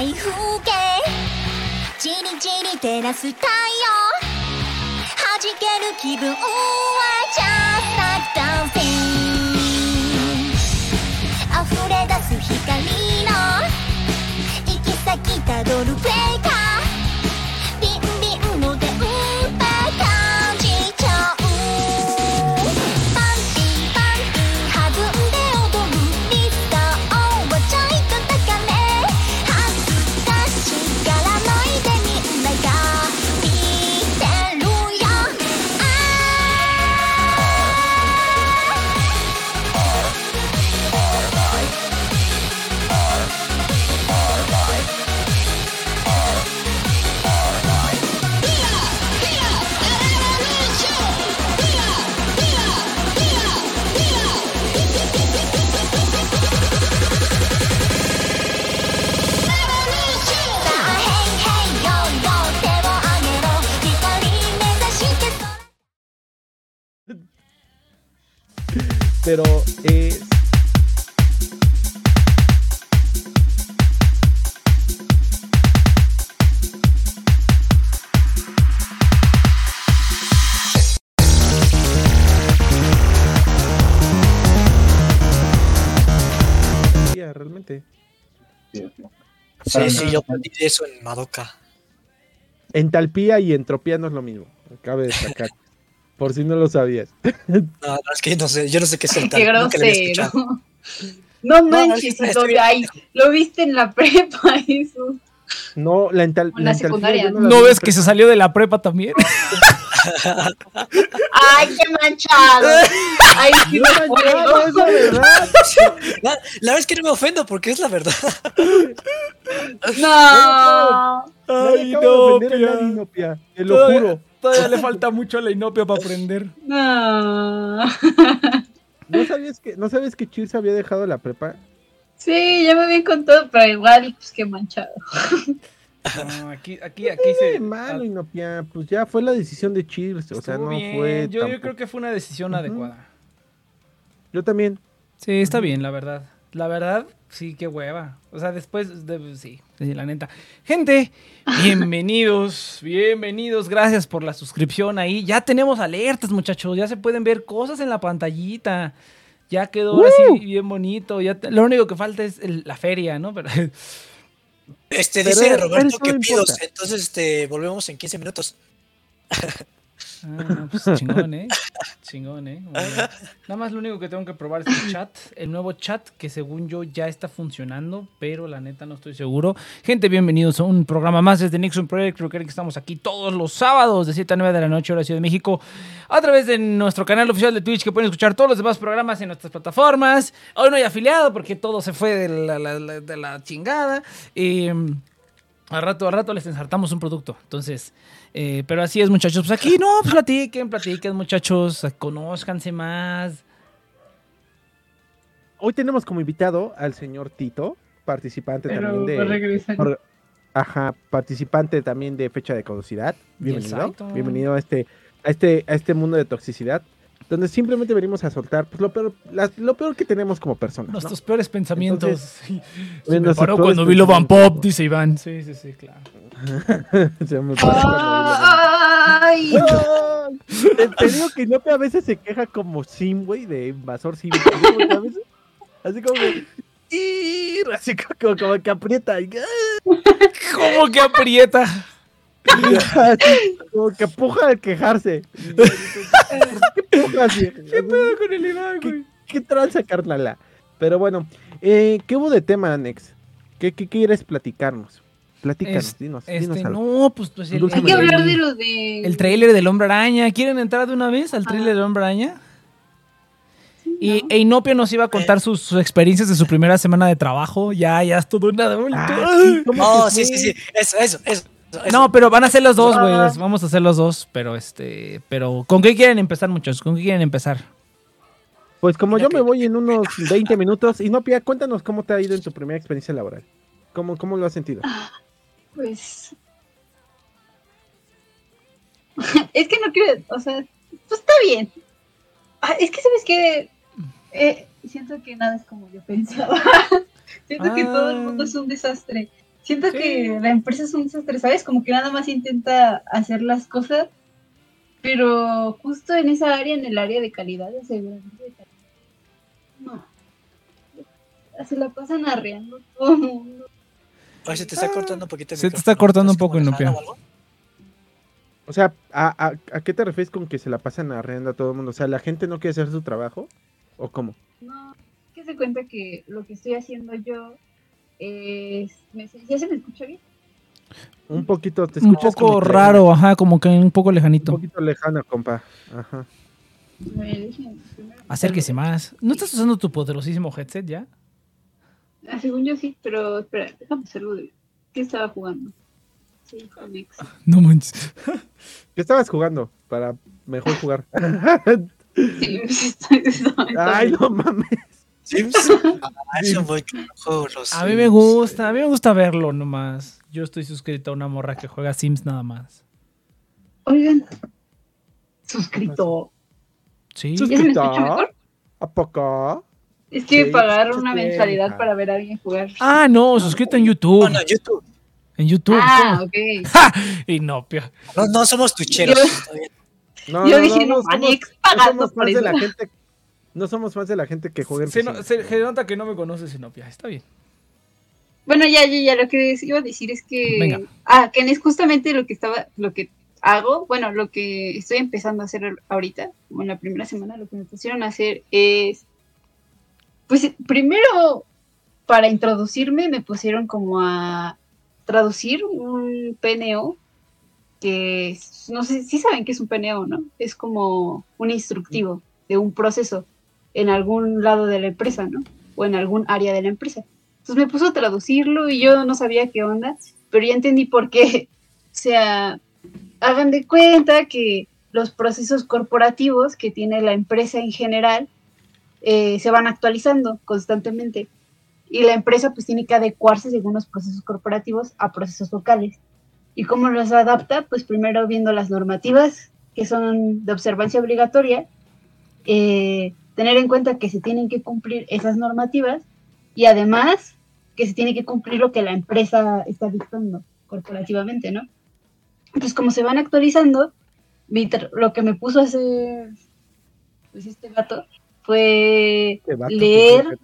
ない風景。じりじり照らす太陽。弾ける気分は just like Pero eh, ya, realmente. Sí, sí, yo aprendí eso en Madoka. Entalpía y entropía no es lo mismo. Cabe destacar. por si no lo sabías. No, no, es que no sé, yo no sé qué es el Qué grosero. No no, manches, bien. ay, lo viste en la prepa, eso. No, la, ental En la secundaria. la ¿No ves que se salió de la prepa también? Ay, qué manchado. Ay, sí No, me no, acuerdo. es la verdad. La, la verdad es que no me ofendo porque es la verdad. No. Ay, acaba de ofender a Inopia. Te lo Todavía- juro. Todavía le falta mucho a la inopia para aprender. No. ¿No sabías que, ¿no sabes que Cheers había dejado la prepa? Sí, ya me habían contado, pero igual, pues qué manchado. No, aquí, aquí, aquí se. malo, Inopia. Pues ya fue la decisión de Cheers. O sea, no bien. fue. Yo, yo creo que fue una decisión Ujú. adecuada. Yo también. Sí, está bien, la verdad. La verdad, sí, qué hueva. O sea, después, de, sí, sí, la neta. Gente, bienvenidos, bienvenidos. Gracias por la suscripción ahí. Ya tenemos alertas, muchachos. Ya se pueden ver cosas en la pantallita. Ya quedó ahora sí bien bonito. Ya te- lo único que falta es el- la feria, ¿no? Pero, Este, Pero- dice Roberto que no pidos, entonces este, volvemos en 15 minutos. Ah, pues chingón, ¿eh? Chingón, ¿eh? Nada más lo único que tengo que probar es el chat, el nuevo chat que según yo ya está funcionando, pero la neta no estoy seguro. Gente, bienvenidos a un programa más desde Nixon Project. Recuerden que estamos aquí todos los sábados de 7 a 9 de la noche, hora Ciudad de México, a través de nuestro canal oficial de Twitch que pueden escuchar todos los demás programas en nuestras plataformas. Hoy no hay afiliado porque todo se fue de la, la- la- de la chingada. Y, al rato, al rato les ensartamos un producto. Entonces, eh, pero así es, muchachos. Pues aquí no, pues platiquen, platiquen, muchachos. Conózcanse más. Hoy tenemos como invitado al señor Tito, participante Pero también a de. Ajá, participante también de fecha de caducidad. Bienvenido. Bienvenido a este, a este, a este mundo de toxicidad. Donde simplemente venimos a soltar pues, lo, peor, las- lo peor que tenemos como personas. ¿no? Nuestros peores pensamientos. Entonces, Sí, Bueno, se me paró cuando vi Loban pensamientos. Pop, dice Iván. Sí, sí, sí, claro. Se me paró cuando Ay. lo- Te, te digo que Inopia a veces se queja como Sim, güey, de invasor Sim. Así como que Así como que. "Ir", Así como, como que aprieta. y- ¿Cómo que aprieta? Como que puja al quejarse. ¿Qué puja así? ¿Qué pedo con el Iván, ¿Qué, güey? qué tranza, carnala? Pero bueno, eh, ¿qué hubo de tema, Nex? ¿Qué, qué quieres platicarnos? Platícanos, Es- dinos, dinos Este, algo. no, pues, pues el, Hay que hablar de lo de. el trailer del Hombre Araña. ¿Quieren entrar de una vez al trailer del Hombre Araña? Y e Inopia nos iba a contar sus, sus experiencias de su primera semana de trabajo. Ya, ya es todo un adulto. Ah, sí, ¿cómo Oh, sí, sí, sí. Eso, eso, eso. No, pero van a ser los dos, güey. Ah. Vamos a hacer los dos, pero este, pero ¿con qué quieren empezar, muchachos? ¿Con qué quieren empezar? Pues como yo me voy en unos 20 minutos, Inopia, cuéntanos cómo te ha ido en tu primera experiencia laboral. ¿Cómo, cómo lo has sentido? Pues. es que no quiero. O sea, pues está bien. Ah, es que, ¿sabes qué? Eh, siento que nada es como yo pensaba. siento que todo el mundo Ah. es un desastre. Siento Sí. que la empresa es un desastre, ¿sabes? Como que nada más intenta hacer las cosas, pero justo en esa área, en el área de calidad, de aseguramiento de calidad, no. Se la pasan arreando todo el mundo. Oye, se te está cortando un poquito el Se te está cortando un ¿Estás poco, Inopia. o sea, ¿a, a, a qué te refieres con que se la pasan arreando a todo el mundo? O sea, ¿la gente no quiere hacer su trabajo? ¿O cómo? No, es que se cuenta que lo que estoy haciendo yo ¿me- ¿Ya se me escucha bien? Un poquito, te Un escuchas poco como que- raro, ajá, como que un poco Un lejanito. poquito lejana, compa. Ajá. Acérquese más. ¿No estás usando tu poderosísimo headset ya? Ah, según yo sí, pero espera, déjame hacerlo de... ¿Qué estaba jugando? Sí. No manches. ¿Qué estabas jugando para mejor jugar? Sí, sí, estoy- estoy- Ay, no mames. Sims. Ah, A mí me gusta, a mí me gusta verlo nomás. Yo estoy suscrito a una morra que juega Sims nada más. Oigan, suscrito. Sí. Sus- ¿Ya se me ¿Suscrito? ¿A poco? Es que Sí, pagar una mensualidad para ver a alguien jugar. Ah, no, suscrito en YouTube. No, no, YouTube. En YouTube. Ah, ¿cómo? ok. ¡Ja! Inopia. No, no somos tucheros. Yo-. No, Yo no, dije, no, somos- no pagando somos por de eso. la gente. No somos fans de la gente que juega en Se, no- se- se nota que no me conoces, Inopia. Está bien. Bueno, ya, ya, ya, lo que iba a decir es que... Venga. Ah, que es justamente lo que estaba, lo que hago, bueno, lo que estoy empezando a hacer ahorita, como en la primera semana, lo que me pusieron a hacer es, pues primero, para introducirme, me pusieron como a traducir un PNO, que es- no sé si saben qué es un PNO, ¿no? Es como un instructivo de un proceso en algún lado de la empresa, ¿no? O en algún área de la empresa. Entonces me puso a traducirlo y yo no sabía qué onda, pero ya entendí por qué. O sea, hagan de cuenta que los procesos corporativos que tiene la empresa en general eh, se van actualizando constantemente. Y la empresa pues tiene que adecuarse según los procesos corporativos a procesos locales. ¿Y cómo los adapta? Pues primero viendo las normativas que son de observancia obligatoria, eh, tener en cuenta que se tienen que cumplir esas normativas y además que se tiene que cumplir lo que la empresa está dictando corporativamente, ¿no? Entonces, como se van actualizando, lo que me puso a hacer pues, este gato fue Este vato, leer.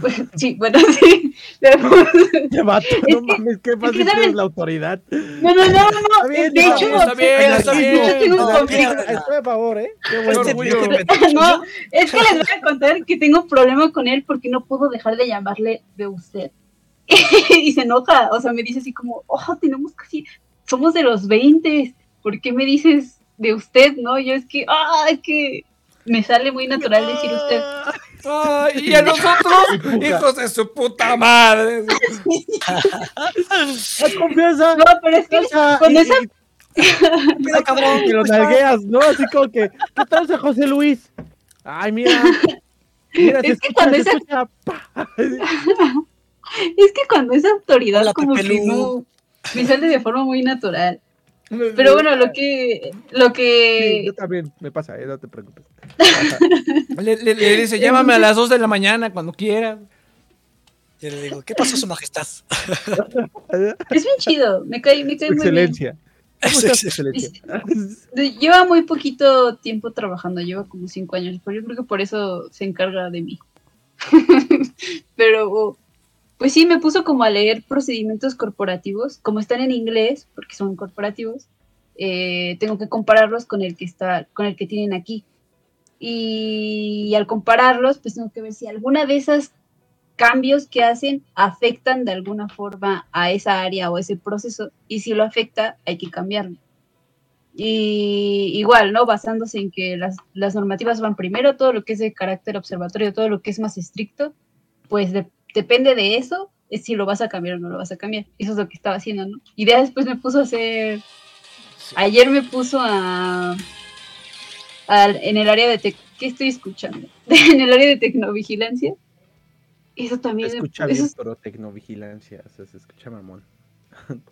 Pues, sí, bueno, sí, puse- Este vato, Es no que- mames, qué fácil ¿sabes? eres la autoridad. no, no, no, no, bien, de está hecho, bien, está bien, está de bien. hecho tengo un conflicto. Estoy a favor, ¿eh? Qué Este orgullo. No, es que les voy a contar que tengo un problema con él porque no puedo dejar de llamarle de usted. y se enoja, o sea, me dice así como, oh, tenemos casi, somos de los 20, ¿por qué me dices de usted, no? Yo es que, ah, es que me sale muy natural decir usted. Ay, y a nosotros, hijos de su puta madre. Haz confianza. No, pero es que Confianza. con Y- esa, Mira, cabrón. que lo nalgueas, ¿no? Así como que, ¿qué tal ese José Luis? Ay, mira. Mira, Es que escucha, cuando esa- escucha. es que cuando esa autoridad Hola, como que no, me sale de forma muy natural. Pero bueno, lo que, lo Sí, que, yo también me pasa, eh, no te preocupes. Le, le- le dice, llámame a las 2 de la mañana cuando quieras. Yo le digo, ¿qué pasó, su majestad? es bien chido, me cae, me cae muy bien. excelencia. ¿Cómo estás, su excelencia? Lleva muy poquito tiempo trabajando, lleva como cinco años, pero yo creo que por eso se encarga de mí. pero, pues sí, me puso como a leer procedimientos corporativos, como están en inglés, porque son corporativos, eh, tengo que compararlos con el que está, con el que tienen aquí. Y, al compararlos, pues tengo que ver si alguna de esas cambios que hacen afectan de alguna forma a esa área o ese proceso, y si lo afecta, hay que cambiarlo. Y igual, ¿no? Basándose en que las, normativas van primero, todo lo que es de carácter observatorio, todo lo que es más estricto, pues de- depende de eso, es si lo vas a cambiar o no lo vas a cambiar. Eso es lo que estaba haciendo, ¿no? Y ya después me puso a hacer, ayer me puso a, al- en el área de, tec- ¿qué estoy escuchando? en el área de tecnovigilancia. Eso Se también, me- escucha eso bien, es- pero tecnovigilancia, o sea, se escucha mamón.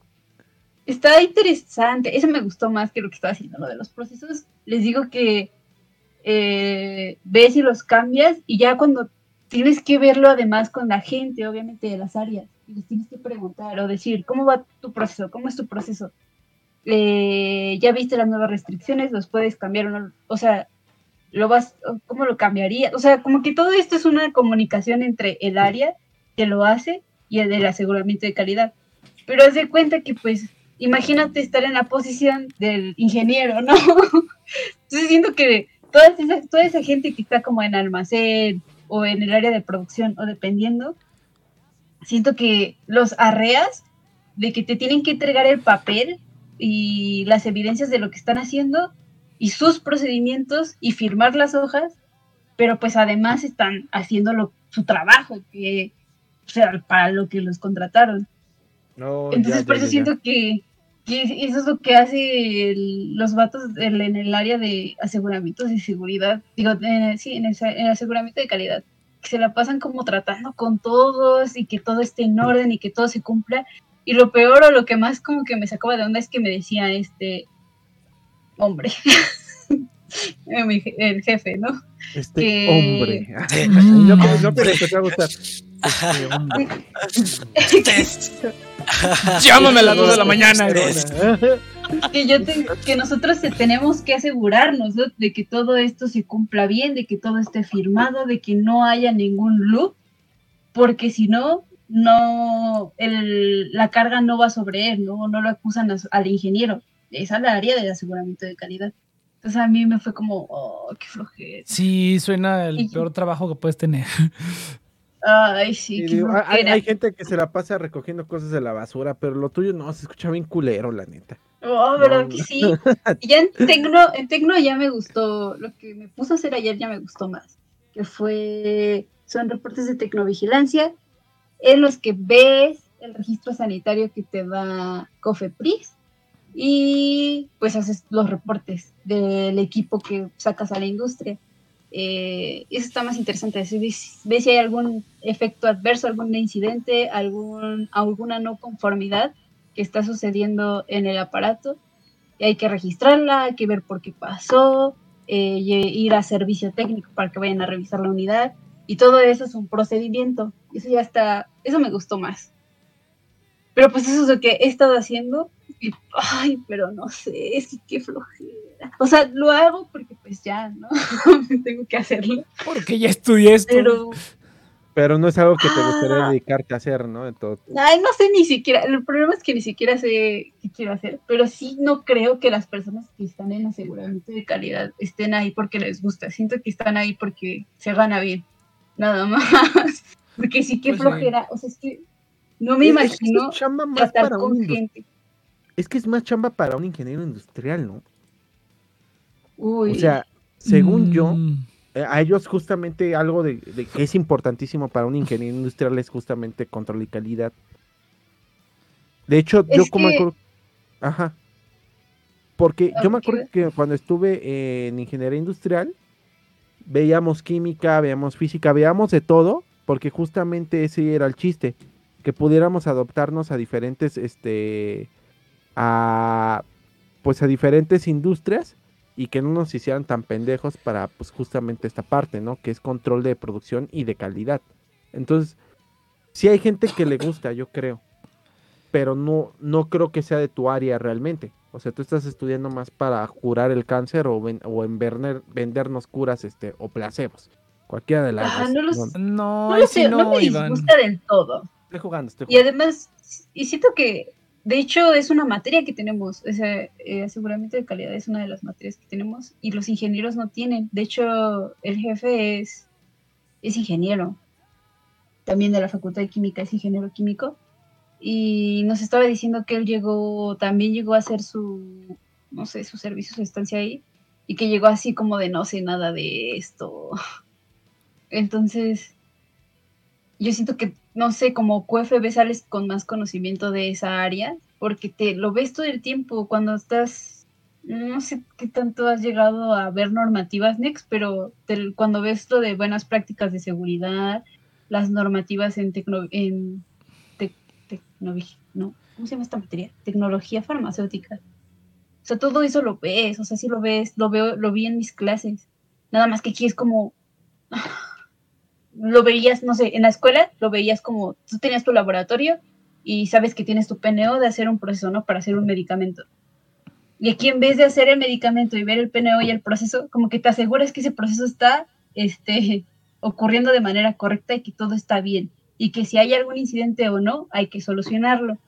Está interesante. Eso me gustó más que lo que estaba haciendo, lo de los procesos. Les digo que eh, ves y los cambias y ya cuando tienes que verlo además con la gente, obviamente de las áreas, y les tienes que preguntar o decir, ¿cómo va tu proceso? ¿Cómo es tu proceso? Eh, ¿Ya viste las nuevas restricciones? ¿Los puedes cambiar o no? O sea, ¿lo vas, ¿cómo lo cambiaría? O sea, como que todo esto es una comunicación entre el área que lo hace y el del aseguramiento de calidad. Pero haz de cuenta que, pues, imagínate estar en la posición del ingeniero, ¿no? Entonces siento que toda esa, toda esa gente que está como en almacén o en el área de producción o dependiendo, siento que los arreas de que te tienen que entregar el papel y las evidencias de lo que están haciendo y sus procedimientos y firmar las hojas, pero pues además están haciendo lo- su trabajo, que, o sea, para lo que los contrataron. No, Entonces, ya, por ya, eso ya, siento que, que eso es lo que hace el- los vatos en el área de aseguramientos y seguridad. Digo, eh, sí, en el, sa- en el aseguramiento de calidad. Que se la pasan como tratando con todos y que todo esté en orden y que todo se cumpla. Y lo peor o lo que más como que me sacaba de onda es que me decía este hombre, Mi je- el jefe, ¿no? Este que- hombre. No, no, no, pero te va a gustar. Este hombre. Llámame a las 2 de la mañana. que yo te- que nosotros te- tenemos que asegurarnos ¿no? de que todo esto se cumpla bien, de que todo esté firmado, de que no haya ningún loop, porque si no, no el- la carga no va sobre él, no, no lo acusan a al ingeniero, es al área de aseguramiento de calidad. Entonces a mí me fue como, oh, qué flojera. Sí, suena el Y- peor trabajo que puedes tener. Ay, sí, Y digo, hay, gente que se la pasa recogiendo cosas de la basura, pero lo tuyo no, se escucha bien culero, la neta. Oh, ¿verdad No, que sí? Ya en Tecno, en Tecno ya me gustó, lo que me puso a hacer ayer ya me gustó más, que fue, son reportes de tecnovigilancia en los que ves el registro sanitario que te da COFEPRIS y pues haces los reportes del equipo que sacas a la industria. Eh, eso está más interesante, ves si hay algún efecto adverso, algún incidente, algún, alguna no conformidad que está sucediendo en el aparato y hay que registrarla, hay que ver por qué pasó, eh, ir a servicio técnico para que vayan a revisar la unidad y todo eso es un procedimiento. Eso ya está, eso me gustó más. Pero pues eso es lo que he estado haciendo y, ay, pero no sé, es que qué flojera. O sea, lo hago porque pues ya, ¿no? Tengo que hacerlo. Porque ya estudié esto. Pero, Pero no es algo que te gustaría Ah. dedicarte a hacer, ¿no? Entonces, ay, no sé ni siquiera, el problema es que ni siquiera sé qué quiero hacer, pero sí no creo que las personas que están en aseguramiento de calidad estén ahí porque les gusta, siento que están ahí porque se gana bien, nada más, porque sí que Pues sí. flojera, o sea, es que no me es- imagino es tratar con gente. Es que es más chamba para un ingeniero industrial, ¿no? Uy, O sea, según yo, Mm, eh, a ellos justamente algo de, de que es importantísimo para un ingeniero industrial es justamente control y calidad. De hecho, yo como que- acuerdo- Ajá. Porque yo me acuerdo que cuando estuve en ingeniería industrial, veíamos química, veíamos física, veíamos de todo, porque justamente ese era el chiste, que pudiéramos adoptarnos a diferentes, este, a, pues a diferentes industrias y que no nos hicieran tan pendejos para, pues justamente esta parte, ¿no? Que es control de producción y de calidad. Entonces, sí hay gente que le gusta, yo creo, pero no, no creo que sea de tu área realmente. O sea, tú estás estudiando más para curar el cáncer o, ven- o en verner- vendernos curas este, o placebos. Cualquiera de las dos. no los- No, No, no lo sí sé, no, no, me Iván. disgusta del todo. estoy jugando, estoy Y jugando. además, y siento que, de hecho, es una materia que tenemos, o sea, eh, aseguramiento de calidad es una de las materias que tenemos y los ingenieros no tienen. De hecho, el jefe es, es ingeniero, también de la Facultad de Química, es ingeniero químico, y nos estaba diciendo que él llegó, también llegó a hacer su, no sé, su servicio, su estancia ahí, y que llegó así como de no sé nada de esto. Entonces, yo siento que, no sé, como QFB sales con más conocimiento de esa área, porque te lo ves todo el tiempo cuando estás, no sé qué tanto has llegado a ver normativas Next, pero te- cuando ves lo de buenas prácticas de seguridad, las normativas en tecno, en no, ¿cómo se llama esta materia? Tecnología farmacéutica. O sea, todo eso lo ves, o sea, sí lo ves, lo veo, lo vi en mis clases. Nada más que aquí es como lo veías, no sé, en la escuela lo veías como tú tenías tu laboratorio y sabes que tienes tu PNO de hacer un proceso, ¿no? Para hacer un medicamento. Y aquí en vez de hacer el medicamento y ver el PNO y el proceso, como que te aseguras que ese proceso está este, ocurriendo de manera correcta y que todo está bien. Y que si hay algún incidente o no, hay que solucionarlo.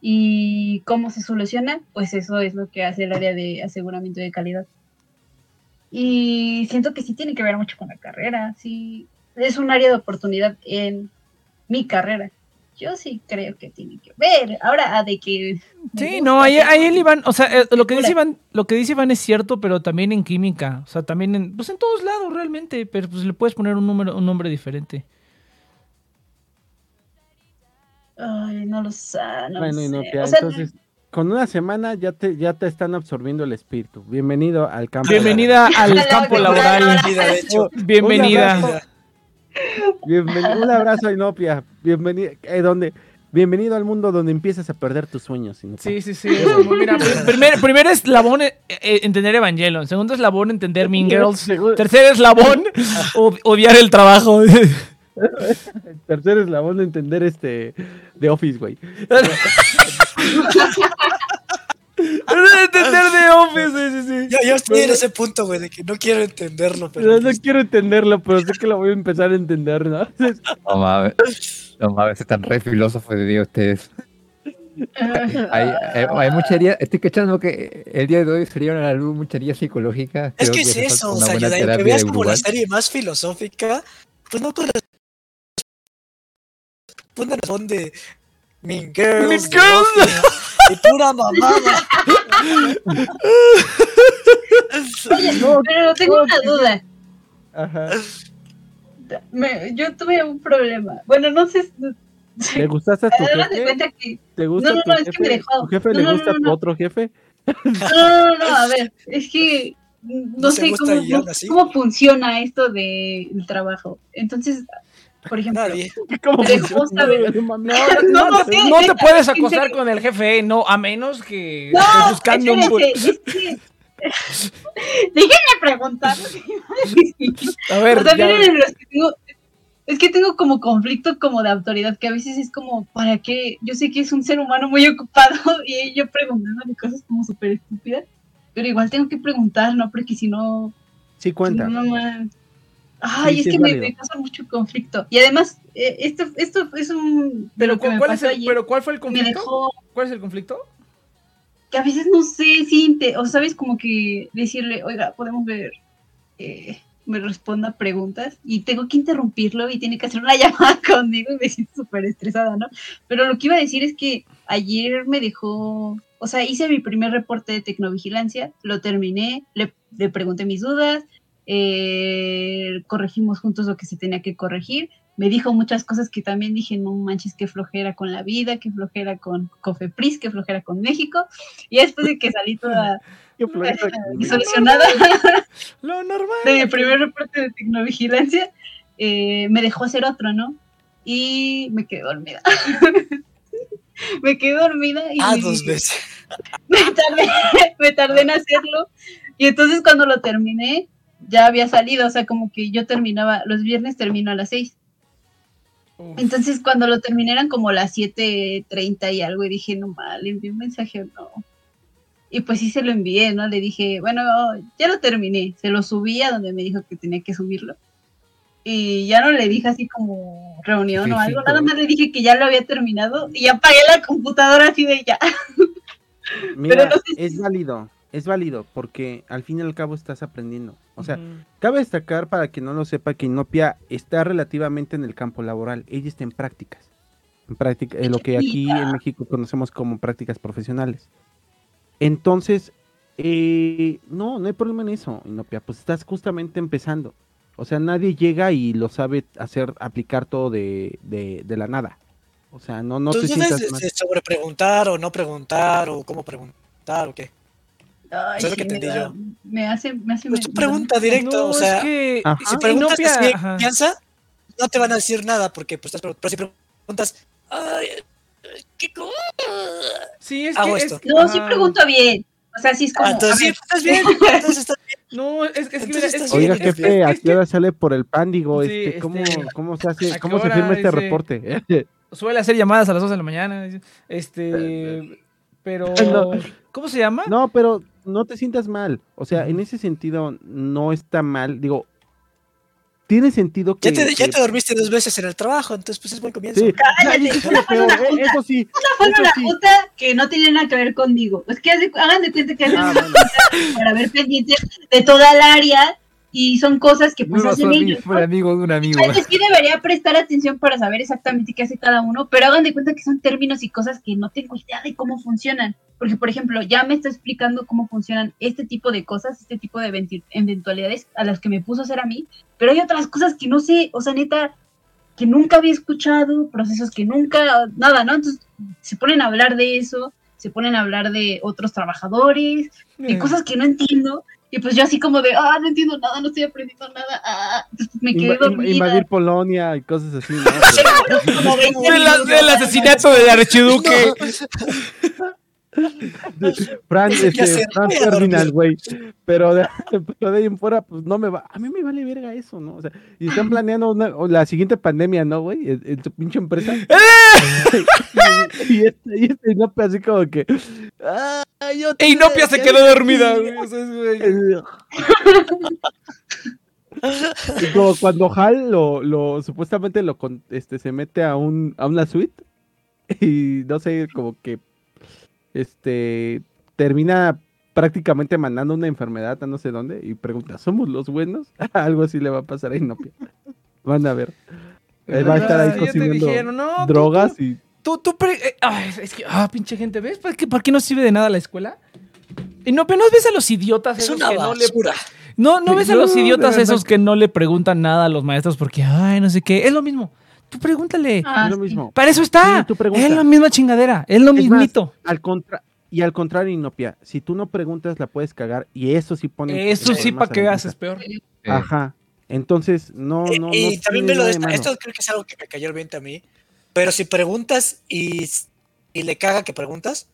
¿Y cómo se soluciona? Pues eso es lo que hace el área de aseguramiento de calidad. Y siento que sí tiene que ver mucho con la carrera, sí, es un área de oportunidad en mi carrera. Yo sí creo que tiene que ver. Ahora, de que... Sí, no, ahí, ahí el Iván, o sea, eh, lo que dice. Iván, lo que dice Iván es cierto, pero también en química, o sea, también en, pues en todos lados realmente, pero pues le puedes poner un número, un nombre diferente. Ay, no lo sé, no bueno, lo y no, sé. ya, O sea, entonces, con una semana ya te, ya te están absorbiendo el espíritu. Bienvenido al campo. Bienvenida al campo laboral. hola. Vida, de hecho. Un Bienvenida. Bienvenido, un abrazo a Inopia. Bienvenido, eh, donde, bienvenido al mundo donde empiezas a perder tus sueños. Inopia. Sí, sí, sí. es como, mira, pr- primer, primer eslabón eh, eh, entender Evangelion. Segundo eslabón entender Mean Girls. Tercer eslabón odiar el trabajo. Tercer eslabón de entender este de Office, güey. entender de Office, sí, sí, sí. Yo, yo estoy en ese punto, güey, de que no quiero entenderlo, pero. No, no quiero entenderlo, pero sé que lo voy a empezar a entender, ¿no? No mames. No mames, están re filósofos de Dios ustedes. Hay, hay, hay mucha herida. Estoy cachando que el día de hoy sería una luz, mucha herida psicológica. Es Creo que es eso, o sea, Yoda, que veas como la serie más filosófica, pues no corresponde responde Mean Girls, Mean Girls. Y pura mamada. Oye, pero tengo una duda. Ajá. Me- yo tuve un problema. Bueno, no sé. ¿Te gustaste a tu de jefe? que. ¿Te gusta No, no, tu no, es que jefe? me dejó. ¿Tu jefe No, le no, gusta no, a tu no. otro jefe? No, no, no, a ver, es que no, No sé cómo, cómo funciona esto del trabajo. Entonces, por ejemplo, Nadie. ¿Cómo saber. No. No, te puedes acostar con el jefe, no, a menos que no, estés buscando un... es que... Déjenme preguntar. A ver, o sea, ya- miren, es que tengo, es que tengo como conflicto como de autoridad, que a veces es como, ¿para qué? Yo sé que es un ser humano muy ocupado y yo preguntándole cosas como súper estúpidas, pero igual tengo que preguntar, ¿no? Porque si no, Sí cuenta. No. Ay, Sí, es sí, que es me, me causa mucho conflicto. Y además, eh, esto, esto es un. pero, ¿cuál es el, ayer. pero ¿cuál fue el conflicto? dejó. ¿Cuál es el conflicto? Que a veces no sé si. te- o sabes, como que decirle, oiga, podemos ver. eh, me responda preguntas y tengo que interrumpirlo y tiene que hacer una llamada conmigo y me siento súper estresada, ¿no? Pero lo que iba a decir es que ayer me dejó, o sea, hice mi primer reporte de tecnovigilancia, lo terminé, le, le pregunté mis dudas, eh, corregimos juntos lo que se tenía que corregir, me dijo muchas cosas que también dije, no manches, qué flojera con la vida, qué flojera con Cofepris, qué flojera con México, y después de que salí toda solucionada Lo normal. de mi primer reporte de tecnovigilancia, eh, me dejó hacer otro, ¿no? Y me quedé dormida. me quedé dormida y Ah, dos veces. me tardé, me tardé en hacerlo. Y entonces cuando lo terminé, ya había salido, o sea, como que yo terminaba, los viernes termino a las 6. Uf. Entonces cuando lo terminé eran como las 7.30 y algo y dije, no mal, ¿le envié un mensaje o no? Y pues sí se lo envié, ¿no? Le dije, bueno, ya lo terminé, se lo subí a donde me dijo que tenía que subirlo. Y ya no le dije así como reunión o algo, nada más le dije que ya lo había terminado y apagué la computadora así de ya. Mira, no sé si- es válido, es válido, porque al fin y al cabo estás aprendiendo. O sea, cabe destacar para quien no lo sepa que Inopia está relativamente en el campo laboral. Ella está en prácticas. En práctica, eh, lo que aquí en México conocemos como prácticas profesionales. Entonces, eh, no, no hay problema en eso, Inopia. Pues estás justamente empezando. O sea, nadie llega y lo sabe hacer, aplicar todo de, de, de la nada. O sea, no, no te ¿Tú sientas mal. sobre preguntar o no preguntar o cómo preguntar o qué? Ay, que me, entendí da- yo. me hace, me hace. Pues me- tú me pregunta directo, No, o sea, es que... Ajá. si preguntas así de ajá. confianza, no te van a decir nada porque pues estás pero si preguntas, ay, ¿qué co-?" Sí, es Hago que... esto. es- No, sí pregunto bien. O sea, sí es como. Ah, entonces a sí, ver, estás bien, entonces estás bien. No, es, es que mira, Oiga, jefe, es ¿a qué hora sale por el pan? Digo, Sí, este, ¿cómo, este, cómo se ¿a hace, cómo se firma este reporte? suele hacer llamadas a las 2 de la mañana. Este, pero No. ¿cómo se llama? No, pero no te sientas mal. O sea, en ese sentido no está mal. Digo, tiene sentido que. Ya te, ya que- te dormiste dos veces en el trabajo, entonces pues es buen comienzo. Sí, Cállate, ya, eso es peor, una eh, eso sí. una sí. junta que no tenía nada que ver conmigo. Es que hagan de cuenta que hacen Ah, una bueno. junta para ver pendientes de toda el área y son cosas que pues No hacen ellos. fue amigo de un amigo. Entonces sí debería prestar atención para saber exactamente qué hace cada uno, pero hagan de cuenta que son términos y cosas que no tengo idea de cómo funcionan. Porque, por ejemplo, ya me está explicando cómo funcionan este tipo de cosas, este tipo de eventualidades a las que me puso a hacer a mí, pero hay otras cosas que no sé, o sea, neta, que nunca había escuchado, procesos que nunca, nada, ¿no? Entonces se ponen a hablar de eso, se ponen a hablar de otros trabajadores, y Eh, cosas que no entiendo. Y pues yo así como de, ah, no entiendo nada, no estoy aprendiendo nada. Ah, me quedé dormida. invadir Polonia y cosas así. ¿no? Pero- como 20 El, asesinato del archiduque. Fran, este, Fran. Terminal, güey. Pero de, pero de ahí en fuera, pues no me va. A mí me vale verga eso, ¿no? O sea, y están planeando una, la siguiente pandemia, ¿no, güey? En, en su pinche empresa. y, y este, y este Inopia así como que. "Ah, yo E Inopia se quedó dormida. aquí". güey, como cuando Hal lo, lo supuestamente lo este se mete a un a una suite y no sé, como que este termina prácticamente mandando una enfermedad a no sé dónde y pregunta, ¿somos los buenos? Algo así le va a pasar a Inopia. Van a ver. Él va a estar ahí Ah, consumiendo dijeron, no, tú- drogas tú- y Tú, tú, pre- eh, ay, es que, ah, pinche gente, ¿ves? ¿Por qué, por qué no sirve de nada la escuela? Y no, pero no ves a los idiotas Es esos una que no le... No, no ves a los de idiotas esos que no le preguntan nada a los maestros porque, ay, no sé qué. Es lo mismo. Tú pregúntale. Ah, es lo mismo. Para eso está. Sí, es la misma chingadera. Es lo Es más, mismito. Al contra y al contrario, Inopia, si tú no preguntas la puedes cagar y eso sí pone Eso sí, para que veas es peor. Eh, Ajá. Entonces, no, Eh, no, no. y también me lo de malo. esto creo que es algo que me cayó el 20 a mí. Pero si preguntas y, y le caga que preguntas,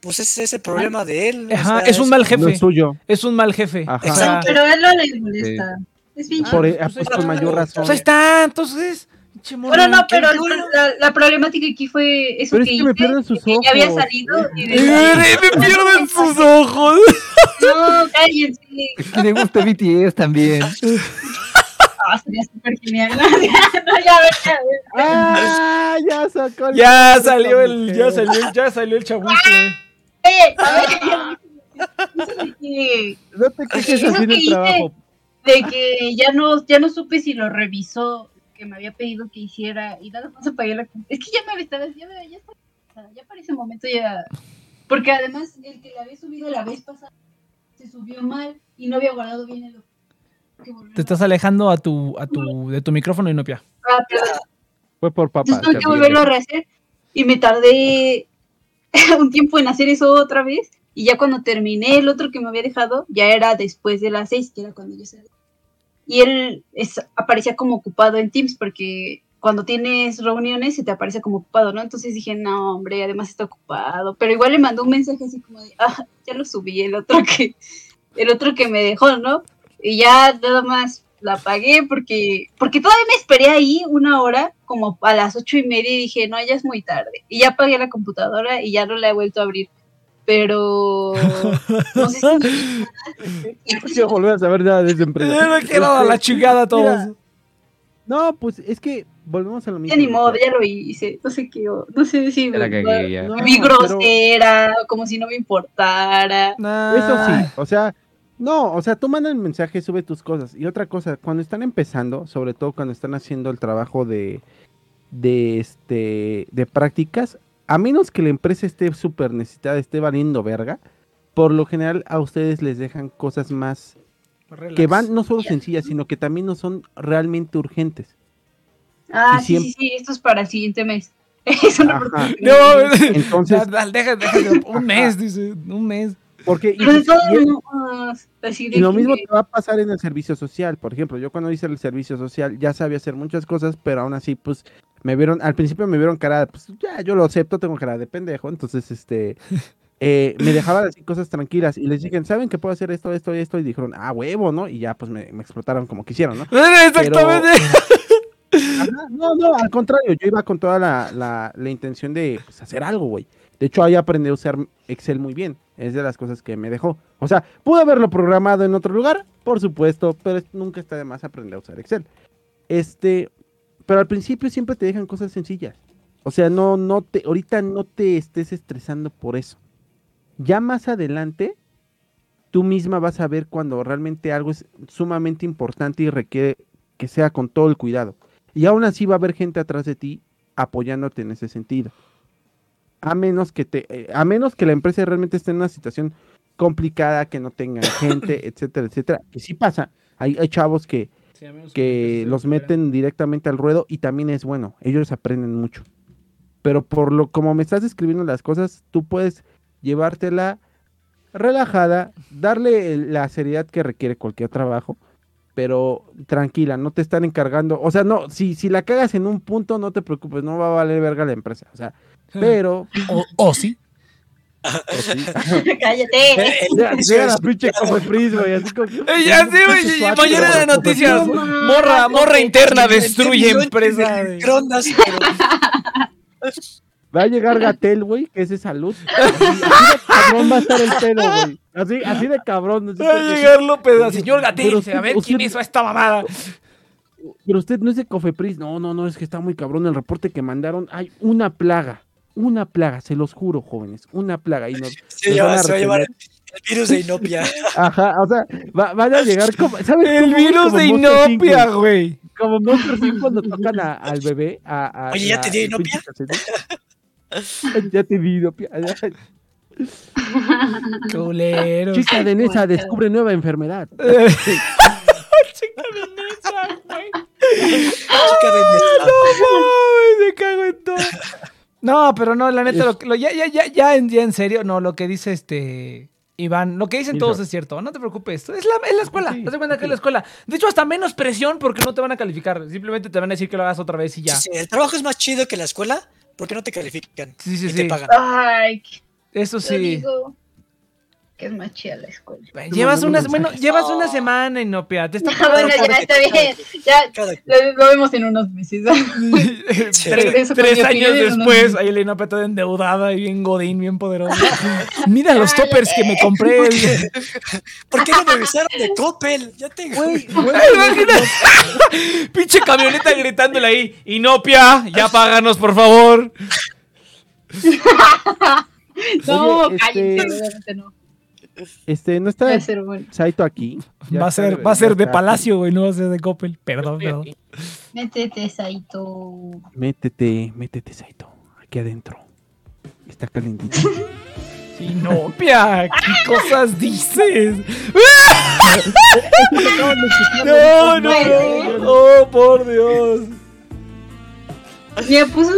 pues ese es el problema de él. o Ajá, sea, es un mal No jefe. es suyo. Es un mal jefe. Ajá. O sea, Pero a él no le molesta. Es bien Ah, Por, pues, eh, con mayor razón. pues ahí está, entonces. Bueno, no, pero la, la problemática aquí fue eso Pero es que que me hice, pierden sus que ya había ojos. salido y de- Eh, me pierden sus ojos. No, cállense. Es que le gusta BTS también. Ah, sería súper genial. no, ya, ya, a ver. ¡Ah! Ya sacó el- Ya salió el, ya salió, ya salió el chabuque. Eh, a ver, que- No te quejes así en que el hice. trabajo. de que ya no, ya no supe si lo revisó, que me había pedido que hiciera y nada más apagué la. Es que ya me estaba, ya, me- ya, ya para ese momento ya, porque además el que la había subido la vez pasada se subió mal y no había guardado bien el Te estás alejando a tu, a tu, de tu micrófono, Inopia. Ah, perdón. Fue por papá. Entonces tuve que también. volverlo a rehacer y me tardé un tiempo en hacer eso otra vez y ya cuando terminé el otro que me había dejado ya era después de las seis, que era cuando yo salí. Y él es- aparecía como ocupado en Teams porque cuando tienes reuniones se te aparece como ocupado, ¿no? Entonces dije, no, hombre, además está ocupado. Pero igual le mandó un mensaje así como de, ah, ya lo subí, el otro que, el otro que me dejó, ¿no? Y ya nada más la apagué porque, porque todavía me esperé ahí una hora, como a las ocho y media, y dije, no, ya es muy tarde. Y ya apagué la computadora y ya no la he vuelto a abrir. Pero no sé si No quiero volver a saber nada de esa empresa. me quiero a la chingada a todos. Mira, No, pues es que volvemos a lo mismo. ya ni modo, ya lo hice. No sé qué, no sé si me. No, vi pero- grosera, como si no me importara. Eso sí, o sea, no, o sea, tú manda el mensaje, sube tus cosas. Y otra cosa, cuando están empezando, sobre todo cuando están haciendo el trabajo de, de este, de prácticas, a menos que la empresa esté súper necesitada, esté valiendo verga, por lo general a ustedes les dejan cosas más que van no solo sencillas, sino que también no son realmente urgentes. Ah, sí, siempre- sí, sí, esto es para el siguiente mes. Es una. No, Entonces, Da- da- deja, deja de- un mes, dice, un mes. porque y, lo mismo te va a pasar en el servicio social. Por ejemplo, yo cuando hice el servicio social ya sabía hacer muchas cosas, pero aún así, pues, me vieron, al principio me vieron cara, pues, ya, yo lo acepto, tengo cara de pendejo, entonces, este, eh, me dejaba decir cosas tranquilas y les dije, ¿saben que puedo hacer esto, esto y esto? Y dijeron, ah, huevo, ¿no? Y ya pues me, me explotaron como quisieron, ¿no? Exactamente. Ajá, no, no, al contrario, yo iba con toda la, la- la intención de pues, hacer algo, güey. De hecho, ahí aprendí a usar Excel muy bien. Es de las cosas que me dejó. O sea, pude haberlo programado en otro lugar, por supuesto, pero nunca está de más aprender a usar Excel. Este, pero al principio siempre te dejan cosas sencillas. O sea, no, no te, ahorita no te estés estresando por eso. Ya más adelante, tú misma vas a ver cuando realmente algo es sumamente importante y requiere que sea con todo el cuidado. Y aún así va a haber gente atrás de ti apoyándote en ese sentido. A menos que te, eh, a menos que la empresa realmente esté en una situación complicada, que no tengan gente, etcétera, etcétera. Que sí pasa. Hay, hay chavos que, que los meten directamente al ruedo y también es bueno. Ellos aprenden mucho. Pero por lo como me estás describiendo las cosas, tú puedes llevártela relajada, darle la seriedad que requiere cualquier trabajo, pero tranquila, no te están encargando. O sea, no, si, si la cagas en un punto, no te preocupes, no va a valer verga la empresa. O sea, pero. O, o sí. Sí. Cállate. Ya, llega la pinche Cofepris, güey, así como. Eh, ya sí, güey, mañana de noticias. Morra, morra interna destruye empresa. pero Va a llegar Gatel, güey, que es de salud. Así, así de cabrón va a estar el pelo, güey. Así, así de cabrón. así Va a como- llegar López, al señor Pero Gatel, a ver quién hizo esta mamada. Pero usted no es de Cofepris. No, no, no, es que está muy cabrón el reporte que mandaron. Hay una plaga. Una plaga, se los juro, jóvenes. Una plaga. Y nos, se, nos lleva- van a se va a llevar el virus de Inopia. Ajá, o sea, va- van a llegar como. ¿sabes El virus Como de Inopia, güey. Como Monster Inc cuando tocan a- al bebé. A, a Oye, ¿ya te dio Inopia? ya te di Inopia. Culero. Chica de Nesa descubre nueva enfermedad. Chica de Nesa, güey. Chica de No mames, me cago en todo. No, pero no, la neta, lo, que- lo- ya, ya, ya, ya, en, ya en serio, no, lo que dice este Iván, lo que dicen todos es cierto, no te preocupes, es la, es la escuela, Sí, cuenta que es la escuela. De hecho, hasta menos presión porque no te van a calificar, simplemente te van a decir que lo hagas otra vez y ya. Sí, sí, el trabajo es más chido que la escuela porque no te califican Sí, sí, y sí. te pagan. Ay, Eso sí. digo que es más chida la escuela. Llevas una, mandando bueno, llevas una semana, Inopia, te está Ah, bueno, ya está bien. Ya Cada- lo, lo vemos en unos meses. tres, años después, ahí la Inopia toda endeudada y bien godín, bien poderosa. Mira los toppers que me compré. ¿Por qué no me avisaron de Coppel? Ya te Güey. Pinche camioneta gritándole ahí. Inopia, ya páganos, por favor. No, Oye, cállense, este- no. Este, no está bueno. Saito aquí. Ya Va a ser, va a ser de está. Palacio, güey, no va a ser de Coppel. Perdón, perdón. Métete, Saito. Métete, métete, Saito. Aquí adentro. Está calentito. Inopia, ¿qué cosas dices? No, no, no. Oh, por Dios. Me puso.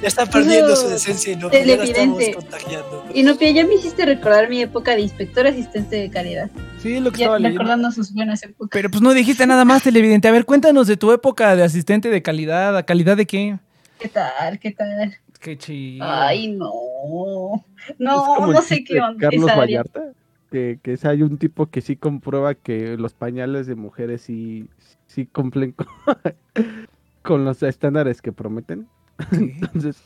Ya puso perdiendo su decencia y no ya la estamos contagiando. Y no, ya me hiciste recordar mi época de inspector asistente de calidad. Sí, lo que Ya estaba leyendo. recordando sus buenas épocas. Pero pues no dijiste nada más, televidente. A ver, cuéntanos de tu época de asistente de calidad. ¿A calidad de qué? ¿Qué tal? ¿Qué tal? Qué chido. Ay, no. Es No, no sé qué onda. Carlos esa área. Vallarta. Que, que es, hay un tipo que sí comprueba que los pañales de mujeres sí, sí cumplen con, con los estándares que prometen. ¿Qué? Entonces,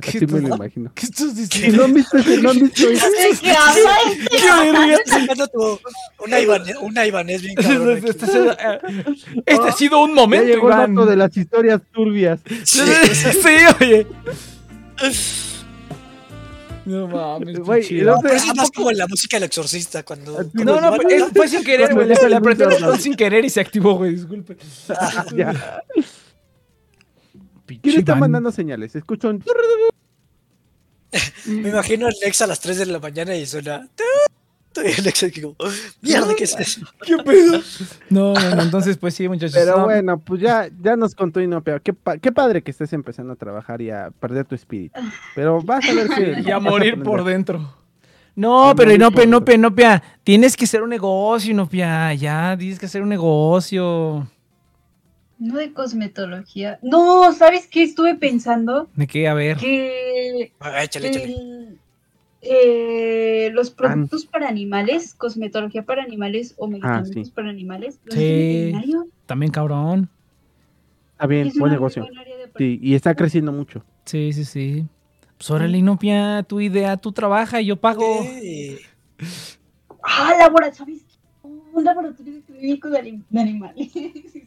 ¿Qué así me lo imagino. ¿Qué estás diciendo? no han visto ese, no han visto. ¿De qué hablas? ¡Qué verga! Estás sacando tu- una, una Ibanez bien cabrón. Este, este- este ha sido un Ya momento, llegó el Iván. dato de las historias turbias. Sí, sí, oye. No mames, Güey, no Pero eso es más como la música del exorcista cuando... Cuando No, no, fue, es- fue sin querer, güey. Le, le apreté el botón sin querer y se activó, güey. Disculpe. ya. ¿Quién está Iván. mandando señales? Escucho un... Me imagino a Alexa a las 3 de la mañana y suena... Y Alexa que como, mierda, ¿qué es eso? ¿Qué pedo? No, no, no, entonces, pues sí, muchachos. Pero no, bueno, pues ya, ya nos contó Inopia. Qué, pa- qué padre que estés empezando a trabajar y a perder tu espíritu. Pero vas a ver que... Y a morir por dentro. No, A pero Inopia, Inopia, Inopia. Tienes que hacer un negocio, Inopia. Ya, tienes que hacer un negocio. No de cosmetología. No, ¿sabes qué estuve pensando? ¿De qué? A ver. Que Ah, échale, échale. el- eh, los productos para animales, cosmetología para animales o medicamentos Ah, sí. para animales. ¿Lo Sí. También cabrón. Está bien, Es buen negocio. Sí, y está creciendo mucho. Sí, sí, sí. Pues órale, Inopia, tu idea, tú trabaja y yo pago. Sí. Ah, laboratorio, ¿sabes? Un laboratorio clínico de, anim- de animales.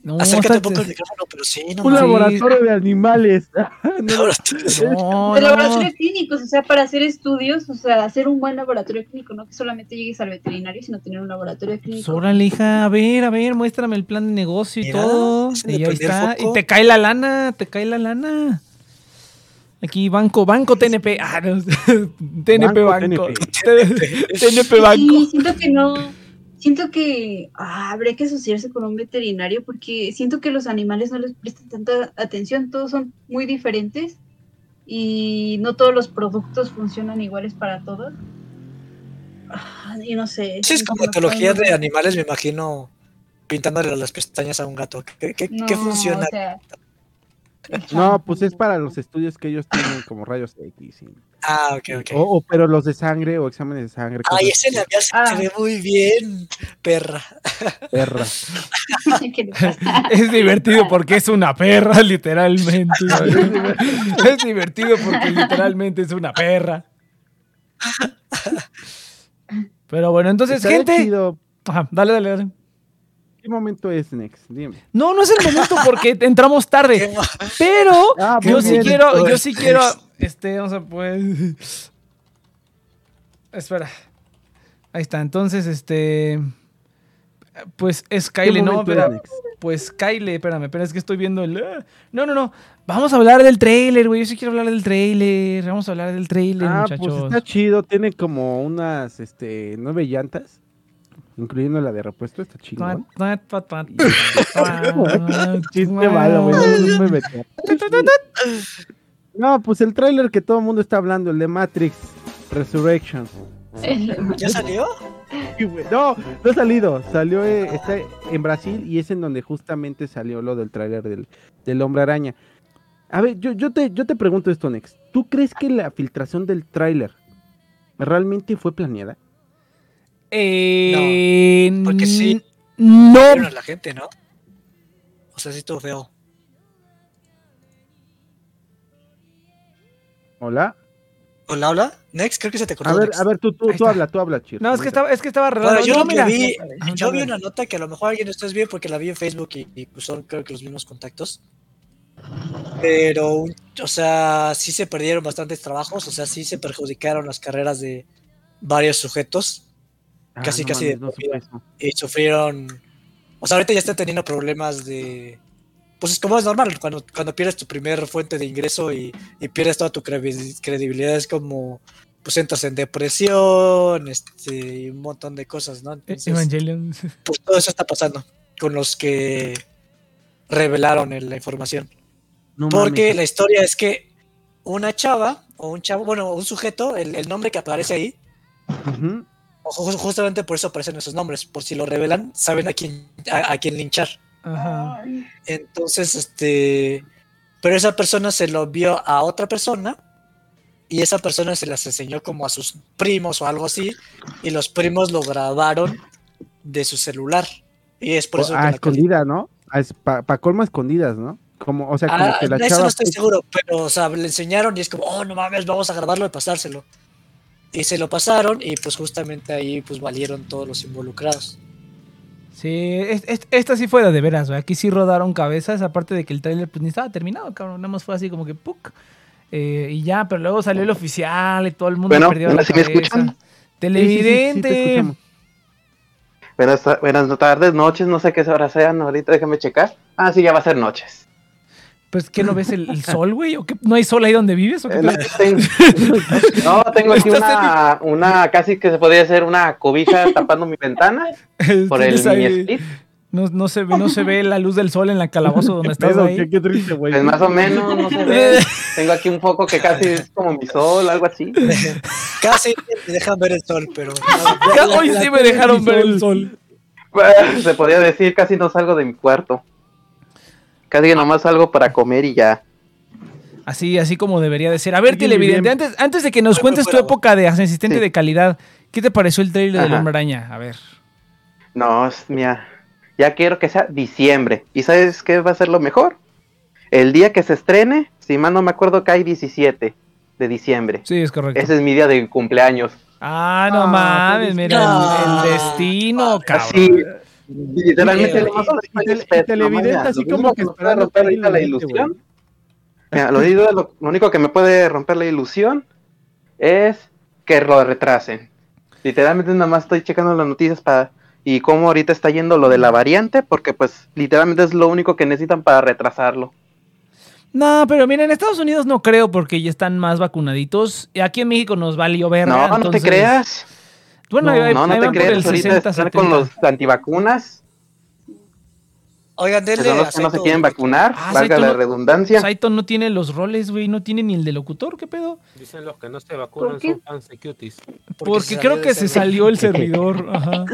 No, Acércate un poco al micrófono, pero sí, no Un Sí. laboratorio de animales. No, Laboratorio. No, de no, laboratorios clínicos, o sea, para hacer estudios, o sea, hacer un buen laboratorio clínico, no que solamente llegues al veterinario, sino tener un laboratorio Pues clínico. órale, hija, a ver, a ver, muéstrame el plan de negocio y Mira, todo. Y ahí está. Y te cae la lana, te cae la lana. Aquí, banco, banco TNP. Ah, no, TNP Banco, Banco. TNP Banco. Sí, siento que no. Siento que ah, habría que asociarse con un veterinario porque siento que los animales no les prestan tanta atención, todos son muy diferentes y no todos los productos funcionan iguales para todos. Ah, y no sé. Sí, es como etología de animales, me imagino pintándole las pestañas a un gato. ¿Qué, qué- qué No, funciona? o sea, el No, pues es para los estudios que ellos tienen como rayos X. y- Ah, ok, ok. O, o- pero los de sangre o exámenes de sangre. Ay, ese labial se Ah. ve muy bien, perra. así, perra. Es divertido porque es una perra, literalmente. es divertido porque literalmente es una perra. Pero bueno, entonces, gente. chido. Ajá, dale, dale, dale. ¿Qué momento es, Next? Dime. No, no es el momento porque entramos tarde. Pero Ah, yo sí quiero, yo sí quiero. Este, vamos a pues. Espera. Ahí está. Entonces, este. Pues es ¿Qué Kyle, no, espera. Pues Kyle, espérame, pero es que estoy viendo el. ah. No, no, no. Vamos a hablar del trailer, güey. Yo sí quiero hablar del trailer. Vamos a hablar del trailer, Ah, pues está chido. Tiene como unas este, nueve llantas, incluyendo la de repuesto. Está chido. Chiste malo, güey. no, no me metí. No, pues el tráiler que todo el mundo está hablando, el de Matrix Resurrection. ¿Ya salió? No, no ha salido. Salió, eh, está en Brasil y es en donde justamente salió lo del tráiler del, del Hombre Araña. A ver, yo, yo, te, yo te pregunto esto, Nex. ¿Tú crees que la filtración del tráiler realmente fue planeada? Eh, porque sí. No. A la gente, ¿no? O sea, sí estuvo feo. ¿Hola? Hola, hola. Next, creo que se te cortó. A ver, Next. a ver, tú, tú, tú habla, tú habla, Chir. No, es que estaba, es que estaba Bueno, arreglando. yo No, mira. vi, yo vi una nota que a lo mejor alguien de ustedes vio porque la vi en Facebook y, y, pues son creo que los mismos contactos. Pero, o sea, sí se perdieron bastantes trabajos, o sea, sí se perjudicaron las carreras de varios sujetos Ah, casi, no casi de no y sufrieron, o sea, ahorita ya están teniendo problemas de, pues es como es normal, cuando, cuando pierdes tu primer fuente de ingreso y, y pierdes toda tu credibilidad, es como, pues entras en depresión, este, y un montón de cosas, ¿no? Entonces, Evangelion. pues todo eso está pasando con los que revelaron el- la información. No Porque mames. la historia es que una chava, o un chavo, bueno, un sujeto, el, el nombre que aparece ahí, justamente por eso aparecen esos nombres, por si lo revelan, saben a quién, a, a quién linchar. Ajá. Entonces, este, pero esa persona se lo vio a otra persona y esa persona se las enseñó como a sus primos o algo así y los primos lo grabaron de su celular y es por eso a que la escondida, ¿no? Para pa colmo escondidas, ¿no? Como, o sea, como Ah, que la eso chava. no estoy pues, seguro, pero o sea, le enseñaron y es como, oh, no mames, vamos a grabarlo y pasárselo. Y se lo pasaron y pues justamente ahí pues valieron todos los involucrados. Sí, es- es- esta sí fue de de veras. Aquí sí rodaron cabezas, aparte de que el trailer pues ni estaba terminado, cabrón. Nada más fue así como que ¡puc! Eh, y ya, pero luego salió el oficial y todo el mundo Bueno, perdió la bueno, ¿sí me escuchan? sí, sí, sí, sí, te Televidente. Buenas, buenas tardes, noches, no sé qué horas sean, ahorita déjame checar. Ah, sí, ya va a ser noches. Pues que no ves el, el sol, güey, o qué no hay sol ahí donde vives o qué Eh, no, tengo aquí una, una, casi que se podría hacer una cobija tapando mi ventana por el mini split. no, no se ve, no se ve la luz del sol en la calabozo donde ¿Qué estás pedo? ahí. Qué, qué triste, güey. Pues más o menos, no se ve. Tengo aquí un foco que casi es como mi sol, algo así. Casi me dejan ver el sol, pero... Hoy sí me dejaron ver el sol. Se podría decir, casi no salgo de mi cuarto. Casi que nomás salgo para comer y ya. Así, así como debería de ser. A ver, televidente, bien. antes, antes de que nos cuentes tu época de asistente Sí. de calidad, ¿qué te pareció el trailer del Ajá. Hombre Araña? A ver. No, es- mira, ya quiero que sea diciembre. ¿Y sabes qué va a ser lo mejor? El día que se estrene, si mal no me acuerdo, cae 17 de diciembre. Sí, es correcto. Ese es mi día de cumpleaños. Ah, no Ah, mames, mira, el, No. el destino, cabrón. Así, literalmente, y televidente así como único que me puede esperando romper ahorita la le ilusión. Mira, lo, lo- lo único que me puede romper la ilusión es que lo retrasen. Literalmente nada más estoy checando las noticias para y cómo ahorita está yendo lo de la variante, porque pues literalmente es lo único que necesitan para retrasarlo. No, pero mira, en Estados Unidos no creo porque ya están más vacunaditos. Y Aquí en México nos valió ver. No, no te creas. Bueno, No, ahí- No, no te el Ahorita 60, están con 70. los antivacunas, Oigan, que denle son los que no se quieren de- vacunar, Ah, valga Saito la no- redundancia. Saito no tiene los roles, güey, no tiene ni el de locutor, ¿qué pedo? Dicen los que no se vacunan son fans de cuties. Porque, se creo que se salió el servidor. Ajá.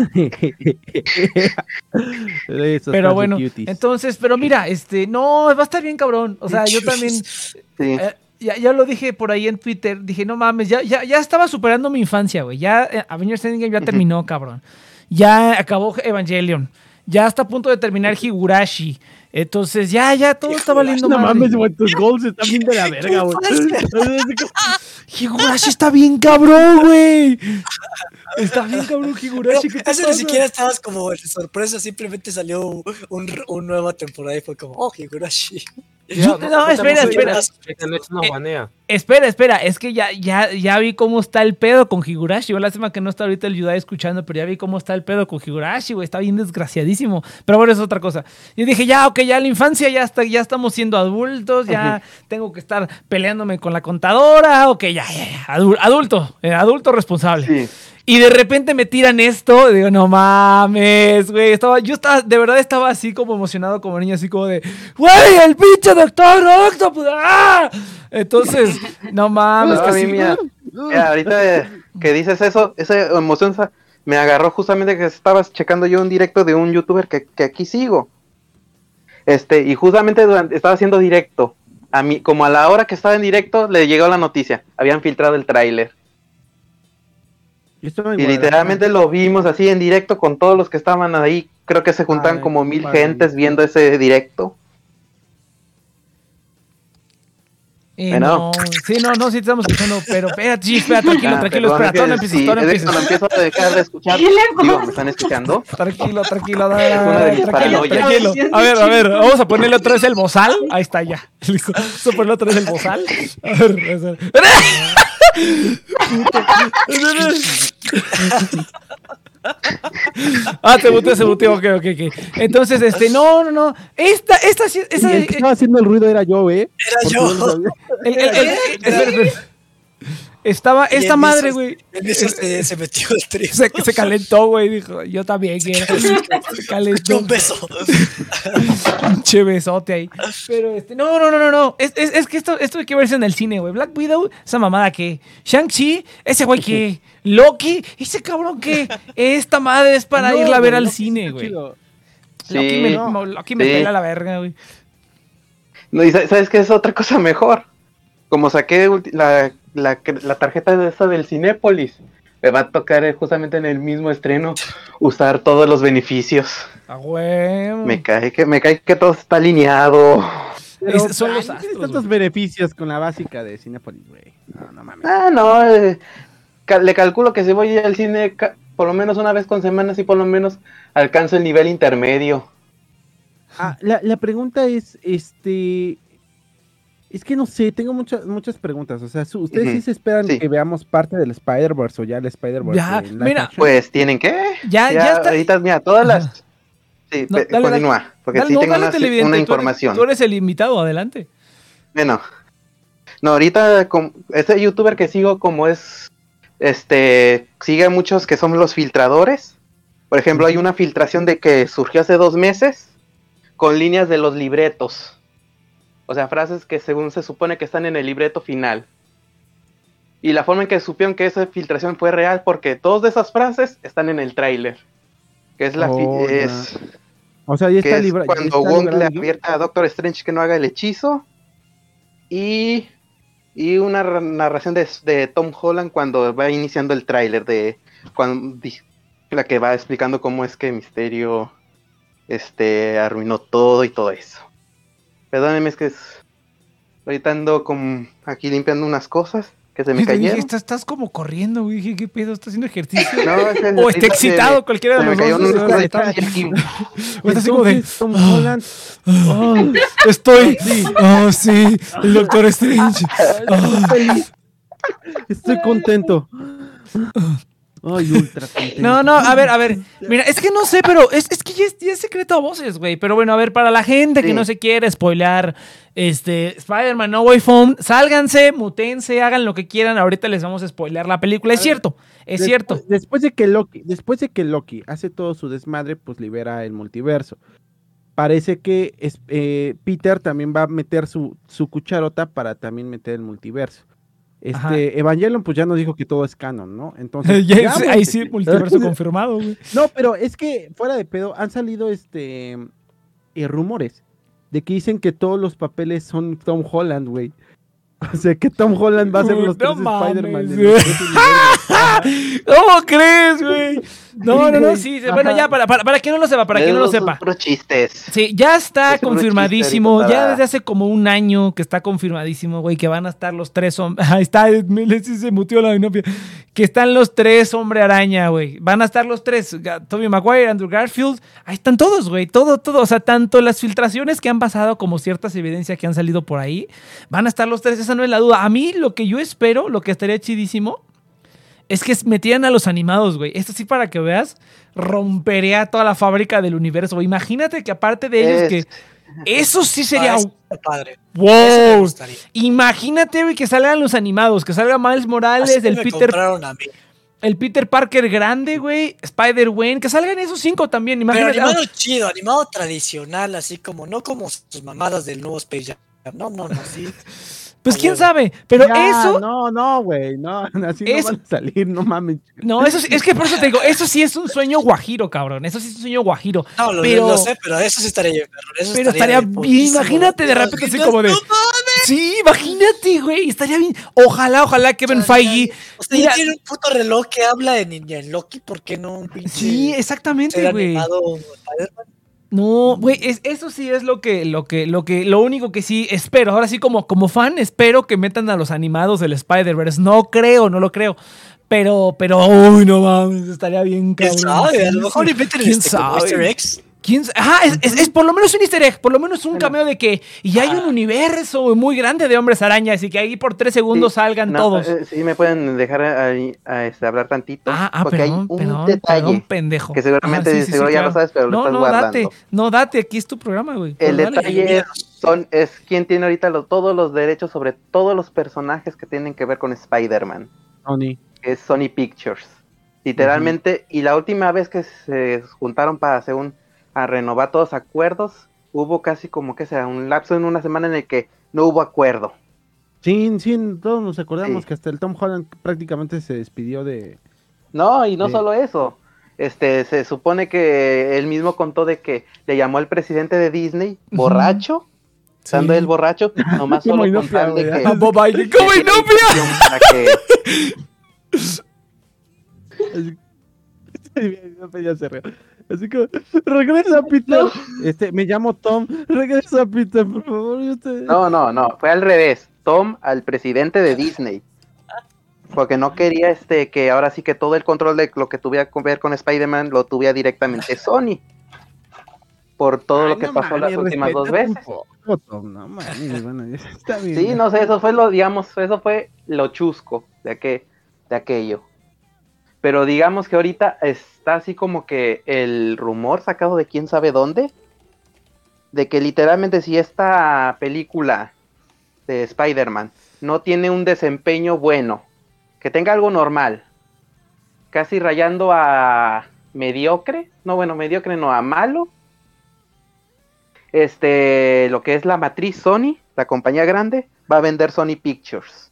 Pero bueno, cuties. entonces, pero mira, este, no, va a estar bien cabrón. O sea, yo también, Sí. eh, ya, ya lo dije por ahí en Twitter, dije, no mames, ya, ya, ya estaba superando mi infancia, güey. Ya eh, Avengers Endgame ya terminó, cabrón. Ya acabó Evangelion. Ya está a punto de terminar Higurashi. Entonces, ya, ya, todo está valiendo no madre. mames, güey, tus goals están bien de la verga, güey. Higurashi está bien cabrón, güey. Está bien cabrón Higurashi. ¿qué te ni siquiera estabas como de sorpresa, simplemente salió un, un nueva temporada y fue como, oh, Higurashi. Yo- no, espera, espera. Eh. Espera, espera, es que ya, ya, ya vi cómo está el pedo con Higurashi. Yo lástima que no está ahorita el Yudai escuchando, pero ya vi cómo está el pedo con Higurashi, güey. Está bien desgraciadísimo. Pero bueno, es otra cosa. Yo dije, ya, ok, ya la infancia, ya está, ya estamos siendo adultos, ya tengo que estar peleándome con la contadora. Ok, ya, ya, ya. adu- adulto, eh, adulto responsable. Sí. Y de repente me tiran esto, digo, no mames, güey. Estaba, yo estaba, de verdad estaba así como emocionado como niño, así como de, güey, el pinche doctor Octopus. ¡ah!". Entonces, no mames, No, casi. mira, ahorita que dices eso, esa emoción me agarró justamente que estabas checando yo un directo de un youtuber que, que aquí sigo. Este, y justamente durante, estaba haciendo directo. A mí, como a la hora que estaba en directo, le llegó la noticia. Habían filtrado el tráiler. Y literalmente lo vimos así en directo con todos los que estaban ahí. Creo que se juntaban Ay, como mil padre. gentes viendo ese directo. Eh, Bueno. no, sí, no, no, sí te estamos escuchando, pero espérate, sí, espera, tranquilo, Ah, tranquilo, perdón, espera, es que todavía no empieces, cuando empiezo a dejar de escuchar. ¿Qué le Digo? ¿me están escuchando? Tranquilo, tranquilo, dale, Es una de dale, mis tranquilo, paranoias. tranquilo. A ver, a ver, vamos a ponerle otra vez el bozal. Ahí está, ya. Listo. Vamos a ponerle otra vez el bozal. A ver, a ver. Ah, se buteó, se buteó, ok, ok, ok. Entonces, este, no, no, no. Esta, esta, esa, el que estaba haciendo el ruido era yo, ¿eh? Era Porque yo. el- el- el- espera, espera. Estaba, Y esta madre, güey. En eso se, se metió el trío. Se, se calentó, güey. Dijo, yo también quiero. Se calentó. Un beso. Pinche besote ahí. Pero este, no, no, no, no, no. Es, es, es que esto, esto hay que verse en el cine, güey. Black Widow, esa mamada que. Shang-Chi, ese güey que. Loki, ese cabrón que. Esta madre es para No, irla a ver al no, cine, güey. Loki Sí. me, no. Loki me Sí. pela la verga, güey. No, y sa- sabes que es otra cosa mejor. Como saqué la, la, la tarjeta de esa del Cinépolis, me va a tocar eh, justamente en el mismo estreno usar todos los beneficios. Me cae que me cae que todo está alineado. Pero, Es- son ay, los no tienes astros, tantos beneficios con la básica de Cinepolis, güey. No, no mames. Ah, no, eh, ca- le calculo que si voy al cine por lo menos una vez con semana, sí por lo menos alcanzo el nivel intermedio. Ah, la, la pregunta es, este... Es que no sé, tengo muchas muchas preguntas. O sea, ¿ustedes sí se esperan sí. que veamos parte del Spider-Verse o ya el Spider-Verse? Ya, mira, action? Pues tienen que. Ya, ya está. Ahorita, mira, todas las. Sí, No, dale. continúa, porque Dale, sí no, tengo dale, una, una tú eres- información. Tú eres el invitado, adelante. Bueno, no, ahorita com- este youtuber que sigo como es, este, sigue a muchos que son los filtradores. Por ejemplo, hay una filtración de que surgió hace dos meses con líneas de los libretos. O sea, frases que según se supone que están en el libreto final. Y la forma en que supieron que esa filtración fue real porque todas de esas frases están en el tráiler. Que es la Oh, es, O sea, ya está es cuando está Wong le advierte a Doctor Strange que no haga el hechizo. Y, y una ra- narración de, de Tom Holland cuando va iniciando el tráiler de cuando la que va explicando cómo es que Misterio este arruinó todo y todo eso. Perdónenme, es que es, ahorita ando como aquí limpiando unas cosas que se me cayeron. estás, estás como corriendo, güey. Dije, ¿qué pedo? ¿Estás haciendo ejercicio? No, es o está excitado, cualquiera de los cayó dos. una o está- así como de, Entonces, Tom Holland, "Ah, estoy, oh sí, el Doctor Strange. Estoy contento. Ay, ultra contento. No, no, a ver, a ver. Mira, es que no sé, pero es, es que ya es, ya es secreto a voces, güey. Pero bueno, a ver, para la gente que no se quiere spoilear, este, Spider-Man No Way Home, sálganse, mutense, hagan lo que quieran. Ahorita les vamos a spoilear la película. Es cierto, es Después- cierto. Después de que Loki, después de que Loki hace todo su desmadre, pues libera el multiverso. Parece que es- eh, Peter también va a meter su, su cucharota para también meter el multiverso. Ajá. Este, Evangelion, pues ya nos dijo que todo es canon, ¿no? Entonces. Ya ahí sí, multiverso confirmado, güey. No, pero es que fuera de pedo han salido este eh, rumores de que dicen que todos los papeles son Tom Holland, güey. O sea, que Tom Holland va a ser los no tres Spider-Man. ¿Cómo crees, güey? No, no, no, sí. Bueno, ya, para, para, para quien no lo sepa, para quien no lo sepa. chistes. Sí, ya está Es confirmadísimo. chiste Ya desde hace como un año que está confirmadísimo, güey, que van a estar los tres hombres. Ahí está, se mutió la dinopia. Que están los tres hombre araña, güey. Van a estar los tres. Tobey Maguire, Andrew Garfield. Ahí están todos, güey. Todo, todo. O sea, tanto las filtraciones que han pasado como ciertas evidencias que han salido por ahí. Van a estar los tres. Esa no es la duda. A mí lo que yo espero, lo que estaría chidísimo. Es que metieran a los animados, güey. Esto sí para que veas, rompería toda la fábrica del universo. güey. Imagínate que aparte de ellos Es- que eso sí sería. Ah, eso está padre. ¡Wow! Imagínate, güey, que salgan los animados, que salga Miles Morales, Así el me Peter, compraron a mí. el Peter Parker grande, güey, Spider-Gwen, que salgan esos cinco también. Pero Imagínate. animado chido, animado tradicional, así como, no como sus mamadas del nuevo Space Jam. No, no, no, sí. pues quién sabe, pero Ya, eso. No, no, güey. No, así Eso- no van a salir, no mames. No, eso sí- es que por eso te digo, eso sí es un sueño guajiro, cabrón. Eso sí es un sueño guajiro. No, lo, Pero- lo sé, pero eso sí estaría. Eso Pero estaría de bien, imagínate de ¿Te repente así como de. ¡No mames! Sí, imagínate, güey. Estaría bien. Ojalá, ojalá Kevin Ya, Feige. ya, O sea, ya tiene un puto reloj que habla en, en Loki, ¿por qué no un pinche Sí, exactamente, güey. No, güey, es- eso sí es lo que, lo que, lo que, lo único que sí espero. Ahora sí, como, como fan, espero que metan a los animados del Spider-Verse. No creo, no lo creo. Pero, pero, uy, no mames, estaría bien ¿Quién cabrón. sabe? A lo Sí, mejor sí. inventen ¿Quién este sabe? Easter eggs. ¿Quién Ajá, es, es- es por lo menos un easter egg, por lo menos un cameo de que y hay un Ah. universo muy grande de hombres arañas y que ahí por tres segundos Sí, salgan no, todos. eh, sí, me pueden dejar ahí, a, este, hablar tantito. Ah, ah, porque perdón, hay un perdón, detalle perdón, pendejo. que seguramente Ajá, sí, sí, seguro sí, ya claro. lo sabes, pero lo no, estás no, guardando. date, no, date, aquí es tu programa, güey. El dale. detalle es, son, es quién tiene ahorita lo- todos los derechos sobre todos los personajes que tienen que ver con Spider-Man, que es Sony Pictures. Literalmente, y la última vez que se juntaron para hacer un, a renovar todos los acuerdos, hubo casi como que sea un lapso en una semana en el que no hubo acuerdo. Sí, sí, todos nos acordamos Sí. que hasta el Tom Holland prácticamente se despidió de. No, y no solo eso. Este, se supone que él mismo contó de que le llamó al presidente de Disney borracho, estando Sí. él borracho, nomás Como solo Inopia, de que Ah, Bob Iger, ¿Cómo que Inopia? ya se rió. Así como, regresa Peter. Este, me llamo Tom, regresa Peter, por favor. yo te- No, no, no, fue al revés. Tom al presidente de Disney. Porque no quería este que ahora sí que todo el control de lo que tuviera que ver con Spider-Man lo tuviera directamente Sony. Por todo Ay, lo que no pasó las últimas dos veces. poco, Tom, no bueno, ya está bien. Sí, no sé, eso fue lo, digamos, eso fue lo chusco de, aquel, de aquello. Pero digamos que ahorita está así como que el rumor sacado de quién sabe dónde, de que literalmente si esta película de Spider-Man no tiene un desempeño bueno, que tenga algo normal, casi rayando a mediocre, no bueno, mediocre no, a malo, este, lo que es la matriz Sony, la compañía grande, va a vender Sony Pictures.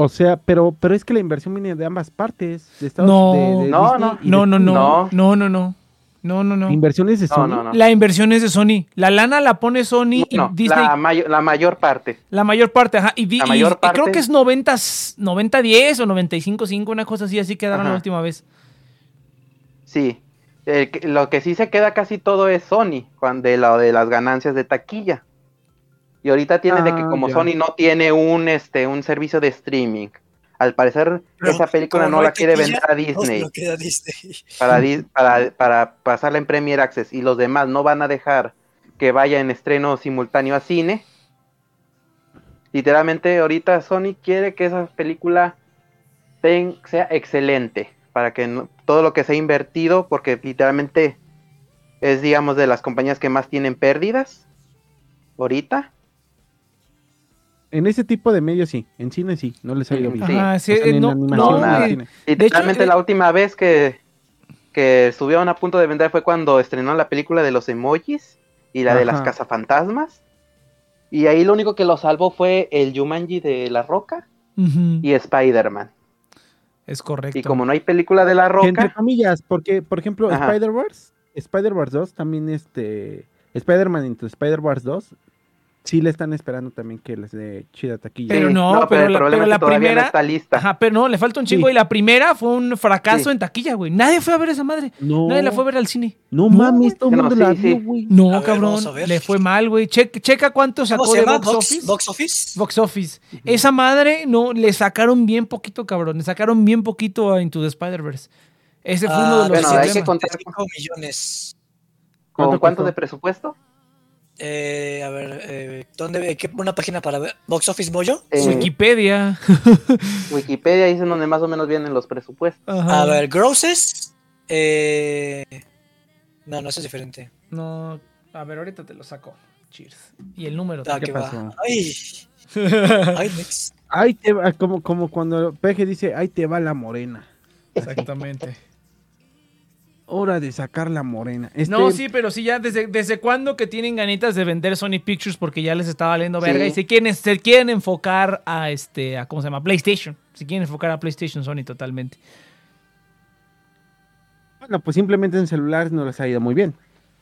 O sea, pero, pero es que la inversión viene de ambas partes. De Estados, No. de- de No, no. No, no, no, No. no, no, no. No, no, no. Inversiones de Sony. no, no. La inversión es de Sony. La lana la pone Sony No, y Disney. la, La, mayo- la mayor parte. mayor parte, ajá. Y, di- La y- mayor y creo parte- que es 90, 90-10 o 95-5, una cosa así, así quedaron la última vez. Sí. El lo que sí se queda casi todo es Sony, cuando de lo de las ganancias de taquilla. Y ahorita tiene de que Ah, como ya. Sony no tiene un este un servicio de streaming. Al parecer Pero esa película no no la quiere vender a No Disney queda Disney. para, Dis- para, para pasarla en Premier Access y los demás no van a dejar que vaya en estreno simultáneo a cine. Literalmente ahorita Sony quiere que esa película ten- sea excelente para que no- todo lo que se ha invertido, porque literalmente es digamos de las compañías que más tienen pérdidas ahorita. En ese tipo de medios sí, en cine sí, no les ha ido bien. Sí. Ajá, sí, O sea, eh, no, no, ni en nada. cine. Literalmente eh, la última vez que, que estuvieron a punto de vender fue cuando estrenó la película de los emojis y la de las cazafantasmas. Y ahí lo único que lo salvó fue el Jumanji de La Roca y Spider-Man. Es correcto. Y como no hay película de La Que entre Roca, comillas, porque, por ejemplo, Ajá. Spider-Verse, Spider-Verse 2 también, este, Spider-Man Into Spider-Verse 2, sí le están esperando también que les dé chida taquilla. Pero Sí, no, pero el la- problema pero la primera- no está lista. Ajá, pero no, le falta un chingo. Sí. Y la primera fue un fracaso Sí. en taquilla, güey. Nadie fue a ver esa madre. no, Nadie la fue a ver al cine. no No, mames, todo el No, mundo la vio, güey. No, ver, cabrón. vamos a ver. Le fue mal, güey. Checa, checa cuánto ¿Cómo sacó se de box, Box, office. Box Office. Box Office. Esa madre, no, le sacaron bien poquito, cabrón. Le sacaron bien poquito a Into the Spider-Verse. Ese fue uno de Ah, los bueno, hay que problemas. contar 75 millones. ¿Con ¿Cuánto cuánto de presupuesto? Eh, a ver, eh, ¿dónde? ¿Qué, una página para ver? ¿Box Office Mojo? Eh, Wikipedia. Wikipedia dice donde más o menos vienen los presupuestos. Ajá. A ver, Grosses. Eh... No, no, eso es diferente. No, a ver, ahorita te lo saco. Cheers. Y el número. Ah, ¿Qué que pasó? va. Ay, ay. Ahí te va, como, como cuando Peje dice, ahí te va la morena. Exactamente. Hora de sacar la morena. Este, No, sí, pero sí, ya desde, desde cuándo que tienen ganitas de vender Sony Pictures porque ya les está valiendo verga Sí. y se quieren, se quieren enfocar a este, a cómo se llama, PlayStation. Se quieren enfocar a PlayStation Sony totalmente. Bueno, pues simplemente en celulares no les ha ido muy bien.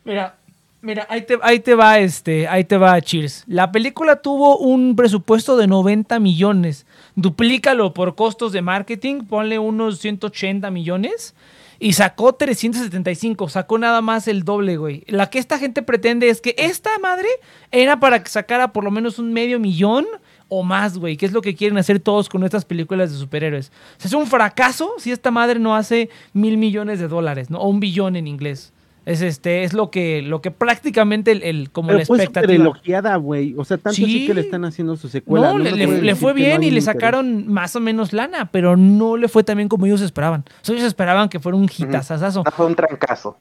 Mira, mira, ahí te, ahí te va este, ahí te va Cheers. La película tuvo un presupuesto de 90 millones. Duplícalo por costos de marketing, ponle unos 180 millones. Y sacó 375, sacó nada más el doble, güey. La que esta gente pretende es que esta madre era para que sacara por lo menos un medio millón o más, güey, que es lo que quieren hacer todos con estas películas de superhéroes. O sea, es un fracaso si esta madre no hace mil millones de dólares, ¿no? O un billón en inglés. Es este, es lo que, lo que prácticamente el, el- como Pero la fue expectativa. elogiada, güey. O sea, tanto sí. Sí. que le están haciendo su secuela. No, le, le- fue no bien y le interés. sacaron más o menos lana, pero no le fue tan bien como ellos esperaban. O sea, ellos esperaban que fuera un hitazazazo. Fue un trancazo.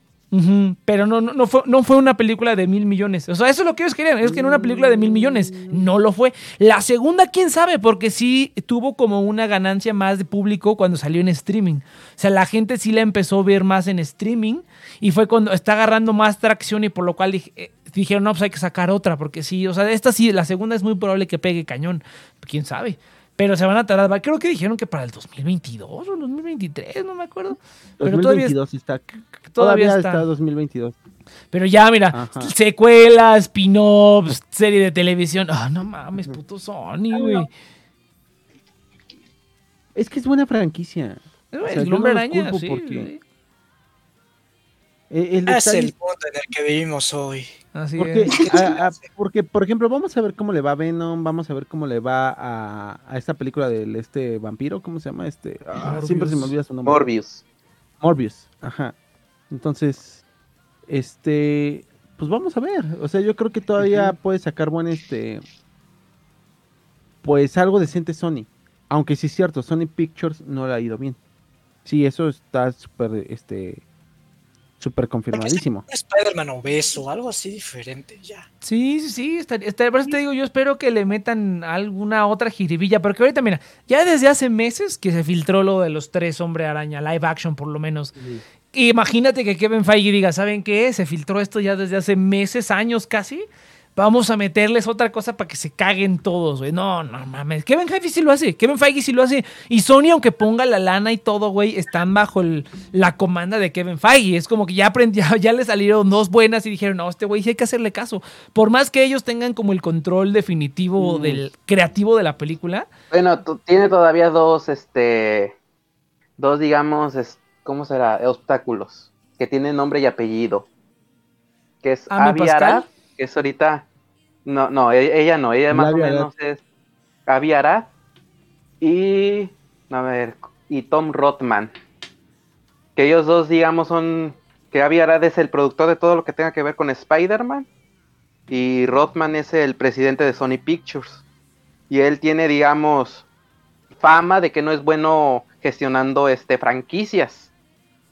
Pero no, no, no, fue, no fue una película de mil millones. O sea, eso es lo que ellos querían. Es que era una película de mil millones. No lo fue. La segunda, quién sabe, porque sí tuvo como una ganancia más de público cuando salió en streaming. O sea, la gente sí la empezó a ver más en streaming y fue cuando está agarrando más tracción y por lo cual dije- eh, dijeron, no, pues hay que sacar otra, porque sí, o sea, esta sí, la segunda es muy probable que pegue cañón. Quién sabe. Pero se van a tardar. Creo que dijeron que para el 2022 o el 2023, no me acuerdo. Pero todavía, 2022 está. todavía Todavía está. está 2022. pero ya, mira, Ajá. secuelas, spin-offs, serie de televisión. Ah, no mames, puto Sony, güey. Es que es buena franquicia. El o sea, yo Hombre Araña, sí. porque- el Es detalle el punto en el que vivimos hoy. Así Porque, es. a- a- porque, por ejemplo, vamos a ver cómo le va a Venom, vamos a ver cómo le va a, a esta película del este vampiro, ¿cómo se llama? Este, ah, siempre se me olvida su nombre. Morbius. Morbius, ajá. Entonces, este, pues vamos a ver. O sea, yo creo que todavía puede sacar buen este, pues algo decente Sony. Aunque sí es cierto, Sony Pictures no le ha ido bien. Sí, eso está súper, este, súper confirmadísimo. Un Spider-Man obeso, algo así diferente, ya. Sí, sí, sí. estaría- estaría- por eso te digo, yo espero que le metan alguna otra jiribilla. Porque ahorita, mira, ya desde hace meses que se filtró lo de los tres hombre araña, live action por lo menos. Imagínate que Kevin Feige diga, ¿saben qué? Se filtró esto ya desde hace meses, años casi. Vamos a meterles otra cosa para que se caguen todos, güey. No, no mames. Kevin Feige sí lo hace. Kevin Feige sí lo hace. Y Sony, aunque ponga la lana y todo, güey, están bajo el- la comanda de Kevin Feige. Es como que ya, aprendí, ya, ya le salieron dos buenas y dijeron, no, este güey sí hay que hacerle caso. Por más que ellos tengan como el control definitivo Mm. del creativo de la película. Bueno, tiene todavía dos, este, dos, digamos, es, ¿cómo será? Obstáculos, que tienen nombre y apellido. Que es Ame Avi Pascal. Que es ahorita, no, no, e- ella no, ella más o Arad. menos es Avi Arad y, a ver, y Tom Rothman. Que ellos dos, digamos, son, que Avi Arad es el productor de todo lo que tenga que ver con Spider-Man y Rothman es el presidente de Sony Pictures. Y él tiene, digamos, fama de que no es bueno gestionando este franquicias.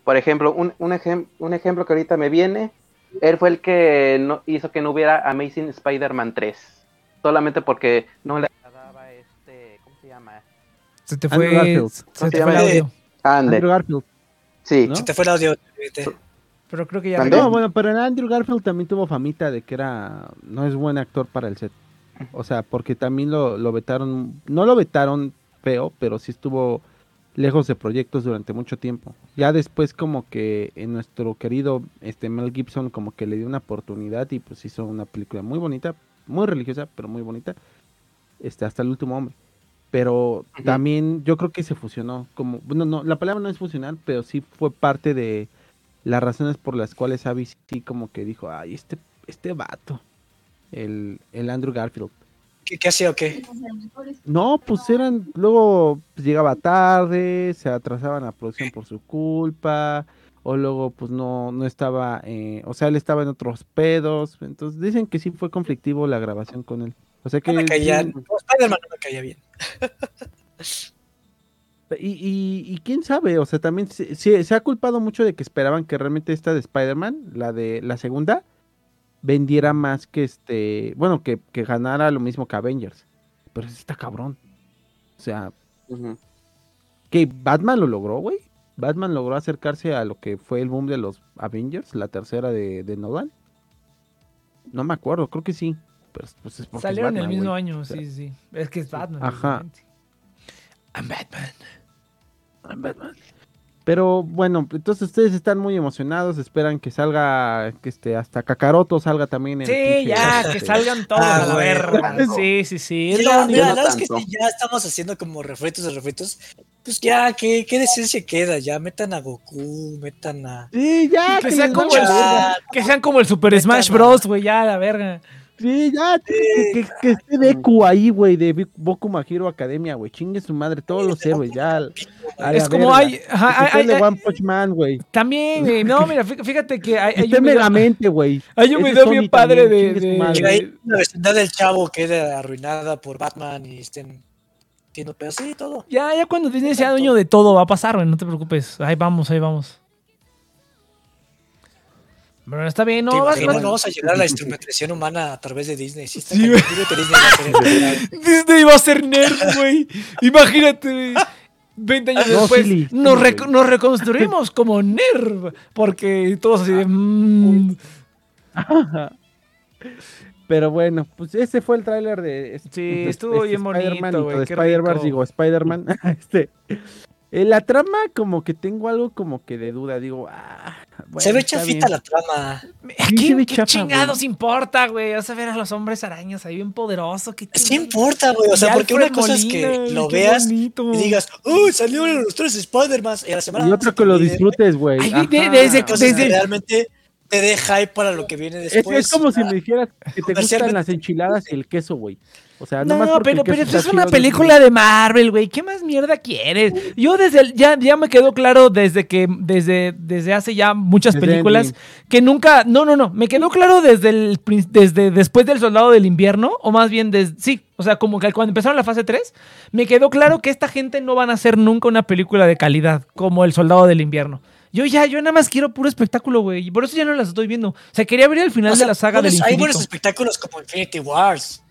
Por ejemplo, un, un, ejem- un ejemplo que ahorita me viene, él fue el que no, hizo que no hubiera Amazing Spider-Man 3. Solamente porque no le agradaba este, ¿cómo se llama? Se te Andrew fue, Garfield. se ¿Cómo te se fue el audio. Andrew Garfield. sí. ¿no? Se te fue el audio. Pero creo que ya. No, bueno, pero Andrew Garfield también tuvo famita de que era no es buen actor para el set. O sea, porque también lo, lo vetaron, no lo vetaron feo, pero sí estuvo lejos de proyectos durante mucho tiempo. Ya después como que en nuestro querido este Mel Gibson como que le dio una oportunidad y pues hizo una película muy bonita, muy religiosa, pero muy bonita. Este hasta el último hombre. Pero también yo creo que se fusionó como bueno, no, la palabra no es fusionar, pero sí fue parte de las razones por las cuales Abby sí como que dijo, ay, este, este vato, el, el Andrew Garfield. ¿Qué, qué hacía o qué? No, pues eran, luego pues, llegaba tarde, se atrasaban la producción por su culpa, o luego pues no, no estaba, eh, o sea, él estaba en otros pedos, entonces dicen que sí fue conflictivo la grabación con él. O sea que... No me caía. sí, no, Spider-Man no me caía bien. Y, y, y quién sabe, o sea, también se, se- se ha culpado mucho de que esperaban que realmente esta de Spider-Man, la de la segunda, vendiera más que este, bueno, que, que ganara lo mismo que Avengers. Pero sí está cabrón. O sea, que Batman lo logró, güey. Batman logró acercarse a lo que fue el boom de los Avengers, la tercera de, de Nolan. No me acuerdo, creo que sí. Pero pues es porque es Salieron el Batman, mismo güey. año, O sea, sí, sí. Es que es Batman. Ajá. I'm Batman. I'm Batman. Pero bueno, entonces ustedes están muy emocionados, esperan que salga, que este, hasta Kakaroto salga también en Sí, pinche, ya, este, que salgan todos Ah, a la güey. verga. Sí, sí, sí. es mira, no la verdad es que si ya estamos haciendo como refritos de refritos, pues ya, ¿qué, qué decencia queda? Ya metan a Goku, metan a. Sí, ya, Que que sean como el-. Que sean como el Super Smash. Bros, güey, ya, la verga. Sí, ya, que, que, que esté Deku ahí, güey, de Boku Mahiro Academia, güey, chingue su madre, todos los héroes, ya. Es la como verga. hay- ajá, hay- hay- One Punch Man, güey. También, güey. No, mira, fí- fíjate que hay, hay un video, Megamente, güey. hay un video bien padre también, de. de- ahí la vecindad del chavo quede arruinada por Batman y estén. Tiene pero sí, todo. Ya, ya cuando Disney sea dueño de todo va a pasar, güey, no te preocupes. Ahí vamos, ahí vamos. Pero está bien, ¿Te no, vas, imaginas? vas- Vamos a llegar a la instrumentación humana a través de Disney. Está Sí, Disney va a querer- Disney va a ser nerd, güey. Imagínate, güey. 20 años No, después nos, rec- reconstruimos como nerd. Porque todos así de. mm, Pero bueno, pues ese fue el tráiler de este- Sí, de estuvo bien Spider-Man bonito, Spider-Man, rico. digo, Spider-Man. este, eh, la trama como que tengo algo como que de duda, digo, ah, bueno, Se ve chafita bien. la trama. ¿A Sí, quién se ve qué chafa, chingados importa, güey? Vas a ver a los hombres arañas ahí bien poderoso. ¿qué Sí importa, güey. O sea, Y porque una cosa es Molina, que güey, lo qué veas bonito. y digas, ¡Uy, salieron los tres Spider-Man! Y a la semana Y otro que lo disfrutes, güey. Desde- desde- que realmente te dé hype para lo que viene Es, después. es como si me dijeras que te gustan las enchiladas y el queso, güey. O sea, No, el pero, pero esto es una no película de Marvel, güey. ¿Qué más mierda quieres? Yo desde el- ya, ya me quedó claro desde que desde, desde hace ya muchas Desde películas Endgame. que nunca, no, no, no, me quedó claro desde el desde después del Soldado del Invierno o más bien desde sí, o sea, como que cuando empezaron la fase 3, me quedó claro que esta gente no van a hacer nunca una película de calidad como El Soldado del Invierno. Yo ya, yo nada más quiero puro espectáculo, güey. Y por eso ya no las estoy viendo. O sea, quería ver el final O sea, de la saga del Hay buenos espectáculos como Infinity Wars.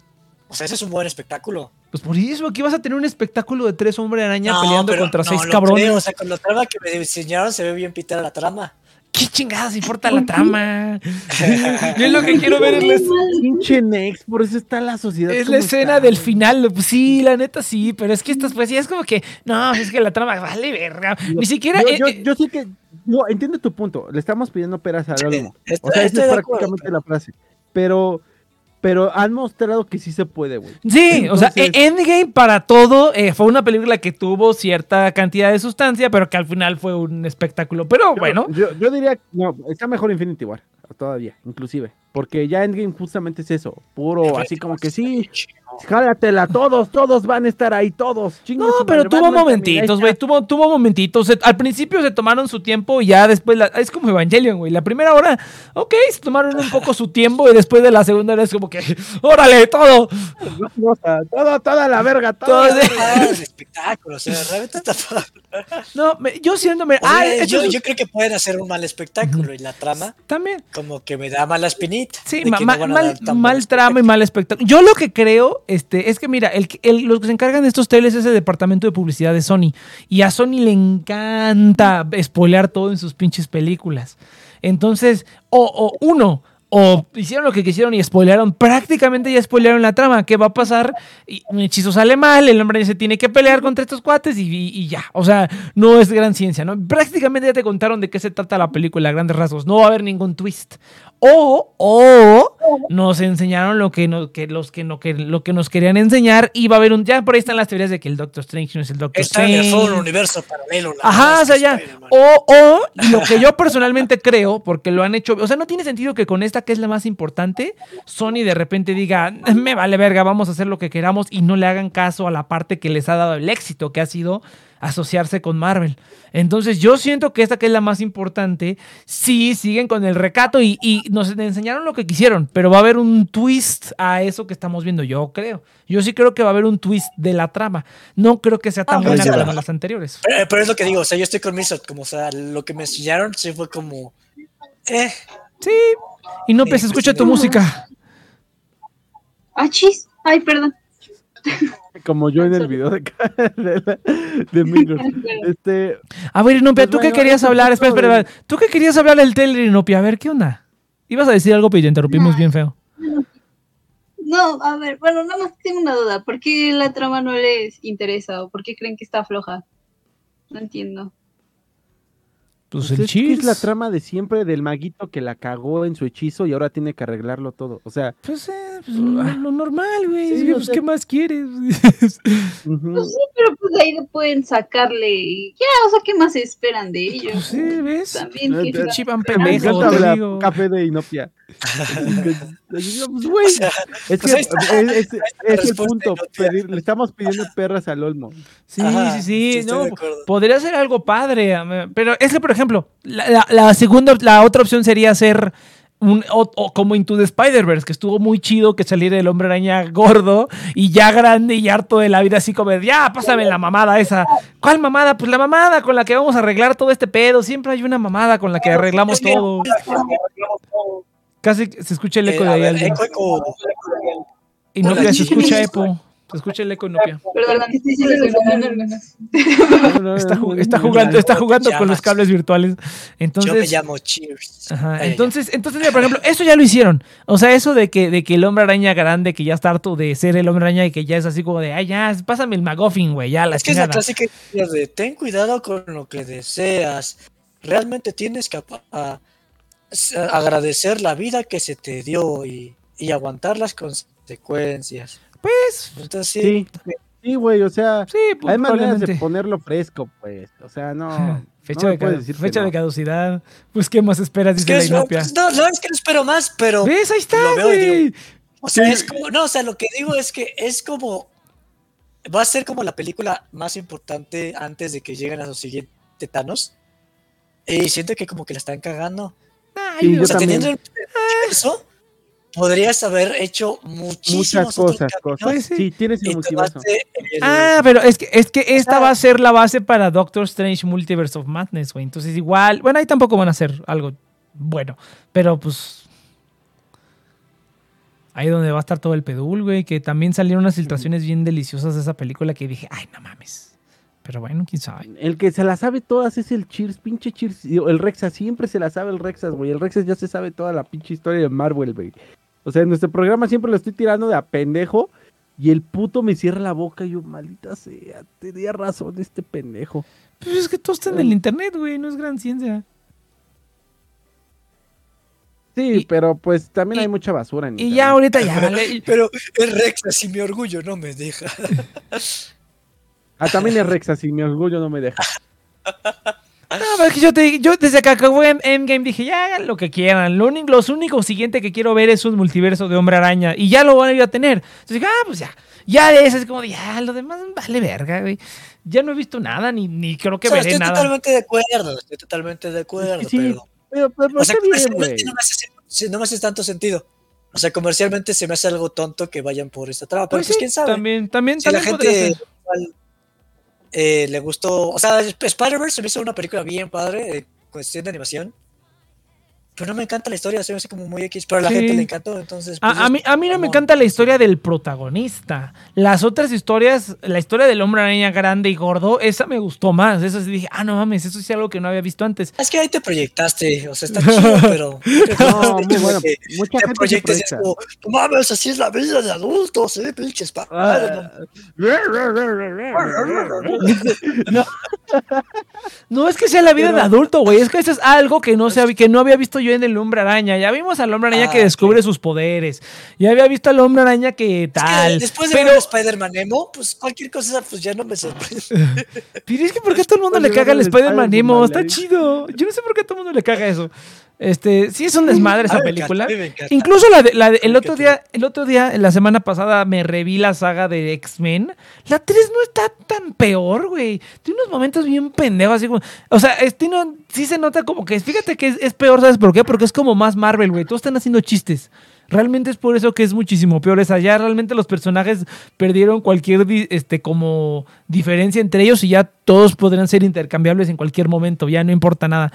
O sea, ese es un buen espectáculo. Pues por eso aquí vas a tener un espectáculo de tres hombres araña No, peleando pero contra no seis lo cabrones. creo, O sea, con la trama que me diseñaron se ve bien pitada la trama. ¿Qué chingadas importa la trama? Yo lo que quiero ver es la, Pinche Nex, por eso está la sociedad. es la escena está, del güey. final. Pues sí, la neta sí, pero es que estas pues sí es como que, no, es que la trama vale verga. Ni siquiera... Yo, eh, yo, eh, yo sí que. Yo entiendo tu punto. Le estamos pidiendo peras al. Estoy- O sea, esa es acuerdo, prácticamente la frase. Pero. Pero han mostrado que sí se puede, güey. Sí, o sea, e- Endgame para todo eh, fue una película que tuvo cierta cantidad de sustancia, pero que al final fue un espectáculo. Pero bueno, Yo, yo diría. No, está mejor Infinity War. Todavía, inclusive. Porque ya Endgame justamente es eso. Puro, así como que sí. Jálatela, todos, todos van a estar ahí, todos. no, pero tuvo momentitos, güey, tuvo, tuvo momentitos. Al principio se tomaron su tiempo y ya después, la- es como Evangelion, güey. La primera hora, ok, se tomaron un poco su tiempo y después de la segunda hora es como que, órale, todo. Todo, toda la verga, Todo todo. espectáculo, o sea, realmente está padre. No, me- yo siendo... me- O sea, ah, yo, creo que pueden hacer un mal espectáculo y la trama También. como que me da mala Sí, ma- no mal, mal trama y mal espectáculo. Yo lo que creo este, es que, mira, el, que- el- los que se encargan de estos teles es el departamento de publicidad de Sony. Y a Sony le encanta spoilear todo en sus pinches películas. Entonces, o, o uno, o hicieron lo que quisieron y spoilearon, prácticamente ya spoilearon la trama. ¿Qué va a pasar? Y un hechizo sale mal, el hombre se tiene que pelear contra estos cuates y, y- y ya. O sea, no es gran ciencia, ¿no? Prácticamente ya te contaron de qué se trata la película a grandes rasgos. No va a haber ningún twist. O, o nos enseñaron lo que, no, que, los que, no, que lo que nos querían enseñar y va a haber un... Ya por ahí están las teorías de que el Doctor Strange no es el Doctor Está en el Strange. foro universo paralelo. la Ajá, o sea, ya. O, o, lo que yo personalmente creo, porque lo han hecho, o sea, no tiene sentido que con esta que es la más importante, Sony de repente diga, me vale verga, vamos a hacer lo que queramos y no le hagan caso a la parte que les ha dado el éxito, que ha sido asociarse con Marvel. Entonces yo siento que esta que es la más importante, sí siguen con el recato y, y nos enseñaron lo que quisieron, pero va a haber un twist a eso que estamos viendo, yo creo. Yo sí creo que va a haber un twist de la trama. No creo que sea tan Ah, buena como las anteriores. Pero, pero es lo que digo, o sea, yo estoy con Mizot, como, o sea, lo que me enseñaron sí fue como, eh, Sí. Y no, pues escucha tu música. Ah, chis. Ay, perdón. Como yo en el video de, de, la- de Mingers. Este, A ver, Inopia, Pues ¿tú qué bueno, querías hablar? Espera, espera, espera. ¿Tú qué querías hablar del Teller, Inopia? A ver, ¿qué onda? Ibas a decir algo, pero te interrumpimos bien feo. No, a ver, bueno, nada más tengo una duda. ¿Por qué la trama no les interesa o por qué creen que está floja? No entiendo. Pues pues el es, es la trama de siempre del maguito que la cagó en su hechizo y ahora tiene que arreglarlo todo. O sea, Pues, eh, pues, lo, lo normal, güey. Sí, pues, sea- ¿qué más quieres? Pues sí, pero pues de ahí le pueden sacarle ya, o sea, ¿qué más esperan de ellos? Pues sí, ¿ves? También que eh, Chivan me pendejo, encanta te digo. café de Inopia. Pues, güey, o sea, es que pues ahí está, es, es- la es el punto. Pedir- le estamos pidiendo perras al olmo. Sí, Ajá, sí, sí. no, podría ser algo padre. Pero es que, por ejemplo, la, la- la segunda, la otra opción sería hacer un, o, o como Into the Spider-Verse, que estuvo muy chido que saliera el hombre araña gordo y ya grande y harto de la vida, así como, de, ya, pásame la mamada esa. ¿Cuál mamada? Pues la mamada con la que vamos a arreglar todo este pedo. Siempre hay una mamada con la que arreglamos todo. Casi se escucha el eco eh, de ahí. ver, eco, eco. Inopia, se Sí. escucha Epo. Se escucha el eco Inopia. Perdón, no, no, no, no. No, no, Está, no, no, está no, jugando, no. está jugando con los cables virtuales. Yo me Entonces, llamo Cheers. Ajá, entonces, entonces, mira, por ejemplo, eso ya lo hicieron. O sea, eso de que, de que el hombre araña grande, que ya está harto de ser el hombre araña y que ya es así como de, ay, ya, pásame el McGuffin, güey, ya, la es que es la clásica de ten cuidado con lo que deseas. Realmente tienes que a- agradecer la vida que se te dio y, y aguantar las consecuencias. Pues, Entonces, sí, Sí, sí, güey, o sea, sí, pues, hay maneras de ponerlo fresco, pues. O sea, no. Fecha, no de, puedes cadu- decir que fecha no. de caducidad. Pues, ¿qué más esperas? es Dice que la es- inopia. no, no, es que no espero más, pero ¿Ves? Ahí está, lo veo y digo, güey. O sea, Sí. es como, no, o sea, lo que digo es que es como, va a ser como la película más importante antes de que lleguen a su siguiente Thanos. Y siento que como que la están cagando. Ay, Sí, yo o sea, también. teniendo el eso, podrías haber hecho muchísimas Muchas cosas, cosas. Pues sí. Tienes el multiverso. Ah, pero es que, es que esta va a ser la base para Doctor Strange Multiverse of Madness, güey. Entonces, igual, bueno, ahí tampoco van a hacer algo bueno, pero pues. Ahí donde va a estar todo el pedul, güey. Que también salieron unas filtraciones bien deliciosas de esa película que dije, ay, no mames. Pero bueno, quién sabe. El que se la sabe todas es el Cheers, pinche Cheers. El Rexas, siempre se la sabe el Rexas, güey. El Rexas ya se sabe toda la pinche historia de Marvel, güey. O sea, en nuestro programa siempre lo estoy tirando de a pendejo. Y el puto me cierra la boca y yo, maldita sea, tenía razón este pendejo. Pues es que todo está en el internet, güey, no es gran ciencia. Sí, Y- pero pues también y- hay mucha basura en Y internet. ya ahorita ya vale. Pero el Rex, así mi orgullo no me deja. Ah, también es Rexas y mi orgullo no me deja. No, pero es que yo, te, yo desde que acabó en Endgame dije, ya hagan lo que quieran. Lo único, los único siguiente que quiero ver es un multiverso de Hombre Araña. Y ya lo van a ir a tener. Entonces dije, ah, pues ya. Ya de eso es como de, ya, lo demás vale verga, güey. Ya no he visto nada, ni, ni creo que O sea, veré estoy nada. totalmente de acuerdo, estoy totalmente de acuerdo, Sí, pero... Pero, pero, pero O sea, está bien, comercialmente güey. no me, hace, sí, no me hace tanto sentido. O sea, comercialmente se me hace algo tonto que vayan por esta trama, pero Pues pues, sí, quién sabe. También, también, si también gente eh, le gustó, o sea, Spider-Verse se me hizo una película bien padre en cuestión de animación. Pero no me encanta la historia, se me hace como muy X, pero a la Sí. gente le encantó, entonces... pues, A, mí, a mí no me encanta la historia del protagonista. Las otras historias, la historia del hombre araña grande y gordo, esa me gustó más. Eso sí dije, ah, no mames, eso sí es algo que no había visto antes. Es que ahí te proyectaste, o sea, está chido, pero... No, muy bueno. que Mucha te gente se proyectes y es proyecta. como, no mames, así es la vida de adultos, eh, pinches Ah. No es que sea la vida de adulto, güey. Es que eso es algo que no, se que no había visto yo en el hombre araña. Ya vimos al hombre araña Ah, que descubre sus poderes. Ya había visto al hombre araña que Es que tal. después de pero, ver Spider-Man Emo, pues cualquier cosa pues ya no me sorprende. pero es que ¿por qué a todo el mundo le caga el Spider-Man Emo? Está chido. Yo no sé por qué a todo el mundo le caga eso. Este, sí es un desmadre esa película. Incluso la de- la de- el otro día, el otro día, la semana pasada, me reví la saga de X-Men. La 3 no está tan peor, güey. Tiene unos momentos bien pendejos, así como. O sea, es- tiene un- sí se nota como que. Fíjate que es, es peor, ¿sabes por qué? Porque es como más Marvel, güey. Todos están haciendo chistes. Realmente es por eso que es muchísimo peor. Es allá realmente los personajes perdieron cualquier este, como diferencia entre ellos y ya todos podrían ser intercambiables en cualquier momento. Ya no importa nada.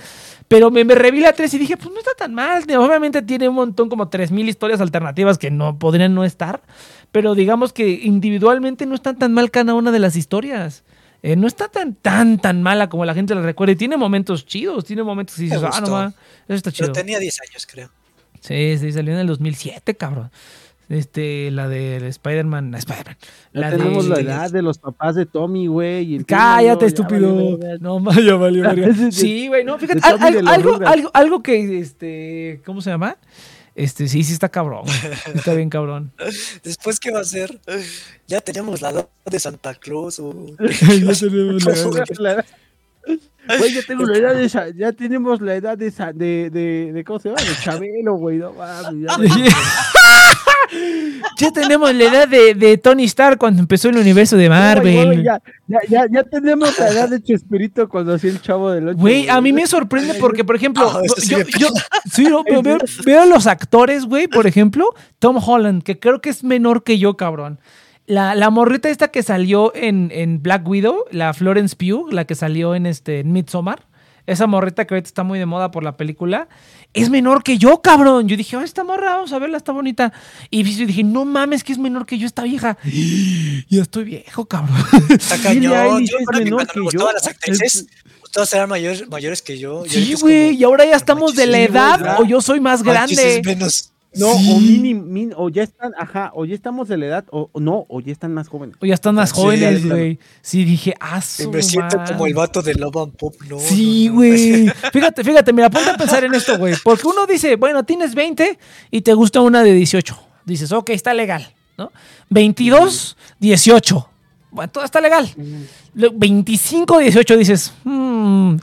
Pero me, me reví la 3 y dije, pues no está tan mal. Obviamente tiene un montón, como 3.000 historias alternativas que no podrían no estar. Pero digamos que individualmente no están tan mal cada una de las historias. Eh, no está tan, tan, tan mala como la gente la recuerda. Y tiene momentos chidos, tiene momentos que dices, ah, no eso está chido. Pero tenía 10 años, creo. Sí, sí, salió en el 2007, cabrón. Este, la de Spider-Man, Spider-Man. La tenemos de- la edad de los papás de Tommy, güey. y Cállate, valió estúpido. No, ya valió verga. Sí, güey, no, fíjate, al- al- algo, algo, algo que, este, ¿cómo se llama? Este, sí, sí está cabrón. Está bien cabrón. Después, ¿qué va a hacer? Ya tenemos la edad de Santa Claus. o- Ya tenemos la edad. Güey, ya tengo la edad de esa- ya tenemos la edad de, esa- de, de, de ¿cómo se llama? De Chabelo, güey, no mames, ya tenemos la edad de, de Tony Stark cuando empezó el universo de Marvel. güey, ya, ya, ya, ya tenemos la edad de Chespirito cuando hacía el chavo del ocho. Güey, a mí me sorprende porque, por ejemplo, Ah, sí yo, yo- sí, veo, veo a los actores, güey, por ejemplo, Tom Holland, que creo que es menor que yo, cabrón. La, la morrita esta que salió en, en Black Widow, la Florence Pugh, la que salió en este en Midsommar, esa morrita que ahorita está muy de moda por la película, es menor que yo, cabrón. Yo dije, oh, esta morra, vamos a verla, está bonita. Y dije, no mames, que es menor que yo esta vieja. Ya estoy viejo, cabrón. Está cañón. Yo es creo que menor cuando que me yo. las actrices, todas eran mayores, mayores que yo. y Sí, es güey, y ahora ya estamos de la edad o yo soy más manches, grande. es menos. No, Sí. o mini, min- o ya están, ajá, o ya estamos de la edad, o o no, o ya están más jóvenes. O ya están más jóvenes, güey. Sí, dije, ah, Me siento como el vato de Love and Pop, ¿no? Sí, no, no. güey. Fíjate, fíjate, mira, ponte a pensar en esto, güey. Porque uno dice, bueno, tienes 20 y te gusta una de 18. Dices, ok, está legal, ¿no? 22, 18. Bueno, todo está legal. Lo- 25, 18 dices, hmm,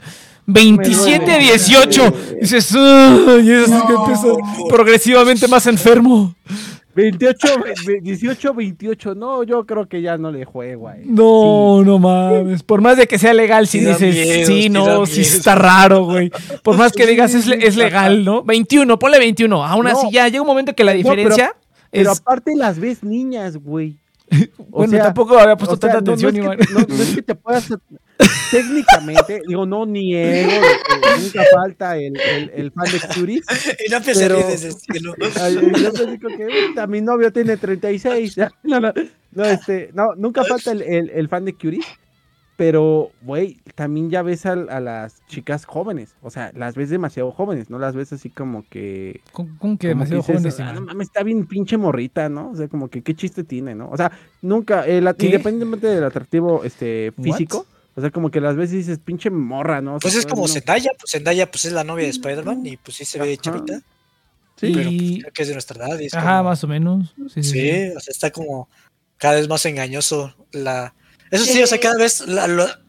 27, duele. 18. Dices, "Ay", y es que empieza progresivamente más enfermo. 28, ve- 18, 28, no, yo creo que ya no le juego ahí. No, no mames. Por más de que sea legal, si Sí dices, miedo, sí, no, sí miedo. está raro, güey. Por más que digas, es, es legal, ¿no? 21, ponle 21. Aún No. así, ya llega un momento que la No, pero- diferencia Pero es. aparte las ves niñas, güey. O Bueno, sea, tampoco había puesto O sea, tanta atención, no, Iván. es que, no, no es que te puedas. técnicamente, digo, no niego, de que nunca falta el, el, el fan de Curie. Y no Pero- a desde el cielo. Yo te digo que "Puta, mi novio tiene 36. No, no, no, este, no, nunca falta el, el, el fan de Curie. Pero, güey, también ya ves a, las chicas jóvenes. O sea, las ves demasiado jóvenes, no las ves así como que. ¿Cómo, cómo que como demasiado dices, jóvenes? "Ah, no mames, está bien pinche morrita, ¿no? O sea, como que qué chiste tiene, ¿no? O sea, nunca, el, ¿Qué? independientemente del atractivo este, What? físico, o sea, como que las ves y dices, pinche morra, ¿no? O sea, Pues es como no- Zendaya, pues Zendaya pues es la novia de Spider-Man y pues sí se ve Ajá. chavita, Sí, pero pues, creo que es de nuestra edad. y es Ajá, como- más o menos. Sí, sí. o sea, está como cada vez más engañoso la... Eso sí, o sea, cada vez la-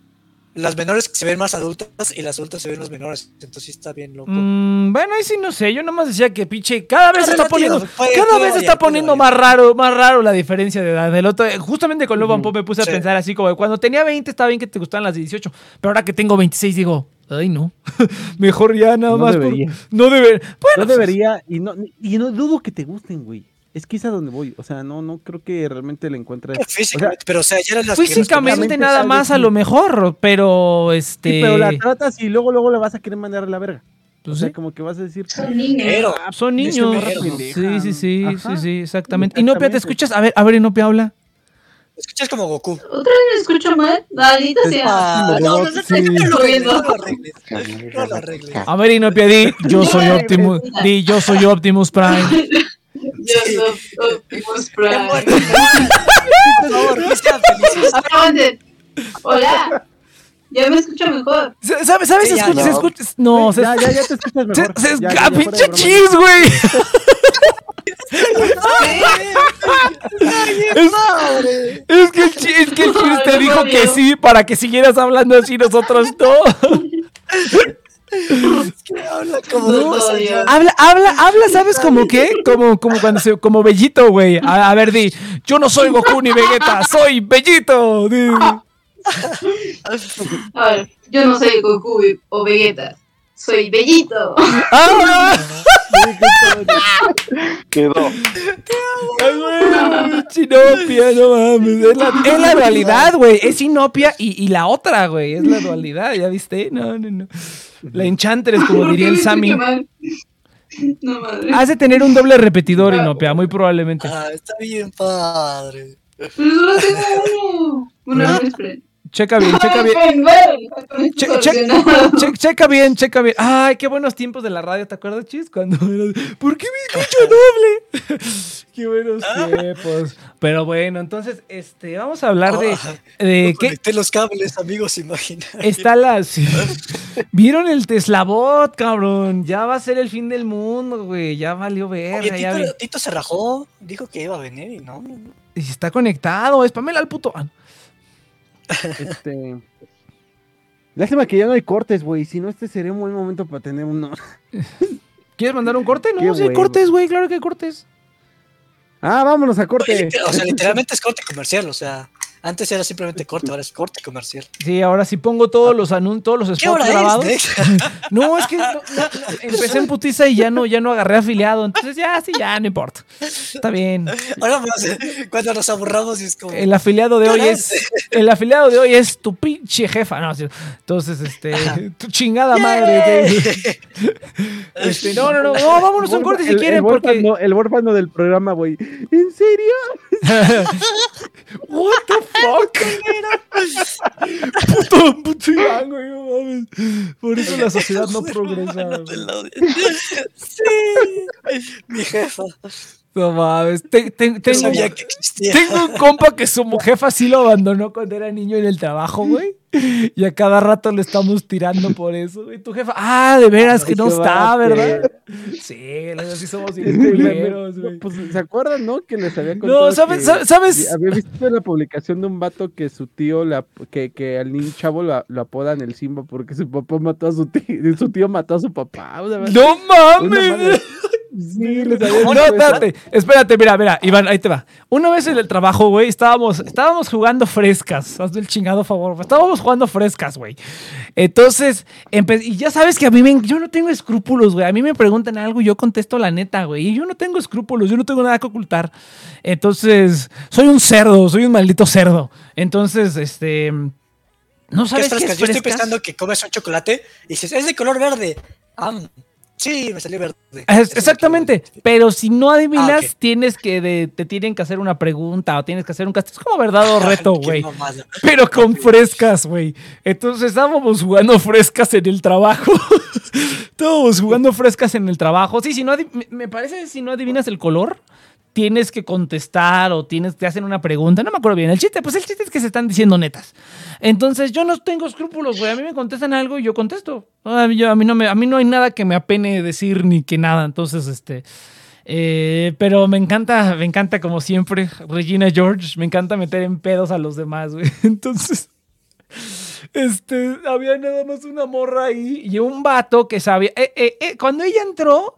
las menores se ven más adultas y las adultas se ven más menores, entonces sí está bien loco. Mm, bueno, ahí sí no sé. Yo nomás decía que pinche. Cada vez se está poniendo. puede- Cada puede vez se variar, está puede poniendo más raro, más raro la diferencia de edad. Del otro, justamente con and Ujú. Pop me puse a pensar así como cuando tenía 20 estaba bien que te gustaban las de 18, pero ahora que tengo 26 digo, ay no, mejor ya nada No más. por- debería. no deber. Bueno, no pues, debería, y no, y no dudo que te gusten, güey. Es que es a donde voy. O sea, no, no creo que realmente le encuentres. Físicamente, pero o sea, ya eran las que nos Físicamente físicamente nada más a lo mejor, pero este. Sí, pero la tratas y luego, luego le vas a querer mandar a la verga. pues o sea, sí. como que vas a decir. Son niños. Pero, Son niños. Sí, sí, sí, Ajá. sí, sí, exactamente. Inopia, ¿te Exactamente. escuchas? A ver, a ver, Inopia habla. escuchas como Goku. ¿Otra vez me escucho mal? Maldita sea. Ah, no, no, no, Sí. no lo arregles, no lo arregles, no lo arregles. A ver, Inopia, di, yo soy Optimus, di, yo soy Optimus Prime. Yo soy Optimus Prime. Por favor, que sean felices. Aguanten. Hola. Ya me escucho mejor. ¿Sabes? ¿Sabes? Sí, Se ya, escucha, no. se escucha. No, se ya, ya, ya te escuchas Se, mejor. se Ya, ya, ya, pinche chis, güey. es, es que el chi- es que el chis te dijo no, que no. sí para que siguieras hablando así nosotros no. Habla como No. Habla, habla, habla, ¿sabes como qué? Como, como cuando se, como Bellito, güey. A, a ver, di, yo no soy Goku ni Vegeta, soy Bellito. Di. A ver, yo no soy Goku o Vegeta. Soy Bellito. ¡Ah! Quedó. Ay, güey, pinche Inopia, no mames. Es la, es la dualidad, güey. Es Inopia y, y la otra, güey. Es la dualidad, ¿ya viste? No, no, no. La Enchantress, como ¿Por diría el Sammy. No madre. Has de tener un doble repetidor, Inopia, muy probablemente. Ah, está bien padre. Pero solo tengo uno. Bueno, ¿No? Checa bien, checa bien. Che- che- che- checa bien, checa bien. Ay, qué buenos tiempos de la radio, ¿te acuerdas, Chis? Cuando era ¿Por qué me escucho doble? qué buenos tiempos. Pero bueno, entonces, este, vamos a hablar de, de No qué conecté los cables, amigos, imagina. está la. sí. ¿Vieron el Teslabot, cabrón? Ya va a ser el fin del mundo, güey. Ya valió Oye, verga. ya vi- Tito, Tito se rajó, dijo que iba a venir y no. Y está conectado, es Pamela al puto. Ah, Este. Lástima que ya no hay cortes, güey. Si no, este sería un buen momento para tener uno. ¿Quieres mandar un corte? Qué No, sí hay huevo. cortes, güey, claro que hay cortes. Ah, vámonos a corte. o sea, literalmente es corte comercial, o sea, antes era simplemente corte, ahora es corte comercial. Sí, ahora sí pongo todos los anuncios, todos los ¿Qué spots hora grabados. es? No, es que no- no- no, empecé en putiza y ya no, ya no agarré afiliado. Entonces ya, sí, ya, no importa. Está bien. Ahora más, cuando nos aburramos y es como... El afiliado de ¿Qué hoy es. El afiliado de hoy es tu pinche jefa. No, entonces, este. Tu chingada madre. Este, no, no, no. No, vámonos a un corte si El- quieren, el porque. huérfano- El huérfano del programa, güey. ¿En serio? What the fuck? puto, puto Iván, güey, no mames. Por eso la sociedad no progresa. güey. Sí, mi jefa. No mames. No tengo, sabía que existía. tengo un compa que su jefa sí lo abandonó cuando era niño en el trabajo, güey. Y a cada rato le estamos tirando por eso. güey. tu jefa, ah, de veras que no está, bate. ¿verdad? Sí, así somos culeros, güey. Pues, ¿se acuerdan, no? Que les había contado No, ¿sabes? que- sa- ¿Sabes? Había visto la publicación de un vato que su tío, la, que, que al niño chavo lo, lo apodan el Simba porque su papá mató a su tío, su tío mató a su papá. o sea, ¡No mames! Sí, les había No, espérate, espérate, mira, mira, Iván, ahí te va. Una vez en el trabajo, güey, estábamos, estábamos jugando frescas. Hazme el chingado favor. Estábamos jugando frescas, güey. Entonces, y ya sabes que a mí me, yo no tengo escrúpulos, güey. A mí me preguntan algo y yo contesto la neta, güey. Y yo no tengo escrúpulos, yo no tengo nada que ocultar. Entonces, soy un cerdo, soy un maldito cerdo. Entonces, este. No ¿Qué sabes es qué frescas? es Yo estoy frescas? pensando que comes un chocolate y dices, es de color verde. Ah, Sí, me salió verde. Exactamente, me pero si no adivinas, Ah, tienes que de- te tienen que hacer una pregunta o tienes que hacer un castigo. Es como verdad o reto, güey. Pero con frescas, güey. Entonces estábamos jugando frescas en el trabajo. Estábamos jugando frescas en el trabajo. Sí, si no me parece si no adivinas el color, tienes que contestar o tienes te hacen una pregunta. No me acuerdo bien. El chiste, pues el chiste es que se están diciendo netas. Entonces yo no tengo escrúpulos, güey. A mí me contestan algo y yo contesto. A mí, yo- a mí no me, a mí no hay nada que me apene decir ni que nada. Entonces, este. eh, pero me encanta, me encanta como siempre, Regina George, me encanta meter en pedos a los demás, güey. Entonces, este, había nada más una morra ahí y un vato que sabía. eh, eh, eh, cuando ella entró,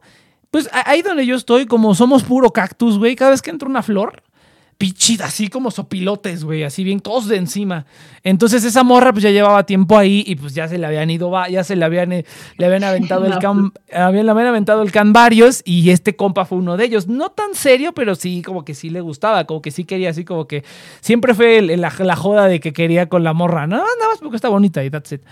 pues ahí donde yo estoy, como somos puro cactus, güey, cada vez que entra una flor, pichida, así como sopilotes, güey, así bien todos de encima. Entonces esa morra pues ya llevaba tiempo ahí y pues ya se le habían ido, ya se le habían, eh, le habían aventado el can, habían, le habían aventado el can varios y este compa fue uno de ellos. No tan serio, pero sí como que sí le gustaba, como que sí quería así como que siempre fue el- el- la, la joda de que quería con la morra, no, nada más porque está bonita y that's it.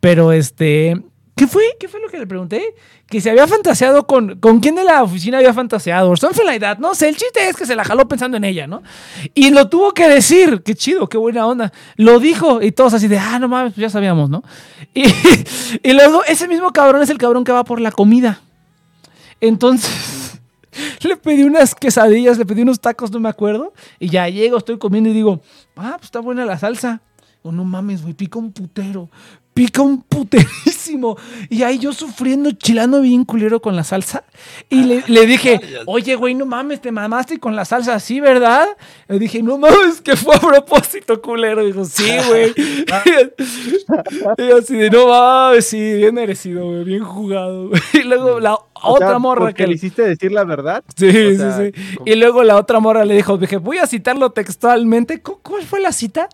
Pero este, ¿qué fue? ¿Qué fue lo que le pregunté? Que se había fantaseado con, con quién de la oficina había fantaseado, o something like that. No el chiste es que se la jaló pensando en ella, ¿no? Y lo tuvo que decir, qué chido, qué buena onda. Lo dijo y todos así de, ah, no mames, pues ya sabíamos, ¿no? Y, y luego ese mismo cabrón es el cabrón que va por la comida. Entonces, le pedí unas quesadillas, le pedí unos tacos, no me acuerdo. Y ya llego, estoy comiendo y digo, ah, pues está buena la salsa. O no mames, güey, pica un putero. Pica un puterísimo. Y ahí yo sufriendo, chilando bien culero con la salsa. Y le, le dije, oye, güey, no mames, te mamaste con la salsa así, ¿verdad? Le dije, no mames, que fue a propósito, culero. Dijo, sí, güey. y así de, no mames, sí, bien merecido, güey, bien jugado. güey". Y luego la O otra sea, morra que le hiciste decir la verdad. Sí, O sea, sí, sí. Y luego la otra morra le dijo, dije, voy a citarlo textualmente. ¿Cu- ¿Cuál fue la cita?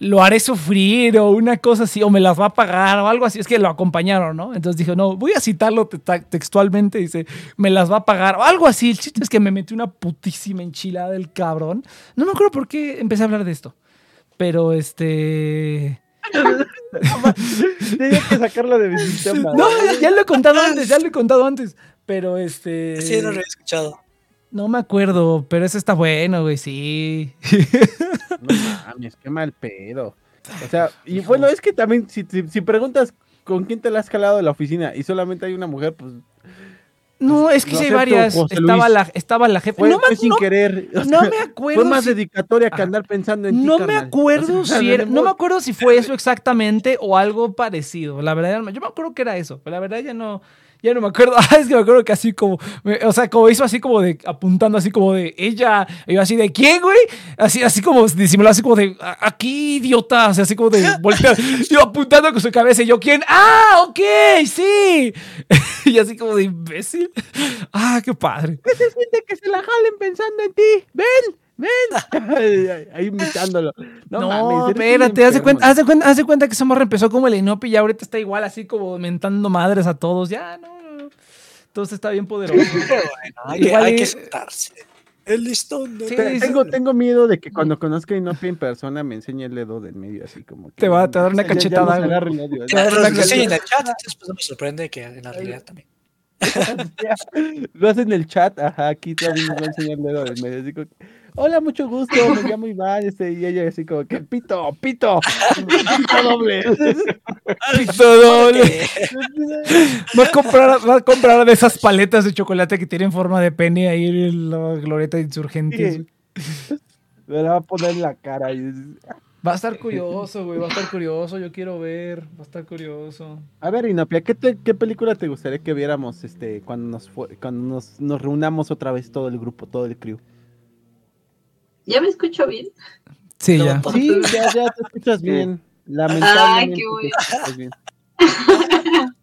Lo haré sufrir o una cosa así, o me las va a pagar o algo así. Es que lo acompañaron, ¿no? Entonces dije, no, voy a citarlo te- ta- textualmente. Dice, me las va a pagar o algo así. El chiste es que me metí una putísima enchilada del cabrón. No me acuerdo por qué empecé a hablar de esto. Pero este. Tenía que sacarlo de mi sistema. No, ya lo he contado antes, ya lo he contado antes. Pero este. Sí, no lo he escuchado. No me acuerdo, pero ese está bueno, güey, sí. No mames, qué mal pedo. O sea, y bueno, es que también, si, si, si preguntas con quién te la has calado de la oficina y solamente hay una mujer, pues No, es que sí hay varias. Estaba la, estaba la jefa. fue, no me, fue sin no- querer. o no me acuerdo. Fue más si- dedicatoria que andar pensando en ti, no me carnal. acuerdo O sea, si era, no me tenemos- acuerdo si fue eso exactamente o algo parecido. La verdad, yo me acuerdo que era eso, pero la verdad ya no, ya no me acuerdo. Ah, es que me acuerdo que así como, me- o sea, como hizo así como de apuntando así como de ella, y yo así de quién, güey, así, así como disimulado así como de "A- aquí idiota, o sea, así como de voltear, yo apuntando con su cabeza y yo quién, ah, ok, sí, y así como de imbécil. Ah, qué padre. ¿Qué se siente que se la jalen pensando en ti? ¡Ven! Ven. Ahí imitándolo. No, No, mames, espérate, haz de, enfermo. cuenta, haz, de cuenta, haz de cuenta que esa morra empezó como el Enopi y ahorita está igual, así como mentando madres a todos. Ya, no, no. Entonces está bien poderoso. Bueno, hay, que, Igual hay que sentarse. El listón de Sí, Te- sí. Tengo, tengo miedo de que cuando conozca a Inopi en persona me enseñe el dedo del medio, así como que. Te va- te va a dar una Ya- ya cachetada, nos güey. agarre el odio, Te va a dar Pero una lo que sí, en el chat, no me sorprende que en la realidad también. Lo hace en el chat, ajá, aquí también nos va a enseñar el dedo del medio. Así como que, Hola, mucho gusto, me llamo Iván, este, y ella así como que, pito, pito, pito doble. Pito doble. Va a, comprar, va a comprar de esas paletas de chocolate que tienen forma de pene ahí en la glorieta de insurgentes. Sí. Me la va a poner en la cara. y- Va a estar curioso, güey. Va a estar curioso. Yo quiero ver. Va a estar curioso. A ver, Inopia, ¿qué, te- ¿qué película te gustaría que viéramos este, cuando, nos, cuando nos, nos reunamos otra vez todo el grupo, todo el crew? ¿Ya me escucho bien? Sí, No, ya. pues, Sí, ya, ya te escuchas bien. Lamentablemente. qué bueno. te escuchas bien.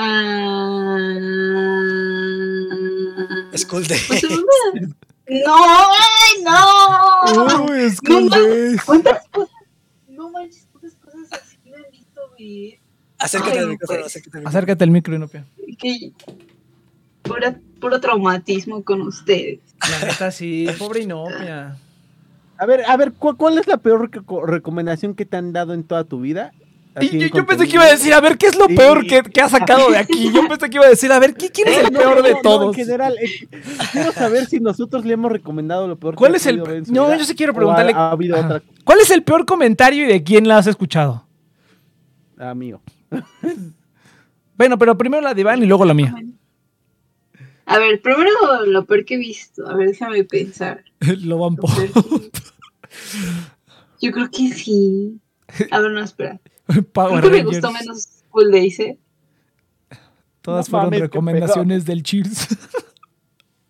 Ah... School Day. Pues, una- No, ay, no. Uy, es No mames, ¿Cuántas cosas? No manches, cuántas cosas así me han visto ver. Acércate Ay, al micrófono, pues. acércate al micrófono. Acércate al micro, Inopia. Que pura- puro traumatismo con ustedes. La neta, sí. Pobre Inopia. A ver, a ver, ¿cu- ¿cuál es la peor reco- recomendación que te han dado en toda tu vida? Yo, en yo pensé que iba a decir, a ver, ¿qué es lo peor que, que ha sacado de aquí? Yo pensé que iba a decir, a ver, ¿qué, ¿quién es el No, peor no, de no, todos? en general, eh, quiero saber si nosotros le hemos recomendado lo peor que ¿Cuál ha es el- podido ver en su no, vida, yo sí quiero preguntarle- Ha, ha habido otra ¿Cuál es el peor comentario y de quién la has escuchado? ah, mío. Bueno, pero primero la de Iván y luego la mía. A ver, primero lo peor que he visto. A ver, déjame pensar. Lo peor que- Yo creo que sí. A ver, no, espera. Power Creo que me gustó menos School Days, ¿eh? Todas No fueron mames, recomendaciones del Cheers.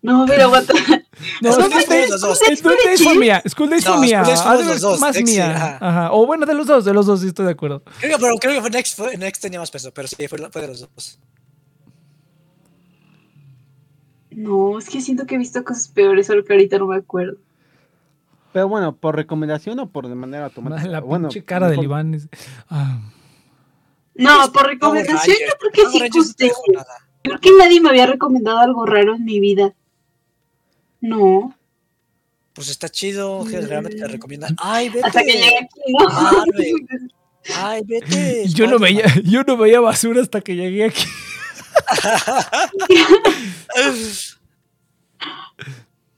No, pero aguanta. No, School School Days Days- los dos. School School Days Days fue mía. School Days No, fue mía. Más Next, mía. ajá. Ajá. O bueno, de los dos, de los dos, sí estoy de acuerdo. Creo que, pero creo que fue Next, fue, Next tenía más peso, pero sí, fue, fue de los dos. No, es que siento que he visto cosas peores, solo que ahorita no me acuerdo. Pero bueno, ¿por recomendación o por de manera automática? La bueno, pinche cara del mejor- Iván. es- ah. No, por Power recomendación yo creo que sí no nada. Creo que nadie me había recomendado algo raro en mi vida. No. Pues está chido, generalmente te recomiendan. Ay, vete. Hasta que llegué aquí, ¿no? Marvel. Ay, vete. Yo no, veía, yo no veía basura hasta que llegué aquí.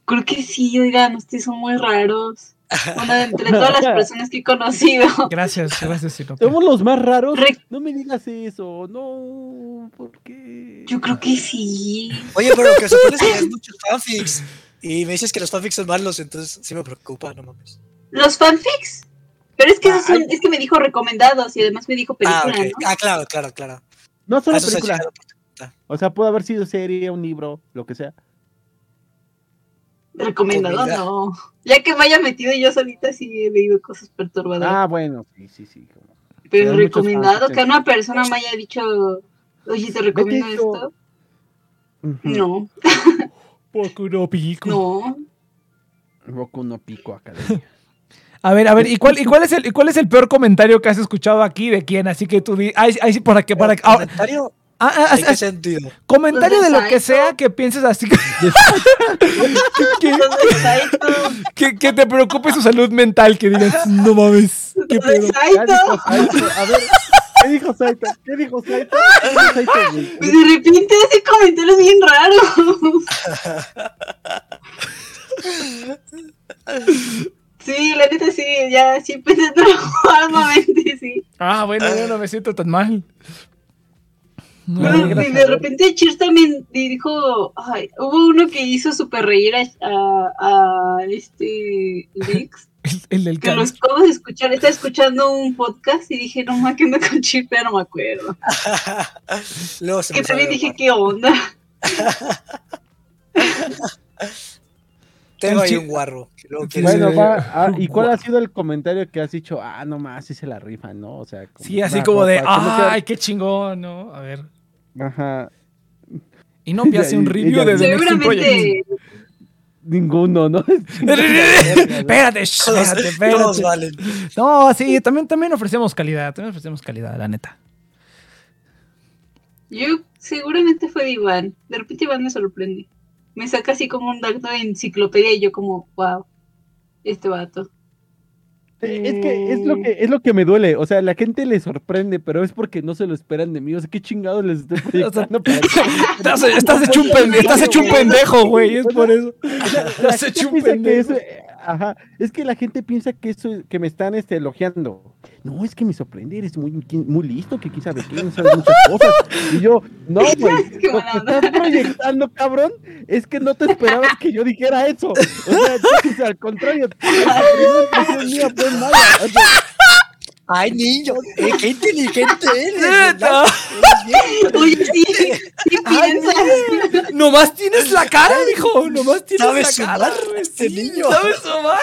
Creo que sí, oigan, ustedes son muy raros. Bueno, entre todas las personas que he conocido. Gracias, gracias, Sinopia. Somos los más raros. Re- No me digas eso. No, ¿por qué? Yo creo que sí. Oye, pero que supones que hay muchos fanfics. Y me dices que los fanfics son malos, entonces sí me preocupa, no mames. Los fanfics. Pero es que, esos son- es que me dijo recomendados y además me dijo Ah, película, ok. ¿no? Ah, claro, claro, claro. No Ah, solo eso está. O sea, puede haber sido serie, un libro, lo que sea. Recomendado, no. Ya que me haya metido yo solita, sí he leído cosas perturbadoras. Ah, bueno, sí, sí, sí. pero recomendado, que una persona me haya dicho, oye, te recomiendo esto. No, Poco no pico. no. Boku no Pico Academia. A ver, a ver, ¿y cuál, y cuál es el, y cuál es el peor comentario que has escuchado aquí de quién? Así que tú di, ay, ay, sí, para que, para que, ah, ¿Comentario? Ah, ah, ¿En ah, qué sentido? comentario de lo que sea que pienses así que, que, te preocupe su salud mental, que digas, no mames, qué pedo. A ver, ¿qué dijo Saito? ¿Qué dijo Saito? ¿Qué dijo Saito? Pues de repente hace comentarios bien raros. Sí, la neta sí, ya sí empecé nuevamente, sí. Ah, bueno, yo no me siento tan mal. De repente Cheers también dijo, ay, hubo uno que hizo super reír a, a, a este Lix, el, el del que lo cáncer. acabo de escuchar, estaba escuchando un podcast y dije, no más que ando con Cheers, pero no me acuerdo. Luego se Que me también dije, mal. ¿qué onda? Tengo ahí un guarro. que luego quieres- Bueno, va, ah, ¿y cuál ha sido el comentario que has dicho? Ah, no más, sí se la rifan, ¿no? O sea, como Sí, así como de, ay, qué chingón, ¿no? A ver. Ajá, Y no me hace un review de The Next Project. Seguramente, ninguno, ¿no? espérate, espérate, todos espérate. valen. No, sí, también, también ofrecemos calidad, también ofrecemos calidad, la neta. yo seguramente fue de Iván. De repente Iván me sorprende. Me saca así como un dato de enciclopedia y yo como, wow, este vato. Es que es lo que es lo que me duele, o sea, la gente le sorprende, pero es porque no se lo esperan de mí, o sea, qué chingados les estoy proyectando para Estás, estás hecho un pendejo, estás hecho un pendejo, güey, es por eso. Estás hecho un pendejo. eso- eh, ajá, es que la gente piensa que eso que me están este, elogiando. No, es que me sorprende, eres muy, muy listo, que quién sabe qué, no sabes muchas cosas. Y yo, no, güey, lo que estás proyectando, cabrón, es que no te esperabas que yo dijera eso. O sea, entonces, al contrario, la primera impresión mía fue mala. O sea, Ay, niño, eh, qué inteligente eres. Bien Oye, sí, sí Ay, piensas. Nomás tienes la cara, mijo. Nomás tienes ¿Sabes la cara. sumar, este sí, niño? ¿Sabes sumar?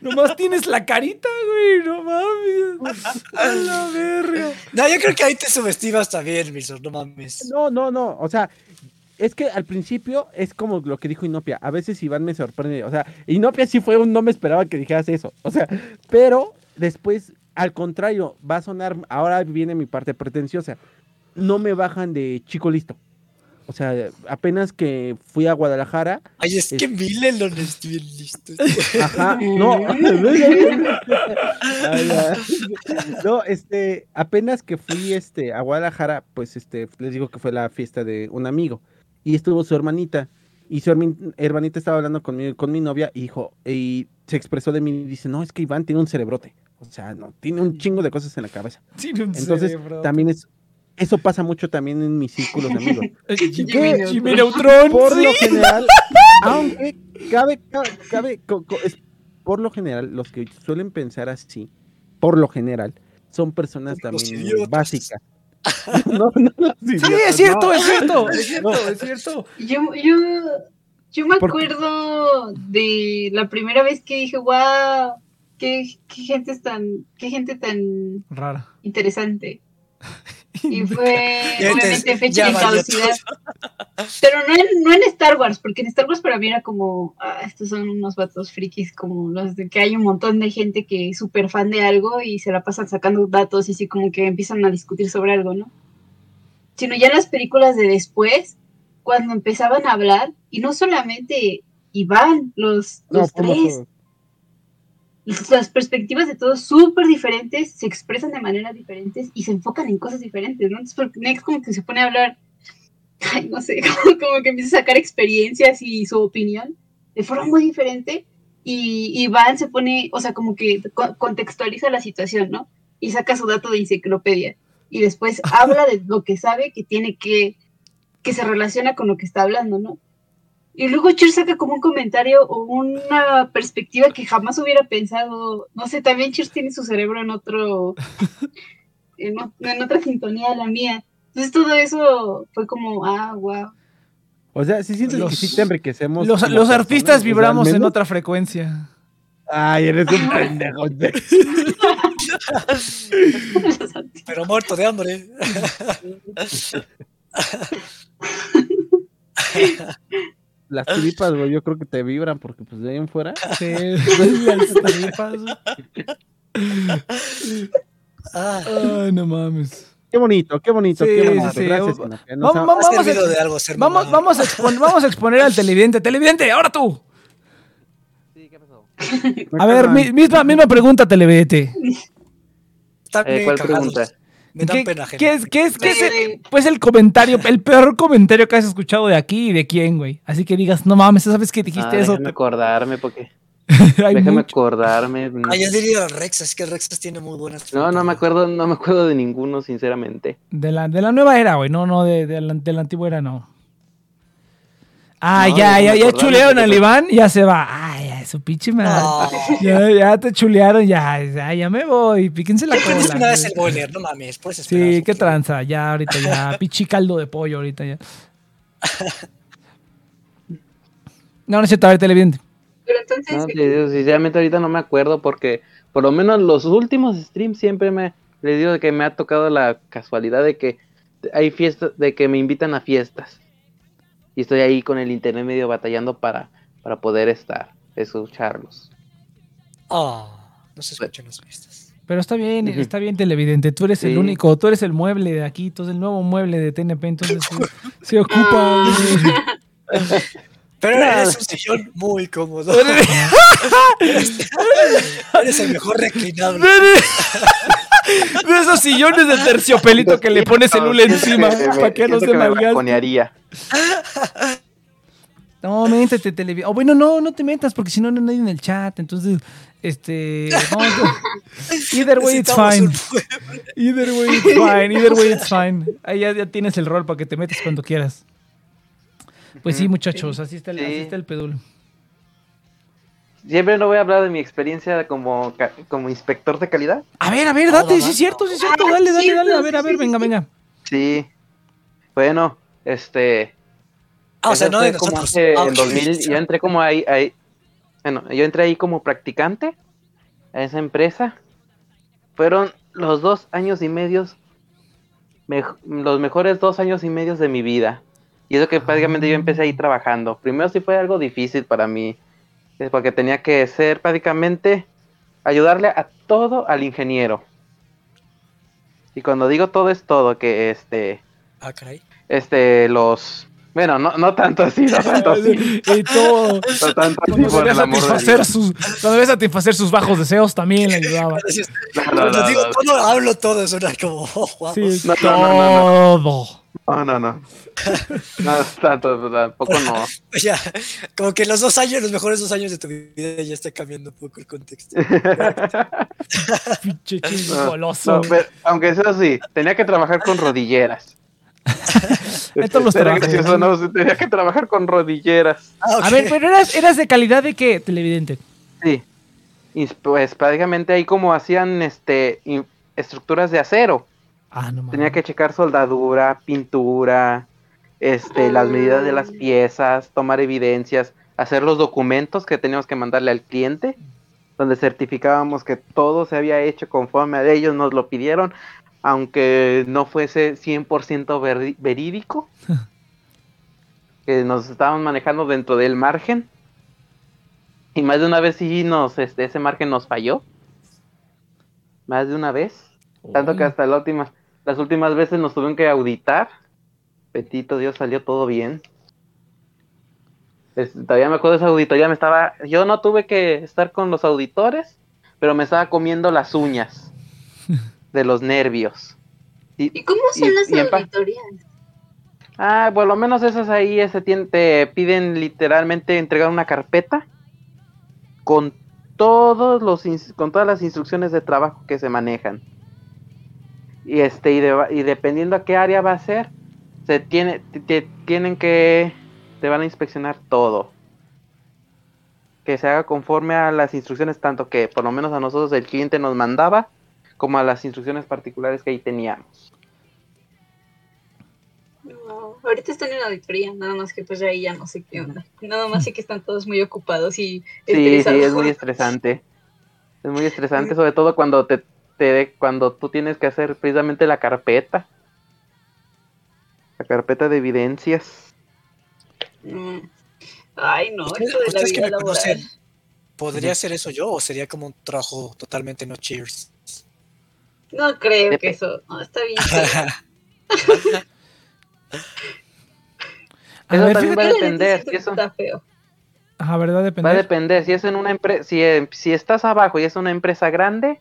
Nomás tienes la carita, güey. No mames. A la verga. No, yo creo que ahí te subestimas también, Milson, no mames. No, no, no. O sea, es que al principio es como lo que dijo Inopia. A veces Iván me sorprende. O sea, Inopia sí fue un no me esperaba que dijeras eso. O sea, pero después, al contrario, va a sonar. Ahora viene mi parte pretenciosa. No me bajan de chico listo. O sea, apenas que fui a Guadalajara, Ay, es que Milelon es bien listo. Ajá, no. No, este, apenas que fui este, a Guadalajara, pues este, les digo que fue la fiesta de un amigo. Y estuvo su hermanita. Y su hermanita estaba hablando conmigo, con mi novia, y dijo, y se expresó de mí y dice, no, es que Iván tiene un cerebrote. O sea, no, tiene un chingo de cosas en la cabeza. Tiene un Entonces, cerebro. también es, eso pasa mucho también en mis círculos de amigos. Jimmy Jimmy Neutron. Por sí. lo general, aunque cabe, cabe, cabe- co- co- es- por lo general, los que suelen pensar así, por lo general, son personas también básicas. no, no, los Sí, idiotas, es cierto, no. es cierto, es cierto, es cierto. Yo, yo, yo me ¿Por qué? acuerdo de la primera vez que dije, wow, qué, qué gente es tan, qué gente tan Rara. interesante. Y fue obviamente te- fecha de caducidad. Pero no en, no en Star Wars, porque en Star Wars para mí era como, ah, estos son unos vatos frikis, como los de que hay un montón de gente que es súper fan de algo y se la pasan sacando datos y así como que empiezan a discutir sobre algo, ¿no? Sino ya en las películas de después, cuando empezaban a hablar, y no solamente Iván, los, los tres, las perspectivas de todos súper diferentes, se expresan de maneras diferentes y se enfocan en cosas diferentes, ¿no? Entonces, porque Next como que se pone a hablar, ay, no sé, como, como que empieza a sacar experiencias y su opinión de forma muy diferente y Iván se pone, o sea, como que co- contextualiza la situación, ¿no? Y saca su dato de enciclopedia y después habla de lo que sabe que tiene que, que se relaciona con lo que está hablando, ¿no? Y luego Cher saca como un comentario o una perspectiva que jamás hubiera pensado. No sé, también Cher tiene su cerebro en otro. en, o- en otra sintonía a la mía. Entonces todo eso fue como, ah, wow. O sea, si sientes Los- que sí te enriquecemos. Los, artistas o sea, vibramos en otra frecuencia. Ay, eres un pendejo. Pero muerto de hambre. Las tripas, güey, yo creo que te vibran porque pues de ahí en fuera. Sí, las taripas. Ah, Ay, no mames. Qué bonito, qué bonito, Sí, qué sí, bonito. sí. Gracias, Vamos- vamos- vamos a- servido de algo ser Vamos, mamá. vamos, a expon- vamos a exponer al televidente. Televidente, ahora tú. A ver, mi- misma, misma pregunta, televidente. Eh, ¿Cuál pregunta? Me dan ¿Qué, pena qué es, qué es, qué es el- pues el comentario, el peor comentario que has escuchado de aquí y de quién, güey? Así que digas, no mames, ¿sabes que dijiste Ah, eso? déjame acordarme porque. Déjame mucho. acordarme. No, Ah, yo diría Rexas, es que Rexas tiene muy buenas. no, no me acuerdo, no me acuerdo de ninguno, sinceramente. De la, de la nueva era, güey, no, no, de, de la, de la antigua era, no. Ah, No, ya, ya, ya chulearon al Iván, ya se va. Ay, ya, su pinche madre. No. Ya, ya te chulearon, ya, ya, ya me voy, píquense la ¿Qué cola. una vez el boiler? No mames, puedes esperar. Sí, qué poquito. tranza, ya ahorita ya, pinche caldo de pollo ahorita ya. No, no es cierto, a ver, televidente. Pero entonces, No, digo, sinceramente ahorita no me acuerdo porque por lo menos los últimos streams siempre me les digo que me ha tocado la casualidad de que hay fiestas, de que me invitan a fiestas. Y estoy ahí con el internet medio batallando para, para poder estar, escucharlos. Ah, no se escuchan las pistas. Pero está bien, está bien, televidente. Tú eres el único, tú eres el mueble de aquí, tú eres el nuevo mueble de TNP, entonces se ocupa. Pero eres un sillón muy cómodo. eres el mejor reclinable. De esos sillones de terciopelito que le pones el hule encima para que no se malgaste. No, métete, televidente. O bueno, no, no te metas porque si no, no hay nadie en el chat. Entonces, este. no, no. either way, it's fine. Either way, it's fine. Either way, it's fine. Ahí ya, ya tienes el rol para que te metas cuando quieras. Pues sí, muchachos, así está el, Sí. así está el pedul. Siempre no voy a hablar de mi experiencia como, como inspector de calidad. A ver, a ver, date, no, sí es cierto, sí es cierto. Ah, Dale, dale, dale. A ver, a ver, venga, venga. Sí. Bueno, este. Ah, o sea, no de como nosotros. hace- Ah, en ok. 2000, yo entré como ahí, ahí, bueno, yo entré ahí como practicante a esa empresa. Fueron los dos años y medios, los mejores dos años y medios de mi vida. Y eso que prácticamente yo empecé ahí trabajando. Primero sí fue algo difícil para mí, porque tenía que ser prácticamente ayudarle a todo al ingeniero. Y cuando digo todo es todo, que este, Ah, caray. este, los, Bueno, no, no tanto así, no tanto así. y todo. No tanto así, Cuando por el de satisfacer sus, cuando debía satisfacer sus bajos deseos también le ayudaba. No, no, Cuando no, digo no, todo, hablo todo, suena como, oh, wow. Sí, No, no, no, no, todo. No, no, no. No es tanto, tampoco no. Ya, como que los dos años, los mejores dos años de tu vida ya está cambiando un poco el contexto. Pinche No, goloso. no, pero, aunque eso sí, tenía que trabajar con rodilleras. Los gracioso, no, tenía que trabajar con rodilleras. Ah. A ver, pero eras, eras de calidad de qué, televidente. Sí. Y pues prácticamente ahí como hacían este estructuras de acero. Ah, no. Tenía que checar soldadura, pintura, este, las medidas de las piezas, tomar evidencias, hacer los documentos que teníamos que mandarle al cliente, donde certificábamos que todo se había hecho conforme a ellos nos lo pidieron, aunque no fuese 100% verdi- verídico, que nos estábamos manejando dentro del margen. Y más de una vez sí nos, este, ese margen nos falló. Más de una vez. Tanto que hasta la última, las últimas veces nos tuvieron que auditar. Petito Dios, salió todo bien. Es- todavía me acuerdo de esa auditoría, me estaba, yo no tuve que estar con los auditores, pero me estaba comiendo las uñas de los nervios. Y, ¿Y cómo son Y- las y auditorías? ah, por lo menos esas ahí ese te piden literalmente entregar una carpeta con todos los con todas las instrucciones de trabajo que se manejan. Y este y, de- y dependiendo a qué área va a ser, se tiene te- tienen que te van a inspeccionar todo. Que se haga conforme a las instrucciones tanto que por lo menos a nosotros el cliente nos mandaba como a las instrucciones particulares que ahí teníamos. No, ahorita están en auditoría, nada más que pues ahí ya no sé qué onda. Nada más sé que están todos muy ocupados y Sí, sí, es muy estresante. Es muy estresante, sobre todo cuando te, te cuando tú tienes que hacer precisamente la carpeta. La carpeta de evidencias. Mm. Ay, no, Ustedes- esto de la ustedes que vida me laboral. conocen, ¿Podría ser eso yo o sería como un trabajo totalmente no cheers? No creo Dep- que eso. No, está bien. feo. A Eso ver, también va a la depender, si eso- Está feo. ajá, ¿verdad? Va a Depende. depender, si es en una empresa, si, eh, si estás abajo y es una empresa grande,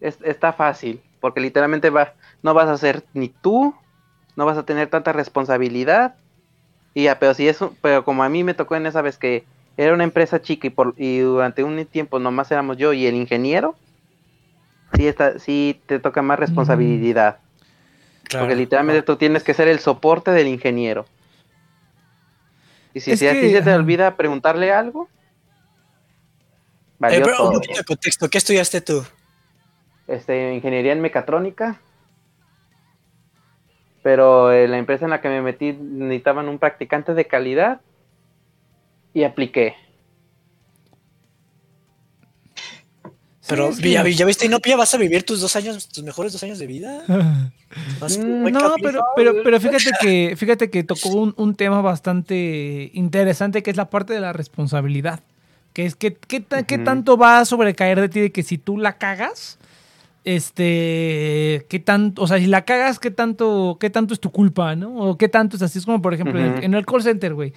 es- está fácil, porque literalmente va, no vas a ser ni tú, no vas a tener tanta responsabilidad, y ya, pero si es, un- pero como a mí me tocó en esa vez que era una empresa chica y, por, y durante un tiempo nomás éramos yo y el ingeniero, sí, está, sí te toca más responsabilidad, Claro. porque literalmente tú tienes que ser el soporte del ingeniero. Y si, si a ti se te olvida preguntarle algo, Eh, un poquito de contexto, ¿qué estudiaste tú? Este, ingeniería en mecatrónica. Pero eh, la empresa en la que me metí necesitaban un practicante de calidad y apliqué. Pero que- ya, ya viste, ¿no ya vas a vivir tus dos años, tus mejores dos años de vida? Mm, No, pero, pero, pero fíjate que, fíjate que tocó un, un tema bastante interesante que es la parte de la responsabilidad. Que es que qué, ta- qué Ujú. tanto va a sobrecaer de ti de que si tú la cagas, este, qué tanto, o sea, si la cagas, qué tanto, qué tanto es tu culpa, ¿no? O qué tanto es así, es como por ejemplo en, el, Ujú. en el call center, güey.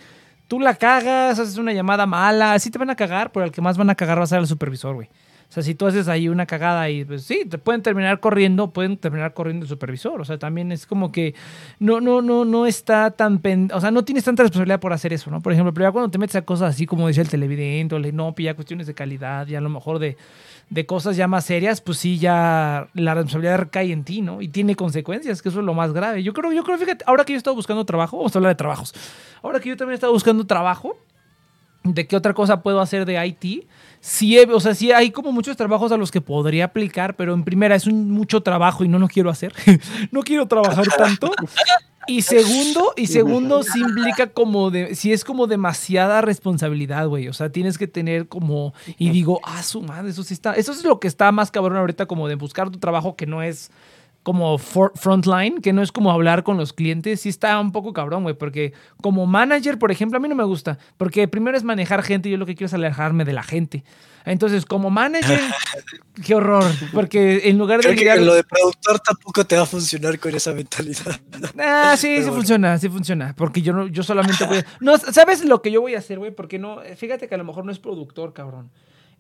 Tú la cagas, haces una llamada mala, así te van a cagar, pero el que más van a cagar va a ser el supervisor, güey. O sea, si tú haces ahí una cagada y pues sí, te pueden terminar corriendo, pueden terminar corriendo el supervisor. O sea, también es como que no, no, no, no está tan pen- o sea, no tienes tanta responsabilidad por hacer eso, ¿no? Por ejemplo, pero ya cuando te metes a cosas así como decía el televidente, o le no, ya cuestiones de calidad, ya a lo mejor de, de cosas ya más serias, pues sí, ya la responsabilidad recae en ti, ¿no? Y tiene consecuencias, que eso es lo más grave. Yo creo, yo creo, fíjate, ahora que yo he estado buscando trabajo, vamos a hablar de trabajos. Ahora que yo también he estado buscando trabajo, ¿de qué otra cosa puedo hacer de IT? Sí, o sea, sí hay como muchos trabajos a los que podría aplicar, pero en primera es un mucho trabajo y no lo quiero hacer. no quiero trabajar tanto. Y segundo, y segundo, sí implica como de, sí es como demasiada responsabilidad, güey. O sea, tienes que tener como, y digo, ah, su madre, eso sí está, eso es lo que está más cabrón ahorita, como de buscar tu trabajo que no es como for- frontline, que no es como hablar con los clientes, sí está un poco cabrón, güey, porque como manager, por ejemplo, a mí no me gusta, porque primero es manejar gente yo lo que quiero es alejarme de la gente. Entonces, como manager, qué horror, porque en lugar de Creo que lo de productor tampoco te va a funcionar con esa mentalidad. Ah, sí, Pero sí bueno. funciona, sí funciona. Porque yo no, yo solamente voy a- No, ¿sabes lo que yo voy a hacer, güey? Porque no, fíjate que a lo mejor no es productor, cabrón.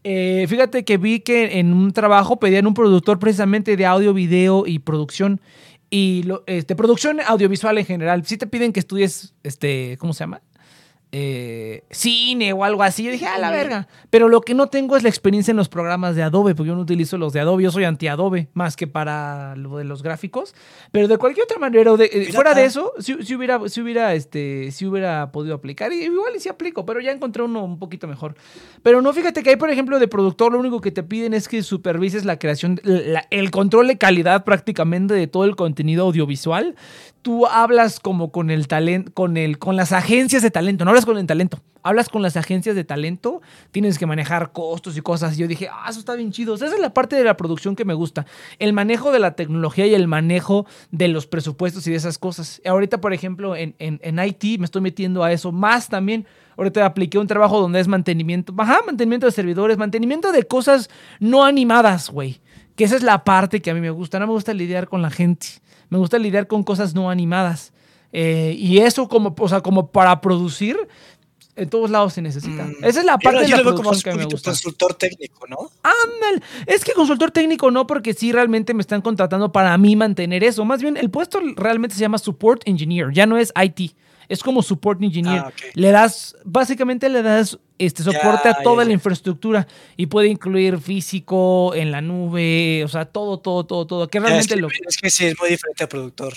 Eh, fíjate que vi que en un trabajo pedían un productor precisamente de audio, video y producción. Y lo, este, producción audiovisual en general. Sí te piden que estudies, este, ¿cómo se llama? Eh, cine o algo así. Yo dije, a la verga. Pero lo que no tengo es la experiencia en los programas de Adobe, porque yo no utilizo los de Adobe. Yo soy anti-Adobe, más que para lo de los gráficos. Pero de cualquier otra manera, de- eh, fuera de eso, si, si hubiera, si, hubiera, este, si hubiera podido aplicar. Y igual y sí aplico, pero ya encontré uno un poquito mejor. Pero no, fíjate que hay, por ejemplo, de productor, lo único que te piden es que supervises la creación, la- el control de calidad prácticamente de todo el contenido audiovisual. Tú hablas como con el talento, con el, con las agencias de talento, no hablas con el talento, hablas con las agencias de talento, tienes que manejar costos y cosas. Y yo dije, ah, eso está bien chido. Esa es la parte de la producción que me gusta. El manejo de la tecnología y el manejo de los presupuestos y de esas cosas. Ahorita, por ejemplo, en, en, en IT me estoy metiendo a eso más también. Ahorita apliqué un trabajo donde es mantenimiento, ajá, mantenimiento de servidores, mantenimiento de cosas no animadas, güey. Que esa es la parte que a mí me gusta. No me gusta lidiar con la gente. Me gusta lidiar con cosas no animadas. Eh, y eso como, o sea, como para producir, en todos lados se necesita. Mm, Esa es la Yo, parte de la lo como producción un que me gusta. consultor técnico, ¿no? Ándale. Es que consultor técnico no, porque sí realmente me están contratando para mí mantener eso. Más bien, el puesto realmente se llama Support Engineer, ya no es IT. Es como Support Engineer. Ah, ok. Le das, básicamente le das este soporte Ya, a toda ya, la infraestructura y puede incluir físico, en la nube, o sea, todo, todo, todo, todo. Que Ya, es, realmente que, lo. es que sí, es muy diferente a productor.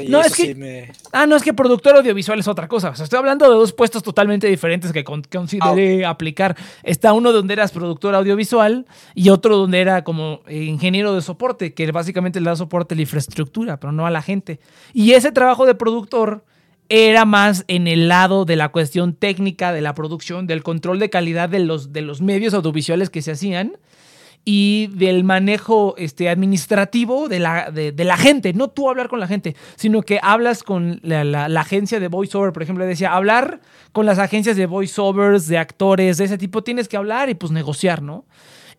Y No, es que- sí me- Ah, no, es que productor audiovisual es otra cosa. O sea, estoy hablando de dos puestos totalmente diferentes que con- consideré aplicar. Está uno donde eras productor audiovisual y otro donde era como ingeniero de soporte, que básicamente le da soporte a la infraestructura, pero no a la gente. Y ese trabajo de productor era más en el lado de la cuestión técnica de la producción, del control de calidad de los, de los medios audiovisuales que se hacían y del manejo este, administrativo de la, de, de la gente. No tú hablar con la gente, sino que hablas con la, la- agencia de voiceover, por ejemplo, decía, hablar con las agencias de voiceovers, de actores, de ese tipo, tienes que hablar y pues negociar, ¿no?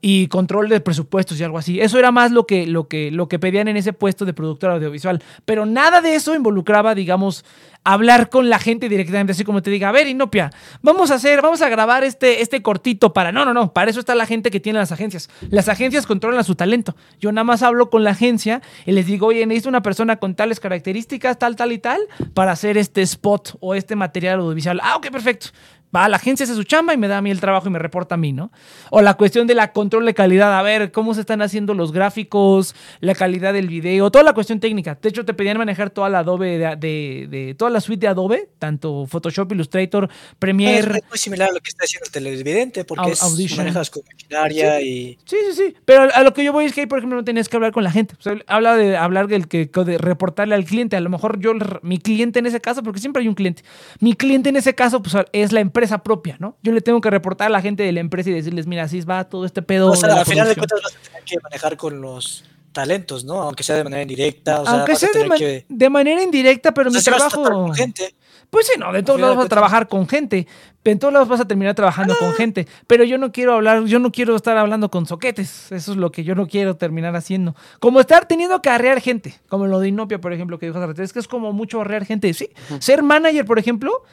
Y control de presupuestos y algo así. Eso era más lo que, lo que, lo que pedían en ese puesto de productor audiovisual. Pero nada de eso involucraba, digamos, hablar con la gente directamente, así como te diga, a ver, Inopia, vamos a hacer, vamos a grabar este, este cortito para. No, no, no, para eso está la gente que tiene las agencias. Las agencias controlan su talento. Yo nada más hablo con la agencia y les digo, oye, necesito una persona con tales características, tal, tal y tal, para hacer este spot o este material audiovisual. Ah, ok, perfecto. Va a la agencia, hace su chamba y me da a mí el trabajo y me reporta a mí, ¿no? O la cuestión de la control de calidad, a ver cómo se están haciendo los gráficos, la calidad del video, toda la cuestión técnica. De hecho, te pedían manejar toda la Adobe, de, de- de- toda la suite de Adobe, tanto Photoshop, Illustrator, Premiere. es muy similar a lo que está haciendo el televidente, porque es, manejas con maquinaria y... Sí, sí, sí. Pero a lo que yo voy es que ahí, por ejemplo, no tenías que hablar con la gente. O sea, habla de hablar del que de reportarle al cliente. A lo mejor yo, mi cliente en ese caso, porque siempre hay un cliente. Mi cliente en ese caso, pues es la empresa propia, ¿no? Yo le tengo que reportar a la gente de la empresa y decirles, mira, así va todo este pedo. O sea, de al final de producción". cuentas vas a tener que manejar con los talentos, ¿no? Aunque sea de manera indirecta, o Aunque sea de, tener man- que... de manera indirecta, pero o sea, mi trabajo. con gente. Pues sí, no, de todos lados de vas a trabajar con gente. En todos lados vas a terminar trabajando Ah. con gente. Pero yo no quiero hablar, yo no quiero estar hablando con soquetes. Eso es lo que yo no quiero terminar haciendo. Como estar teniendo que arrear gente. Como lo de Inopia, por ejemplo, que dijo. Es que es como mucho arrear gente. Sí. Ser manager, por ejemplo,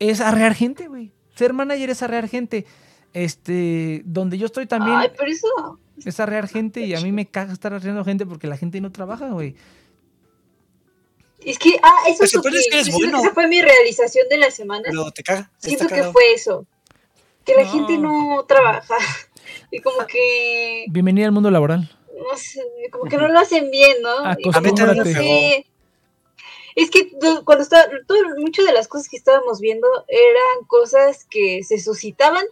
es arrear gente, güey. Ser manager es arrear gente. Este, donde yo estoy también Ay, pero eso. es arrear gente y a mí me caga estar arreando gente porque la gente no trabaja, güey. Es que, ah, eso es que, es que eres yo siento que bueno. esa fue mi realización de la semana. Pero te caga. Siento que cagado. fue eso. Que la No. gente no trabaja. Y como que, Bienvenida al mundo laboral. no sé, como que no lo hacen bien, ¿no? Y como, Acostúmbrate. no sé. Es que do- cuando estaba, todo, muchas de las cosas que estábamos viendo eran cosas que se suscitaban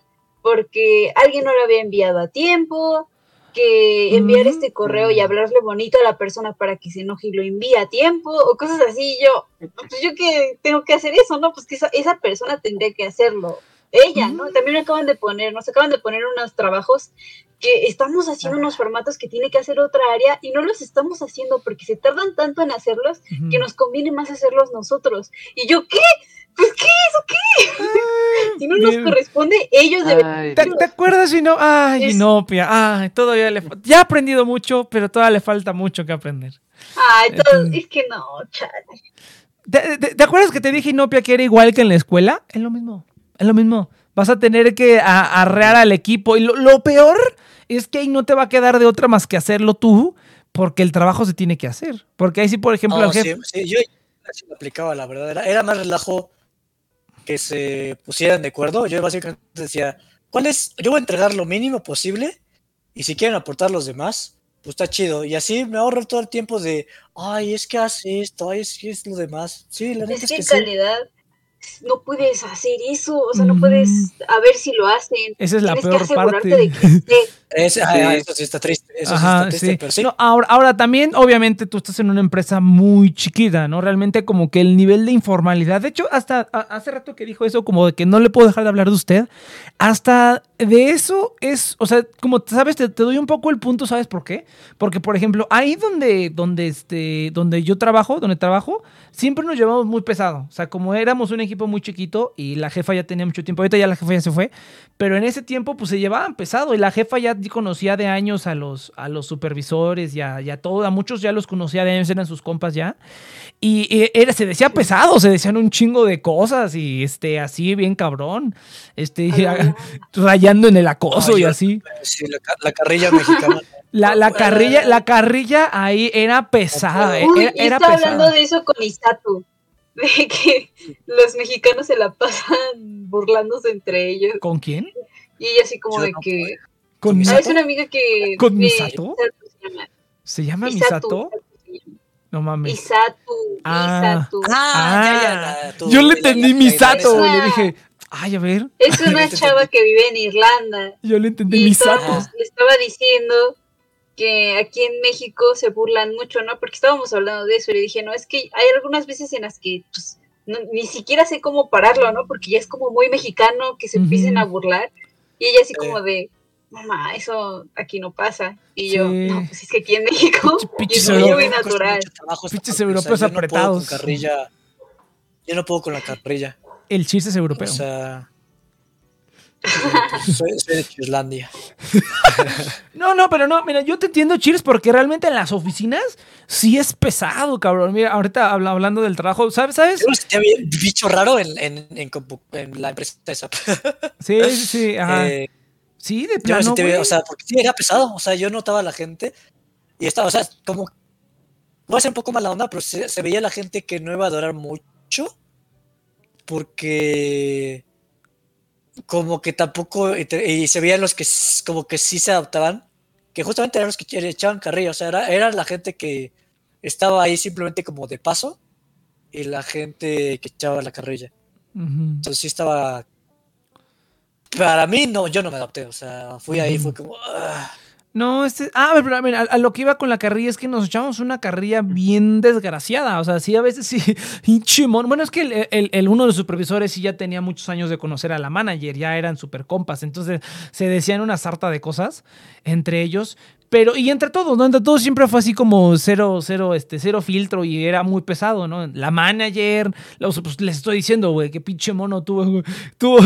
porque alguien no lo había enviado a tiempo, que enviar este correo y hablarle bonito a la persona para que se enoje y lo envíe a tiempo, o cosas así. y Yo, pues yo que tengo que hacer eso, ¿no? Pues que esa, esa persona tendría que hacerlo. Ella, ¿no? También me acaban de poner, nos acaban de poner unos trabajos que estamos haciendo unos formatos que tiene que hacer otra área y no los estamos haciendo porque se tardan tanto en hacerlos que nos conviene más hacerlos nosotros. ¿Y yo qué? Pues qué, eso qué. si no nos corresponde, ellos deben... ¿Te, te acuerdas, Ino? Ay, Es- Inopia. Ay, todavía le fa- Ya ha aprendido mucho, pero todavía le falta mucho que aprender. Ay, todo- Entonces- es que no, chale. ¿Te, te- te acuerdas que te dije, Inopia, que era igual que en la escuela? Es lo mismo. Es lo mismo. Vas a tener que arrear al equipo. Y lo, lo peor es que ahí no te va a quedar de otra más que hacerlo tú, porque el trabajo se tiene que hacer. Porque ahí sí, por ejemplo, No, el jefe. sí, sí, yo así lo aplicaba, la verdad. Era, era más relajo que se pusieran de acuerdo. Yo básicamente decía, ¿cuál es? Yo voy a entregar lo mínimo posible y si quieren aportar los demás, pues está chido. Y así me ahorro todo el tiempo de, ay, es que hace esto, ay, es que es lo demás. Sí, la neta Es es que en sí. calidad no puedes hacer eso, o sea, no Mm. puedes a ver si lo hacen. Esa es la Tienes que peor asegurarte parte. de que esté. Es- ah, Sí. eso sí está triste. Eso sí Ajá, está triste, sí. pero sí. No, ahora, ahora también, obviamente, tú estás en una empresa muy chiquita, ¿no? Realmente como que el nivel de informalidad, de hecho, hasta a- hace rato que dijo eso, como de que no le puedo dejar de hablar de usted, hasta de eso es, o sea, como sabes, te, te doy un poco el punto, ¿sabes por qué? Porque, por ejemplo, ahí donde, donde, este, donde yo trabajo, donde trabajo, siempre nos llevamos muy pesado. O sea, como éramos un equipo muy chiquito y la jefa ya tenía mucho tiempo, ahorita ya la jefa ya se fue, pero en ese tiempo pues se llevaban pesado y la jefa ya conocía de años a los, a los supervisores y a, y a todo, a muchos ya los conocía de años, eran sus compas ya. Y, eh, era, se decía pesado, se decían un chingo de cosas y este, así bien cabrón, este, rayando en el acoso No, y yo- así. Sí, la, ca- la carrilla mexicana. La, la carrilla, la carrilla ahí era pesada, eh, Uy, era, y era pesada. hablando de eso con Isatu, de que los mexicanos se la pasan burlándose entre ellos. ¿Con quién? Y ella así como Yo de no que... ¿Con ¿Con Ah, Misato? es una amiga que... ¿Con Misato? se llama. ¿Se llama Isatu, Misato? No mames. Isatu, Ah. Isatu. Ah, ya, ya, Ah, yo le entendí Misato, güey, le la- dije, ay, a ver, Es una chava que vive en Irlanda. yo le entendí Y Misato. le estaba diciendo que aquí en México se burlan mucho, ¿no? Porque estábamos hablando de eso y le dije, no, es que hay algunas veces en las que pues, no- ni siquiera sé cómo pararlo, ¿no? Porque ya es como muy mexicano que se empiecen a burlar. Y ella así Sí. como de, mamá, eso aquí no pasa. Y yo, Sí. no, pues es que aquí en México Pinche- y pinches es No, muy, europeos. natural. europeos yo no puedo apretados. con carrilla. Yo no puedo con la carrilla. El chiste es europeo. O sea. pues, soy, soy de Islandia. No, no, pero no, mira, yo te entiendo, Cheers, porque realmente en las oficinas sí es pesado, cabrón. Mira, ahorita habla- hablando del trabajo, ¿sabes? ¿Sabes? Yo me sentía bien bicho raro en, en, en, en la empresa esa. Sí, sí, sí, ajá. Eh, sí, de yo plano, bien, güey. o sea, porque sí era pesado. O sea, yo notaba a la gente y estaba, o sea, como. Voy a ser un poco mala onda, pero se, se veía la gente que no iba a durar mucho. Porque. Como que tampoco. Y, se veían los que como que sí se adaptaban. Que justamente eran los que echaban carrilla. O sea, era, era la gente que estaba ahí simplemente como de paso. Y la gente que echaba la carrilla. Ujú. Entonces sí estaba. Para mí, no, yo no me adapté. O sea, fui ahí, fue como. "Ah". No, este. Ah, pero mira, a, a lo que iba con la carrilla es que nos echamos una carrilla bien desgraciada. O sea, sí, a veces sí. mono. Bueno, es que el, el- el- uno de los supervisores sí ya tenía muchos años de conocer a la manager, ya eran super compas. Entonces se decían una sarta de cosas entre ellos. Pero, y entre todos, ¿no? Entre todos siempre fue así como cero, cero, este, cero filtro y era muy pesado, ¿no? La manager, los, pues les estoy diciendo, güey, qué pinche mono tuvo, tuvo,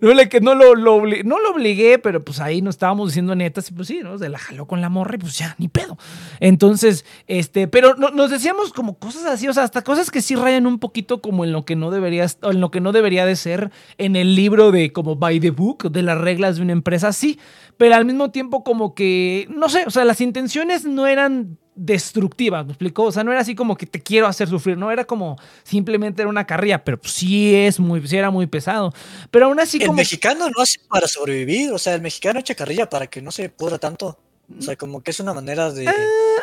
no, le, que no lo, lo no lo obligué, pero pues ahí nos estábamos diciendo netas y pues sí, ¿no? Se la jaló con la morra y pues ya, ni pedo. Entonces, este, pero no- nos decíamos como cosas así, o sea, hasta cosas que sí rayan un poquito como en lo que no debería, en lo que no debería de ser en el libro de como by the book, de las reglas de una empresa, sí, pero al mismo tiempo como que, no sé, o sea, las intenciones no eran destructivas, ¿me explicó? O sea, no era así como que te quiero hacer sufrir, no era como simplemente era una carrilla, pero pues sí es muy, sí era muy pesado. Pero aún así el como... mexicano no hace para sobrevivir. O sea, el mexicano echa carrilla para que no se pudra tanto. O sea, como que es una manera de.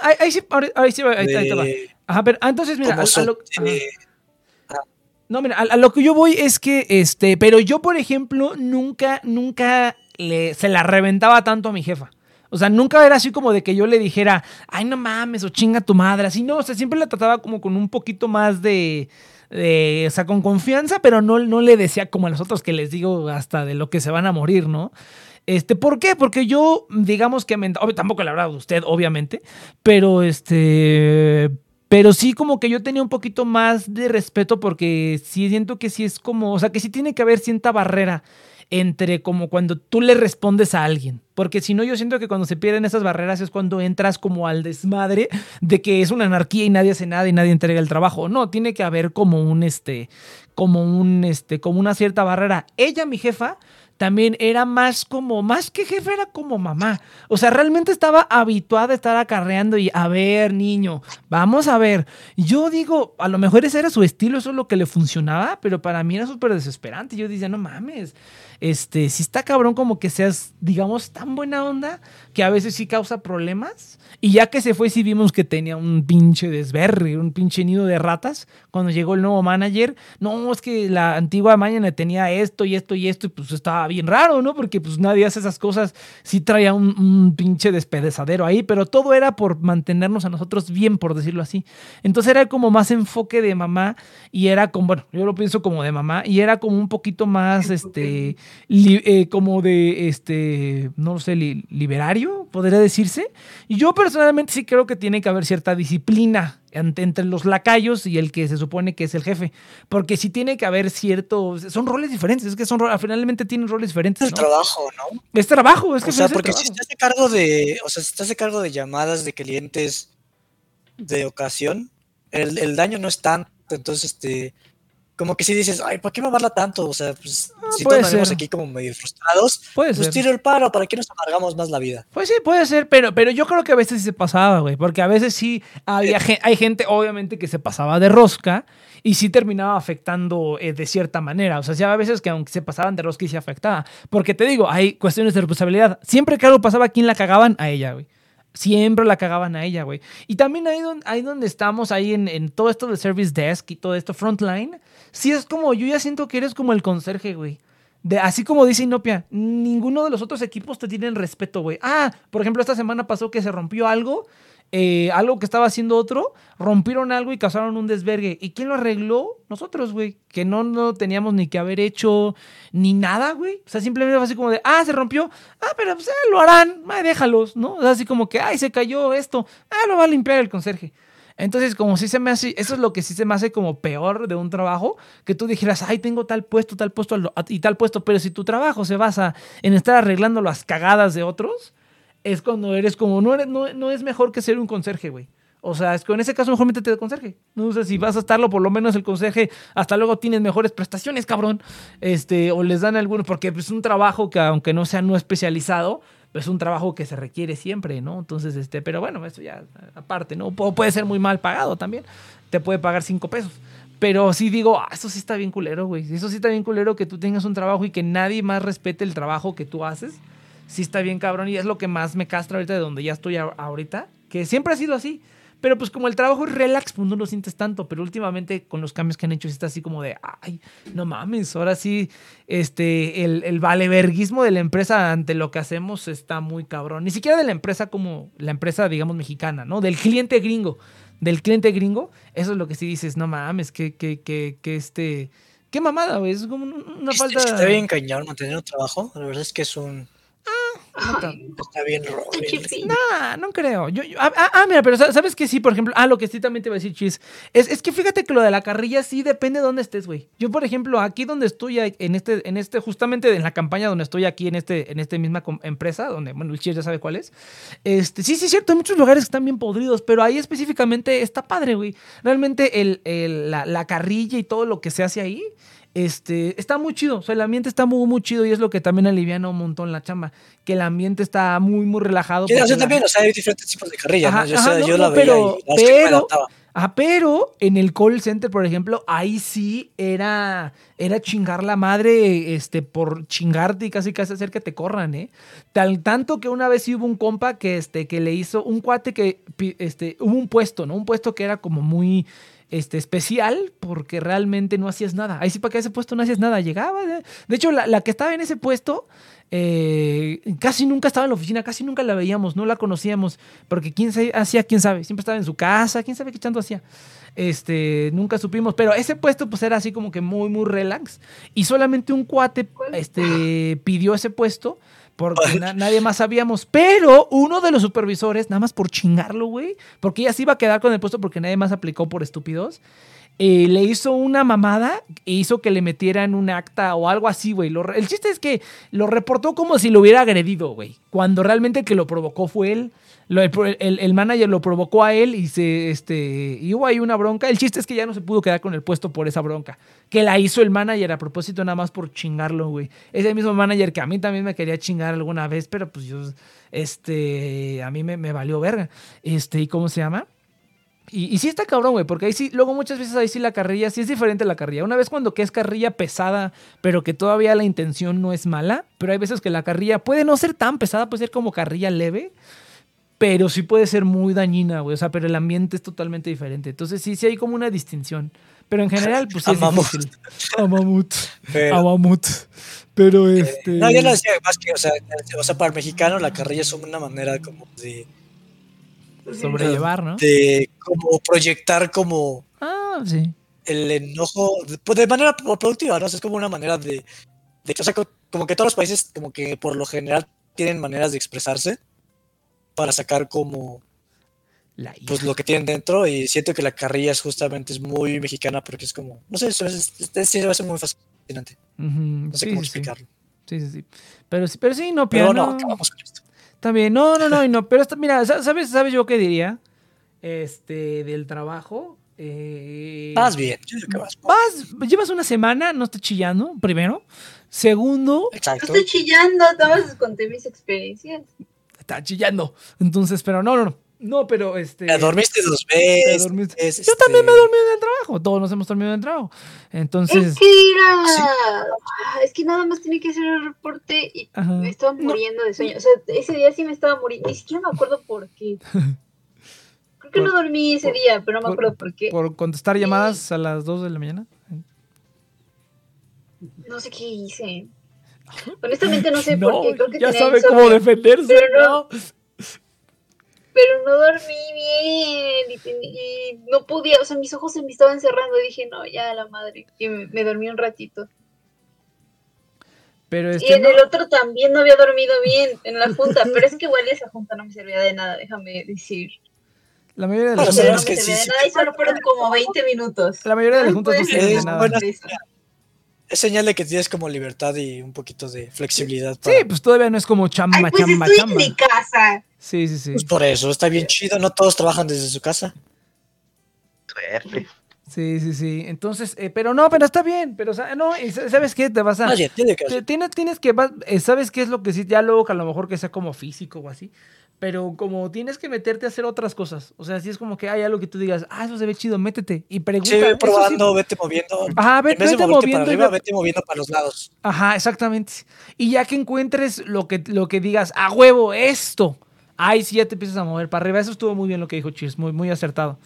Ahí, ahí sí, ahí sí, ahí, ahí te va. Ajá, pero ah, entonces mira, a- a lo- No, mira, a, a lo que yo voy es que, este, pero yo, por ejemplo, nunca, nunca le, se la reventaba tanto a mi jefa. O sea, nunca era así como de que yo le dijera, ay, no mames, o chinga tu madre. Así no, o sea, siempre la trataba como con un poquito más de, de, o sea, con confianza, pero no, no le decía como a los otros que les digo hasta de lo que se van a morir, ¿no? Este, ¿Por qué? Porque yo, digamos que me- tampoco le hablaba de usted, obviamente, pero este, pero sí como que yo tenía un poquito más de respeto porque sí siento que sí es como, o sea, que sí tiene que haber cierta barrera entre como cuando tú le respondes a alguien. Porque si no, yo siento que cuando se pierden esas barreras es cuando entras como al desmadre de que es una anarquía y nadie hace nada y nadie entrega el trabajo. No, tiene que haber como un este, como un este, como una cierta barrera. Ella, mi jefa, también era más como, más que jefe, era como mamá. O sea, realmente estaba habituada a estar acarreando y a ver, niño, vamos a ver. Yo digo, a lo mejor ese era su estilo, eso es lo que le funcionaba, pero para mí era súper desesperante. Yo decía, no mames, este, si está cabrón como que seas, digamos, tan buena onda que a veces sí causa problemas. Y ya que se fue, sí vimos que tenía un pinche desverre, un pinche nido de ratas. Cuando llegó el nuevo manager, no, es que la antigua mañana tenía esto y esto y esto, y pues estaba bien raro, ¿no? Porque pues nadie hace esas cosas, sí traía un, un pinche despedazadero ahí, pero todo era por mantenernos a nosotros bien, por decirlo así. Entonces era como más enfoque de mamá y era como, bueno, yo lo pienso como de mamá y era como un poquito más, este, li- eh, como de, este, no lo sé, li- liberario, podría decirse. Y yo personalmente sí creo que tiene que haber cierta disciplina ante- entre los lacayos y el que se supone que es el jefe. Porque sí tiene que haber ciertos, son roles diferentes, es que son, finalmente tienen roles diferentes. Es trabajo, ¿no? Es trabajo, es que o sea, porque si estás a cargo de, o sea, si estás a cargo de llamadas de clientes de ocasión, el, el daño no es tanto, entonces, este, como que si dices, ay, ¿por qué mamarla tanto? O sea, pues, si puede todos venimos ser. aquí como medio frustrados, Puede pues ser. tiro el paro, ¿para qué nos amargamos más la vida? Pues sí, puede ser, pero, pero yo creo que a veces sí se pasaba, güey. Porque a veces sí había hay gente, obviamente, que se pasaba de rosca y sí terminaba afectando eh, de cierta manera. O sea, sí había veces que aunque se pasaban de rosca y se afectaba. Porque te digo, hay cuestiones de responsabilidad. Siempre que algo pasaba, ¿quién la cagaban? A ella, güey. Siempre la cagaban a ella, güey. Y también ahí donde, ahí donde estamos, ahí en, en todo esto de Service Desk y todo esto, Frontline, sí es como, yo ya siento que eres como el conserje, güey. De, así como dice Inopia, ninguno de los otros equipos te tienen respeto, güey. Ah, por ejemplo, esta semana pasó que se rompió algo, eh, algo que estaba haciendo otro, rompieron algo y causaron un desvergue. ¿Y quién lo arregló? Nosotros, güey. Que no, no teníamos ni que haber hecho ni nada, güey. O sea, simplemente fue así como de, ah, se rompió. Ah, pero pues eh, lo harán. Ah, déjalos, ¿no? O sea, así como que, ay, se cayó esto. Ah, lo va a limpiar el conserje. Entonces, como si se me hace, eso es lo que sí se me hace como peor de un trabajo, que tú dijeras, ay, tengo tal puesto, tal puesto y tal puesto, pero si tu trabajo se basa en estar arreglando las cagadas de otros, es cuando eres como, no, eres, no, no es mejor que ser un conserje, güey. O sea, es que en ese caso mejor métete de conserje. No sé si vas a estarlo, por lo menos el conserje, hasta luego tienes mejores prestaciones, cabrón. Este, o les dan algunos, porque es un trabajo que aunque no sea no especializado, es un trabajo que se requiere siempre, ¿no? Entonces, este, pero bueno, eso ya aparte, ¿no? Puede ser muy mal pagado también. Te puede pagar cinco pesos. Pero sí digo, ah, eso sí está bien culero, güey. Eso sí está bien culero que tú tengas un trabajo y que nadie más respete el trabajo que tú haces. Sí está bien cabrón y es lo que más me castra ahorita de donde ya estoy ahorita. Que siempre ha sido así. Pero pues como el trabajo es relax, pues no lo sientes tanto. Pero últimamente con los cambios que han hecho, sí está así como de, ay, no mames, ahora sí, este, el, el valeverguismo de la empresa ante lo que hacemos está muy cabrón. Ni siquiera de la empresa como la empresa, digamos, mexicana, ¿no? Del cliente gringo. Del cliente gringo, eso es lo que sí dices, no mames, que, que, que, que este... Qué mamada, güey. Es como una falta... Está bien cañón mantener un trabajo, la verdad es que es un... no tan- Está bien feo. Nah, no creo. Yo, yo- ah, ah, ah, mira, pero sa- ¿sabes que sí? Por ejemplo, ah, lo que sí también te iba a decir, Chis, es, es que fíjate que lo de la carrilla sí depende de dónde estés, güey. Yo, por ejemplo, aquí donde estoy, en este, en este, justamente en la campaña donde estoy aquí, en este, en esta misma empresa, donde, bueno, el Chis ya sabe cuál es. Este, sí, sí, es cierto, hay muchos lugares que están bien podridos, pero ahí específicamente está padre, güey. Realmente el, el- la, la carrilla y todo lo que se hace ahí. Este, está muy chido, o sea, el ambiente está muy, muy chido y es lo que también aliviana un montón la chamba, que el ambiente está muy, muy relajado. Sí, o porque sea, la- también, o sea, hay diferentes tipos de carrilla, Ajá, ¿no? Yo, ajá, sea, no, yo no, la veía pero- y que me pero-. Ah, pero en el call center, por ejemplo, ahí sí era, era chingar la madre este, por chingarte y casi casi hacer que te corran, ¿eh? Tal, tanto que una vez hubo un compa que, este, que le hizo un cuate que este, hubo un puesto, ¿no? Un puesto que era como muy este, especial porque realmente no hacías nada. Ahí sí para que ese puesto no hacías nada. Llegaba. De, hecho, la, la que estaba en ese puesto eh, casi nunca estaba en la oficina, casi nunca la veíamos, no la conocíamos, porque quién hacía, quién sabe, siempre estaba en su casa, quién sabe qué tanto hacía. Este, nunca supimos, pero ese puesto pues era así como que muy, muy relax. Y solamente un cuate este, pidió ese puesto, Porque na- nadie más sabíamos. Pero uno de los supervisores, nada más por chingarlo, güey, porque ya se iba a quedar con el puesto porque nadie más aplicó por estúpidos, eh, le hizo una mamada e hizo que le metieran un acta o algo así, güey. El chiste es que lo reportó como si lo hubiera agredido, güey. Cuando realmente el que lo provocó fue él. Lo- el, el- manager lo provocó a él y se este y hubo ahí una bronca. El chiste es que ya no se pudo quedar con el puesto por esa bronca. Que la hizo el manager a propósito nada más por chingarlo, güey. Es el mismo manager que a mí también me quería chingar alguna vez, pero pues yo, este, a mí me, me valió verga. Este, ¿y cómo se llama? Y, y sí está cabrón, güey, porque ahí sí, luego muchas veces ahí sí la carrilla, sí es diferente la carrilla. Una vez cuando que es carrilla pesada, pero que todavía la intención no es mala, pero hay veces que la carrilla puede no ser tan pesada, puede ser como carrilla leve, pero sí puede ser muy dañina, güey. O sea, pero el ambiente es totalmente diferente. Entonces sí, sí hay como una distinción. Pero en general, pues sí es Amamos. difícil. Amamut. Pero- Amamut. Pero este. No, yo no decía más que, o sea, o sea, para el mexicano la carrilla es una manera como de, sobrellevar, ¿no? de como proyectar como Ah, sí. el enojo, pues de manera pro- productiva, ¿no? O sea, es como una manera de, de o sea, co- como que todos los países como que por lo general tienen maneras de expresarse para sacar como La pues lo que tienen dentro y siento que la carrilla es justamente es muy mexicana porque es como, no sé, es, es, es- sí, va a ser muy fascinante, Ujú, no sé sí, cómo sí, sí. explicarlo. Sí, sí, sí. Pero sí, pero sí, no, Pero no, acabamos con esto. También, no, no, no, y no. Pero esta- mira, sa- ¿sabes, ¿sabes yo qué diría? Este, del trabajo. Eh, Vas bien, yo digo que vas. vas, llevas una semana, no estás chillando, primero. Segundo, No Exacto. estoy chillando, les conté mis experiencias. Está chillando. Entonces, pero no, no, no. No, pero este. Te dormiste dos veces. dormiste. es, Yo también me he este, dormido en el trabajo. Todos nos hemos dormido en el trabajo. Entonces. Es que era. Es que nada más tenía que hacer el reporte y Ajá. me estaba No. muriendo de sueño. O sea, ese día sí me estaba muriendo. Ni siquiera me acuerdo por qué. Creo que no dormí ese por- día, pero no me por- acuerdo por qué. Por contestar llamadas a las 2 de la mañana. No sé qué hice. Honestamente no sé no, por qué. Creo que ya tenía sabe insomnio, cómo defenderse. pero no. ¿no? Pero no dormí bien y, ten- y no podía. O sea, mis ojos se me estaban cerrando. Y dije, no, ya la madre. Y me, me dormí un ratito. Pero Y en no, el otro también no había dormido bien en la junta, pero es que igual esa junta no me servía de nada, déjame decir. la mayoría de las juntas- no es me que servía sí, de sí. nada y solo fueron como 20 minutos. la mayoría de las juntas no puede sirven de nada. Es señal de que tienes como libertad y un poquito de flexibilidad. Sí, para- pues todavía no es como chamba, Ay, pues chamba, estoy chamba. en mi casa. Sí, sí, sí. Pues por eso, está bien chido. No todos trabajan desde su casa. Suerte. Sí, sí, sí. Entonces, eh, pero no, pero está bien. Pero, o sea, no, ¿sabes qué? Te vas a. Oye, tiene que te- tienes, tienes que. vas- eh, ¿Sabes qué es lo que sí? Ya luego que a lo mejor que sea como físico o así. Pero como tienes que meterte a hacer otras cosas. O sea, si es como que hay algo que tú digas, ah, eso se ve chido, métete. Y pregunta. Sí, ve sí. probando, vete moviendo. Ajá, ve- en vez de vete moverte moviendo para arriba, ve- vete moviendo para los lados. Ajá, exactamente. Y ya que encuentres lo que, lo que digas, a huevo, esto. Ahí sí ya te empiezas a mover para arriba. Eso estuvo muy bien lo que dijo Chis, muy, muy acertado.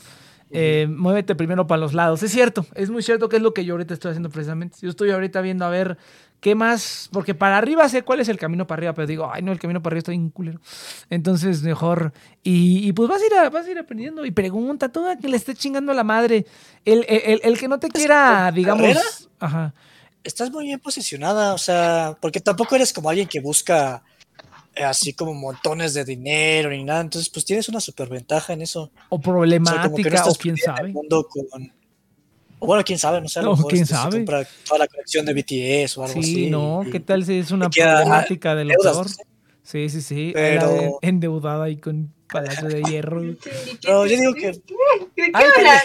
Eh, muévete primero para los lados. Es cierto, es muy cierto que es lo que yo ahorita estoy haciendo precisamente. Yo estoy ahorita viendo a ver qué más, porque para arriba sé cuál es el camino para arriba, pero digo, ay no, el camino para arriba está bien culero. Entonces, mejor. Y, y pues vas a, ir a- vas a ir aprendiendo y pregunta todo a que le esté chingando a la madre. El, el- el- el que no te quiera, digamos. carrera? Ajá. Estás muy bien posicionada, o sea, porque tampoco eres como alguien que busca eh, así como montones de dinero ni nada. Entonces, pues tienes una superventaja en eso. O O sea, como que no problemática, estás o quién sabe. el mundo con- O bueno, quién sabe, no sé, a lo No, mejor quién este, se sabe. compra toda la colección de BTS o algo Sí, así. no, y- ¿qué tal si es una problemática de lo deudas, peor? no sé. Sí, sí, sí. Pero- endeudada y con palacio de hierro. ¿Y, Pero yo digo que ¿De qué hablan?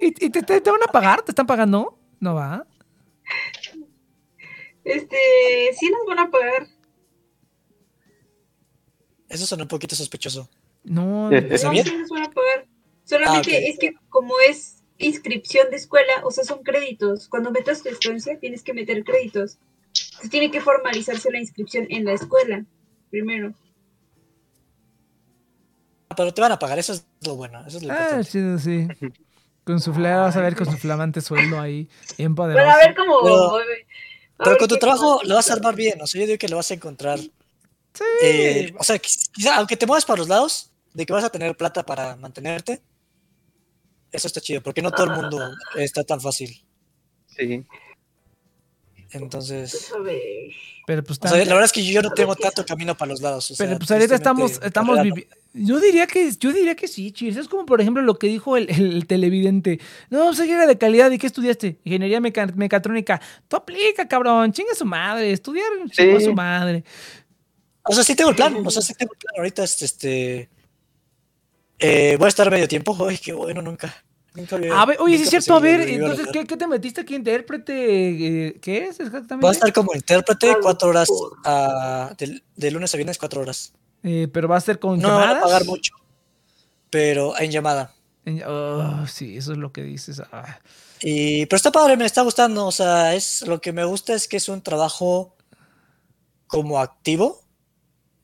y te, te- te van a pagar? ¿Te están pagando? No va. Este, sí nos van a pagar. eso suena un poquito sospechoso. No. ¿Está No, sí nos van a pagar. Solamente Ah, es que como es inscripción de escuela, o sea, son créditos. Cuando metas tu estancia, tienes que meter créditos. Entonces tiene que formalizarse la inscripción en la escuela, primero. Pero te van a pagar, eso es lo bueno. Eso es lo Ah, chido, sí. Con su fla- vas a ver con su flamante sueldo ahí, bien poderoso. Bueno, a ver cómo. Pero- a ver- a Pero con tu trabajo lo vas a armar bien, o sea, yo digo que lo vas a encontrar. Sí. eh, o sea, quiz- quizá, aunque te muevas para los lados, de que vas a tener plata para mantenerte, eso está chido, porque no todo el mundo está tan fácil. Sí. Entonces. Pero pues o sea, la verdad es que yo no tengo tanto camino para los lados. o sea, pero pues ahorita estamos, estamos carrera no. vivi- Yo diría que, yo diría que sí, Cheers. Es como por ejemplo lo que dijo el, el televidente. No, soy era de calidad. ¿Y qué estudiaste? Ingeniería meca- mecatrónica. Tú aplica, cabrón. Chinga su madre. Estudiar a Sí. su madre. O sea, sí tengo el plan. O sea, sí tengo el plan. Ahorita, este. este, eh, voy a estar medio tiempo. Ay, qué bueno, nunca. A ver, oye, sí es cierto. A ver, entonces. ¿qué, qué te metiste aquí? ¿Intérprete? eh, ¿Qué es exactamente? Voy a estar como intérprete cuatro horas ah, de, de lunes a viernes, cuatro horas. Eh, pero va a ser con No me van a llamadas. pagar mucho, pero en llamada. En- oh, sí, eso es lo que dices. Ah. Y, pero está padre, me está gustando. O sea, es lo que me gusta es que es un trabajo como activo.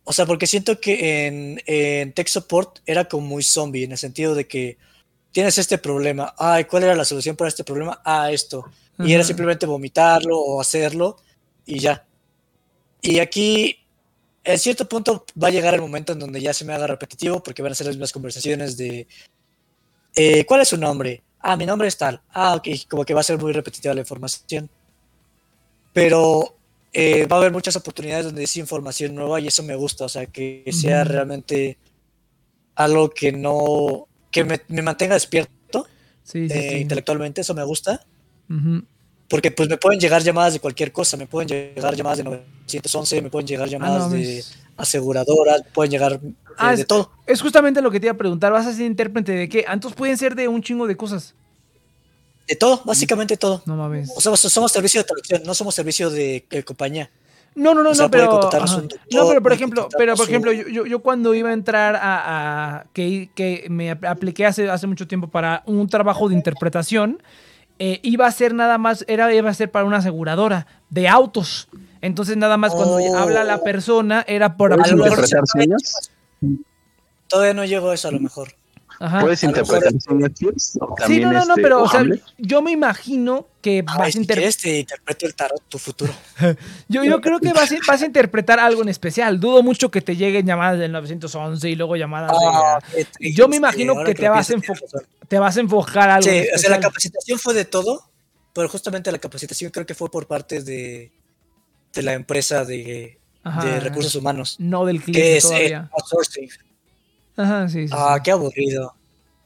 O sea, porque siento que en, en Tech Support era como muy zombie, en el sentido de que tienes este problema. Ay, ¿cuál era la solución para este problema? Ah, esto. Y era simplemente vomitarlo o hacerlo y ya. Y aquí, en cierto punto, va a llegar el momento en donde ya se me haga repetitivo porque van a ser las mismas conversaciones de eh, ¿cuál es su nombre? Ah, mi nombre es tal. Ah, ok, como que va a ser muy repetitiva la información. Pero eh, va a haber muchas oportunidades donde es información nueva y eso me gusta, o sea, que sea realmente algo que no, que me, me mantenga despierto Sí, sí, eh, sí. intelectualmente, eso me gusta. Porque pues me pueden llegar llamadas de cualquier cosa, me pueden llegar llamadas de 911, me pueden llegar llamadas de aseguradoras, pueden llegar eh, Ah, de es- todo. Es justamente lo que te iba a preguntar. ¿Vas a ser intérprete de qué? Ah, Entonces pueden ser de un chingo de cosas. De todo, básicamente todo. No mames. O sea, somos servicio de traducción, no somos servicio de eh, compañía. No, no, no, o sea, no, pero. No, pero por ejemplo, pero por ejemplo, yo, yo, yo cuando iba a entrar a, a- que, que me ap- apliqué hace, hace mucho tiempo para un trabajo de interpretación, eh, iba a ser nada más, era, iba a ser para una aseguradora de autos. Entonces nada más cuando Oh. habla la persona era por. Todavía no llego a eso a lo mejor. Ajá. ¿Puedes interpretar Sí, no, no, no, este, pero o sea, yo me imagino que vas a si interpretar. te interpreto el tarot, tu futuro. Yo, yo creo que vas a, vas a interpretar algo en especial. Dudo mucho que te lleguen llamadas del 911 y luego llamadas de... Ah, triste, Yo me imagino que te vas te vas a enfocar algo. Sí, en o sea, la capacitación fue de todo, pero justamente la capacitación creo que fue por parte de, de la empresa de, Ajá. de recursos humanos, No del que cliente es eh, todavía. outsourcing. Ajá, sí, sí, Ah, sí. qué aburrido.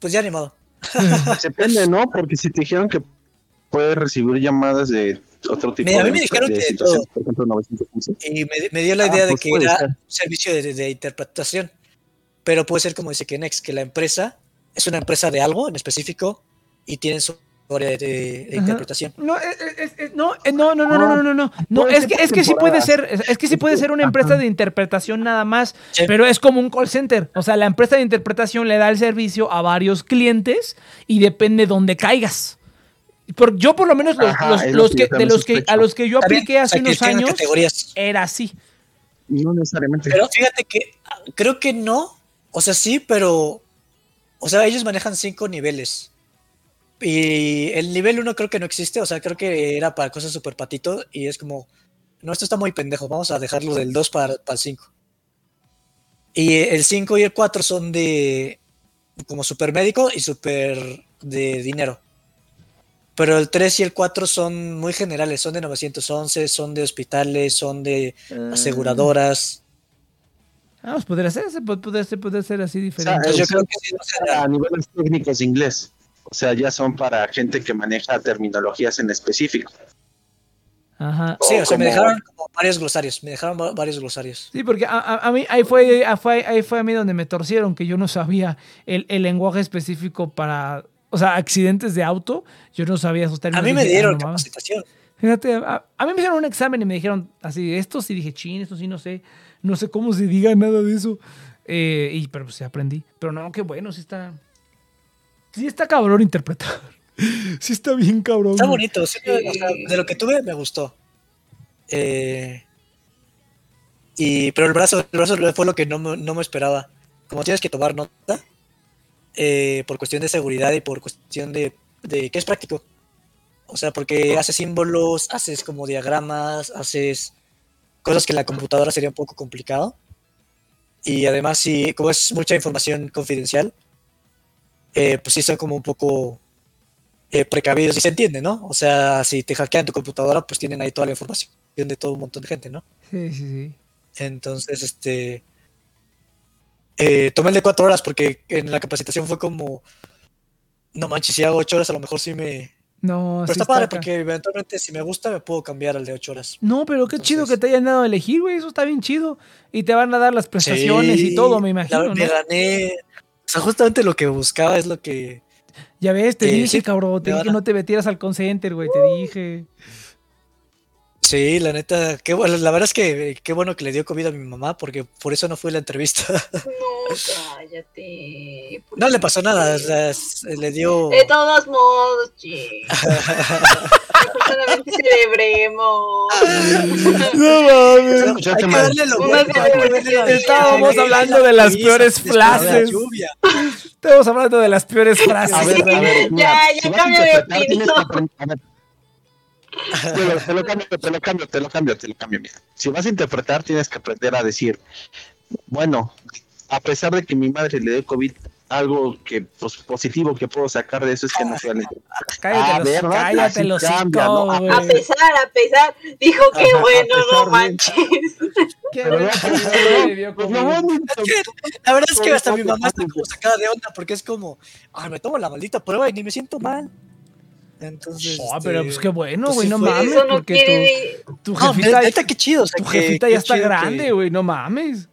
Pues ya ni modo. Depende, ¿no? Porque si te dijeron que puedes recibir llamadas de otro tipo Mira, a mí de, me dijeron de que de situaciones, por ejemplo, 911. Y me, me dio la Ah, idea de pues que era ser. un servicio de, de interpretación. Pero puede ser como dice Kenex, que la empresa es una empresa de algo en específico y tienen su de, interpretación. No, es- es- es- no, eh, no, no, no, no, no, no, no, no, Puede es que, es que sí puede ser, es- que sí puede ser una empresa de interpretación nada más, Sí. pero es como un call center, o sea, la empresa de interpretación le da el servicio a varios clientes y depende dónde caigas. Por, yo por lo menos los, Ajá, los- es lo los que de los que a los que yo apliqué hace unos años categorías. era así. No necesariamente. Pero fíjate que creo que no. O sea, sí, pero. O sea, ellos manejan cinco niveles. Y el nivel uno creo que no existe. O sea, creo que era para cosas super patito. Y es como. No, esto está muy pendejo. Vamos a dejarlo del 2 para, para el 5. Y el 5 y el 4 son de. Como super médico y super de dinero. Pero el 3 y el 4 son muy generales. Son de 911, son de hospitales, son de aseguradoras. Ah, pues podría ser, se pod- podría ser, podría ser así O sea, diferente. Yo o sea, creo que sí, o sea, a niveles técnicos de inglés. O sea, ya son para gente que maneja terminologías en específico. Ajá. Sí, o sea, me dejaron como varios glosarios, me dejaron va- varios glosarios. Sí, porque a, a- a mí ahí fue, a- fue- ahí fue a mí donde me torcieron, que yo no sabía el, el lenguaje específico para, o sea, accidentes de auto, yo no sabía esos A términos. mí me Dije, ah, dieron no mames. capacitación. Fíjate, a, a mí me hicieron un examen y me dijeron así, esto sí dije, chin, esto sí no sé, no sé cómo se diga nada de eso. Eh, y, pero pues sí aprendí. Pero no, qué bueno, sí está, sí está cabrón interpretar. Sí está bien cabrón. Está bonito, sí, o sea, de lo que tuve me gustó. Eh, y, pero el brazo, el brazo fue lo que no, me- no me esperaba. Como tienes que tomar nota, eh, por cuestión de seguridad y por cuestión de, de que es práctico. O sea, porque haces símbolos, haces como diagramas, haces cosas que en la computadora sería un poco complicado. Y además, sí, como es mucha información confidencial, eh, pues sí son como un poco eh, precavidos y se entiende, ¿no? O sea, si te hackean tu computadora, pues tienen ahí toda la información de todo un montón de gente, ¿no? Sí, sí, sí. Entonces, este. eh, tomé el de cuatro horas porque en la capacitación fue como. No manches, si hago ocho horas, a lo mejor sí me. No, Pero sí está padre acá. porque eventualmente, si me gusta, me puedo cambiar al de ocho horas. No, pero qué chido que te hayan dado a elegir, güey. Eso está bien chido. Y te van a dar las prestaciones y todo, me la- imagino, Me ¿no? gané. Sea, justamente lo que buscaba es lo que. Ya ves, te dije, cabrón. Te dije que no te metieras al call center, güey. Te dije. Sí, la neta, qué bueno, la verdad es que qué bueno que le dio COVID a mi mamá, porque por eso no fue la entrevista. No, cállate. ¿por No le pasó nada, o sea, le dio. De todos modos, che. Solamente celebremos. No mames. Hay que darle lo bueno, Estábamos hablando de las peores frases. Estamos hablando de las peores frases. A ver, a ver, mira, Ya, ya si cambio de opinión. Bueno, te lo cambio, te lo cambio, te lo cambio, te lo cambio. Mira, si vas a interpretar, tienes que aprender a decir, bueno, a pesar de que mi madre le dio COVID, algo que pues, positivo que puedo sacar de eso es que no fue la Cállate, Ah, cállate los cambia. A pesar, a pesar. Dijo que Ajá, bueno, no manches. Qué La verdad es que hasta mi mamá está como sacada de onda, porque es como, ay, me tomo la maldita prueba y ni me siento mal. Entonces. Este, pero pues qué bueno, pues güey, no mames, Eso no porque quiere. tu, tu No, jefita, neta, qué chido. O sea, tu que- jefita ya está grande, güey, no mames.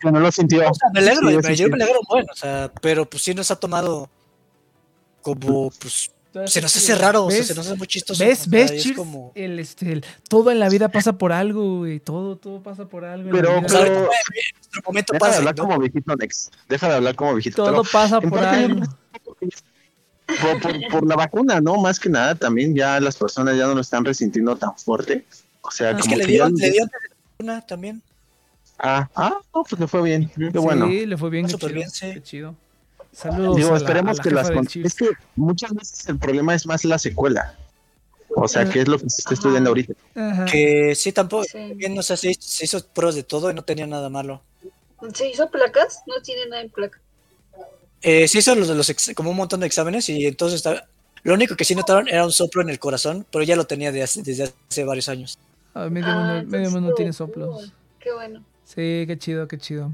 que no lo sintió. O sea, me alegro, Sí, me- sí, yo sí. me alegro bueno, o sea, pero pues sí nos ha tomado como, pues, se nos hace raro, o sea, se nos hace muy chistoso. ¿Ves? ¿Ves, es como- El, este, el- todo en la vida pasa por algo, güey. Todo, todo pasa por algo. Pero- vida. o sea, ahorita pero- fue nuestro momento Deja de hablar ¿no? como viejito, Nex. Deja de hablar como viejito. todo pero pasa por yo algo. Por, por- por la vacuna, ¿no? Más que nada, también ya las personas ya no lo están resintiendo tan fuerte. O sea, Es como que le que dio, ya- le dio vacuna también. Ah, ah, no, pues le fue bien. Qué bueno. Sí, le fue bien, qué chido, bien, sí. qué chido. Saludos Digo, a la- esperemos a la que las. Es que muchas veces el problema es más la secuela. O sea, que es lo que se está estudiando ahorita. Ajá. Que sí, tampoco, Sí. bien, o sea, se, se hizo pruebas de todo y no tenía nada malo. ¿Se hizo placas? No tiene nada en placa. Eh, se hizo los, de los ex- como un montón de exámenes y entonces estaba, lo único que sí notaron era un soplo en el corazón, pero ya lo tenía de hace- desde hace varios años. Ah, medio Ah, mundo, medio mundo tiene soplos. Qué bueno. Sí, qué chido, qué chido.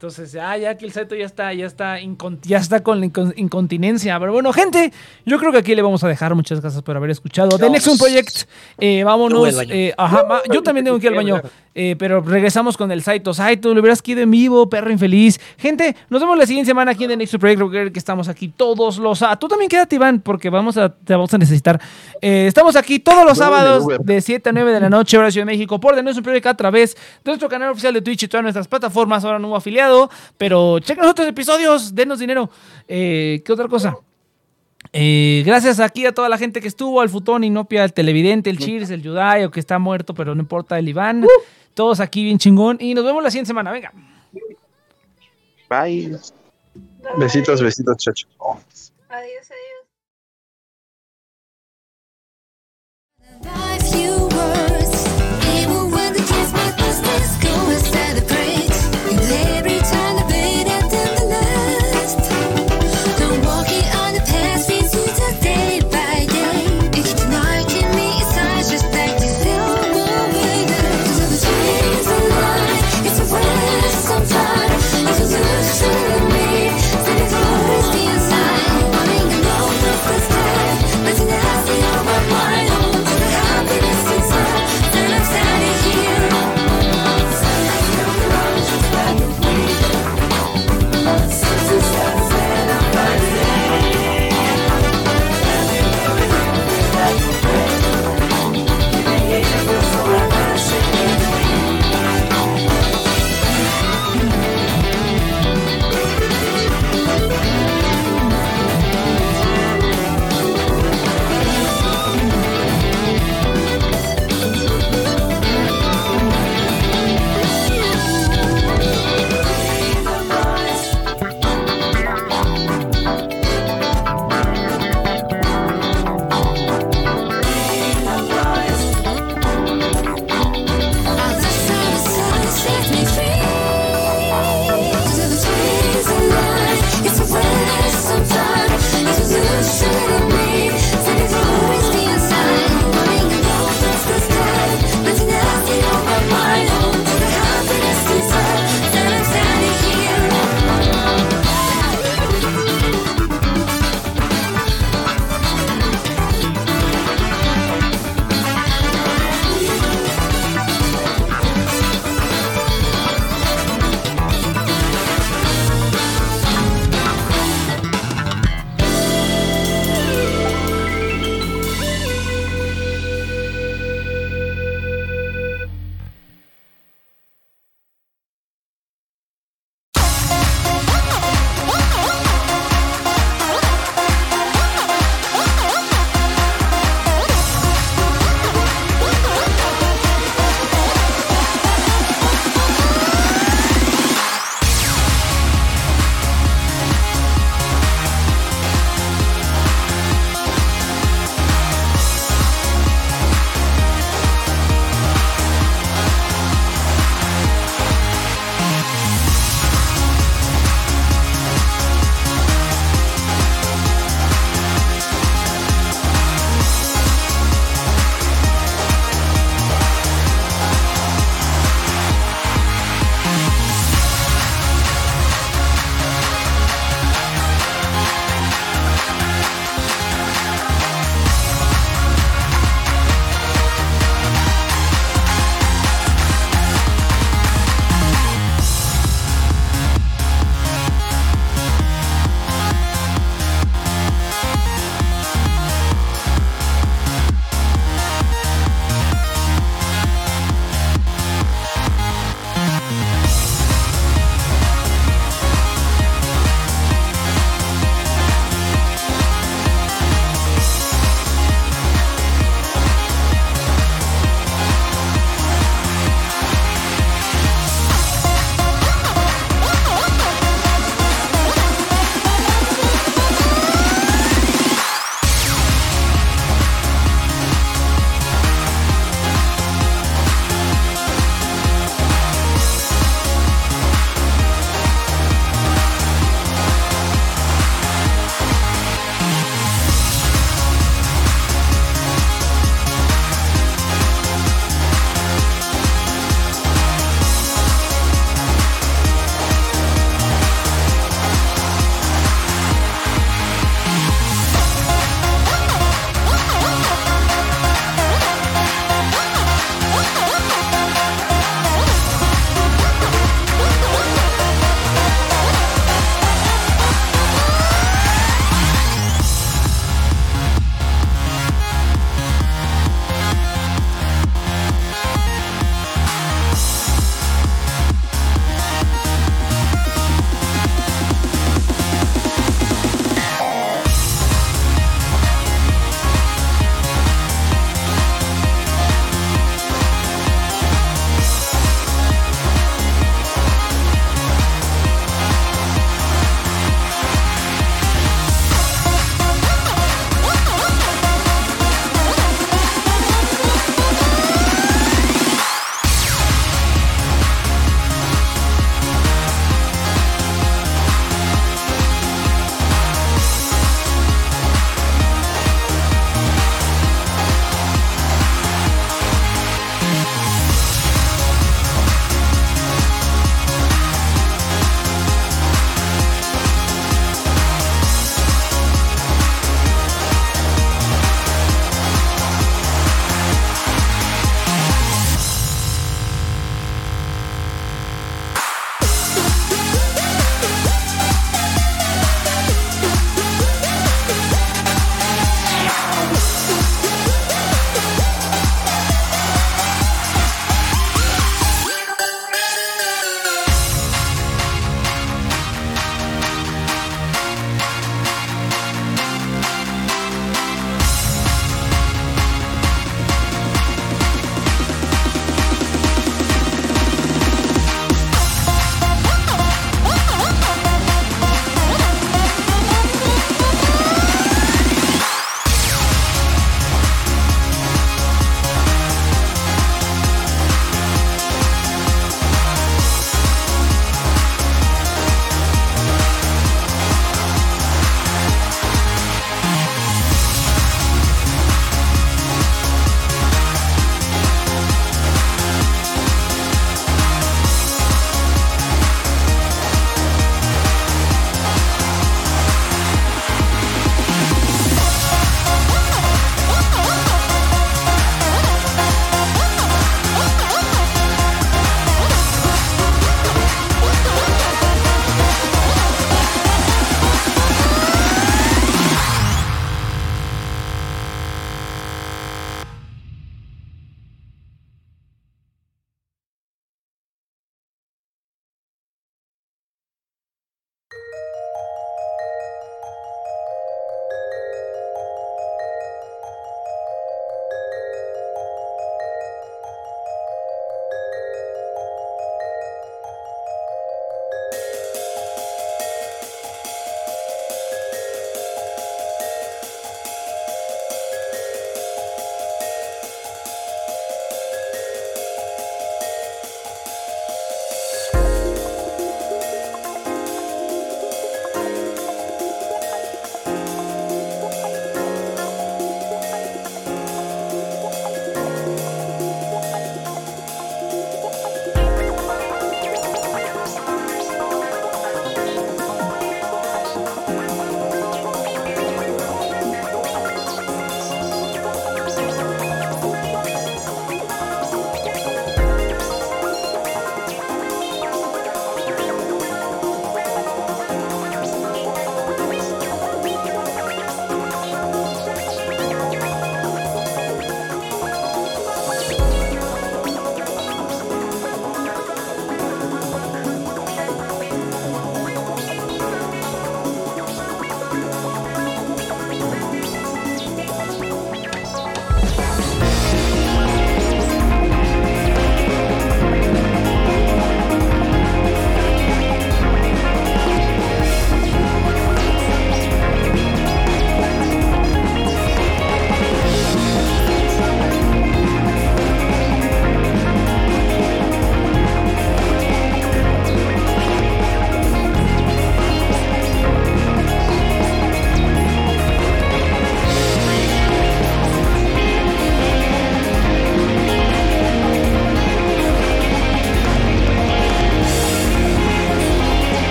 Entonces, ah, ya que el Saito ya está, ya está, ya está con la incon- incontinencia. Pero bueno, gente, yo creo que aquí le vamos a dejar. Muchas gracias por haber escuchado. The. Next One Project. Eh, vámonos. eh, ajá, va- yo también tengo que ir al baño. eh, pero regresamos con el Saito. Saito, lo hubieras quedado en vivo, perro infeliz. Gente, nos vemos la siguiente semana aquí en The Next One Project. Que estamos aquí todos los. Ah, tú también quédate, Iván, porque vamos a, te vamos a necesitar. Eh, estamos aquí todos los de sábados de 7 a 9 de la noche, hora Ciudad de México, por The Next One Project a través de nuestro canal oficial de Twitch y todas nuestras plataformas. Ahora nuevo afiliado, pero chequen los otros episodios, denos dinero. Eh, ¿Qué otra cosa? Eh, gracias aquí a toda la gente que estuvo, al Futón, Inopia, el Televidente, el Cheers, el Yudayo, que está muerto, pero no importa, el Iván. Uh. Todos aquí bien chingón. Y nos vemos la siguiente semana. Venga. Bye. Besitos, besitos, chacho. Adiós, adiós.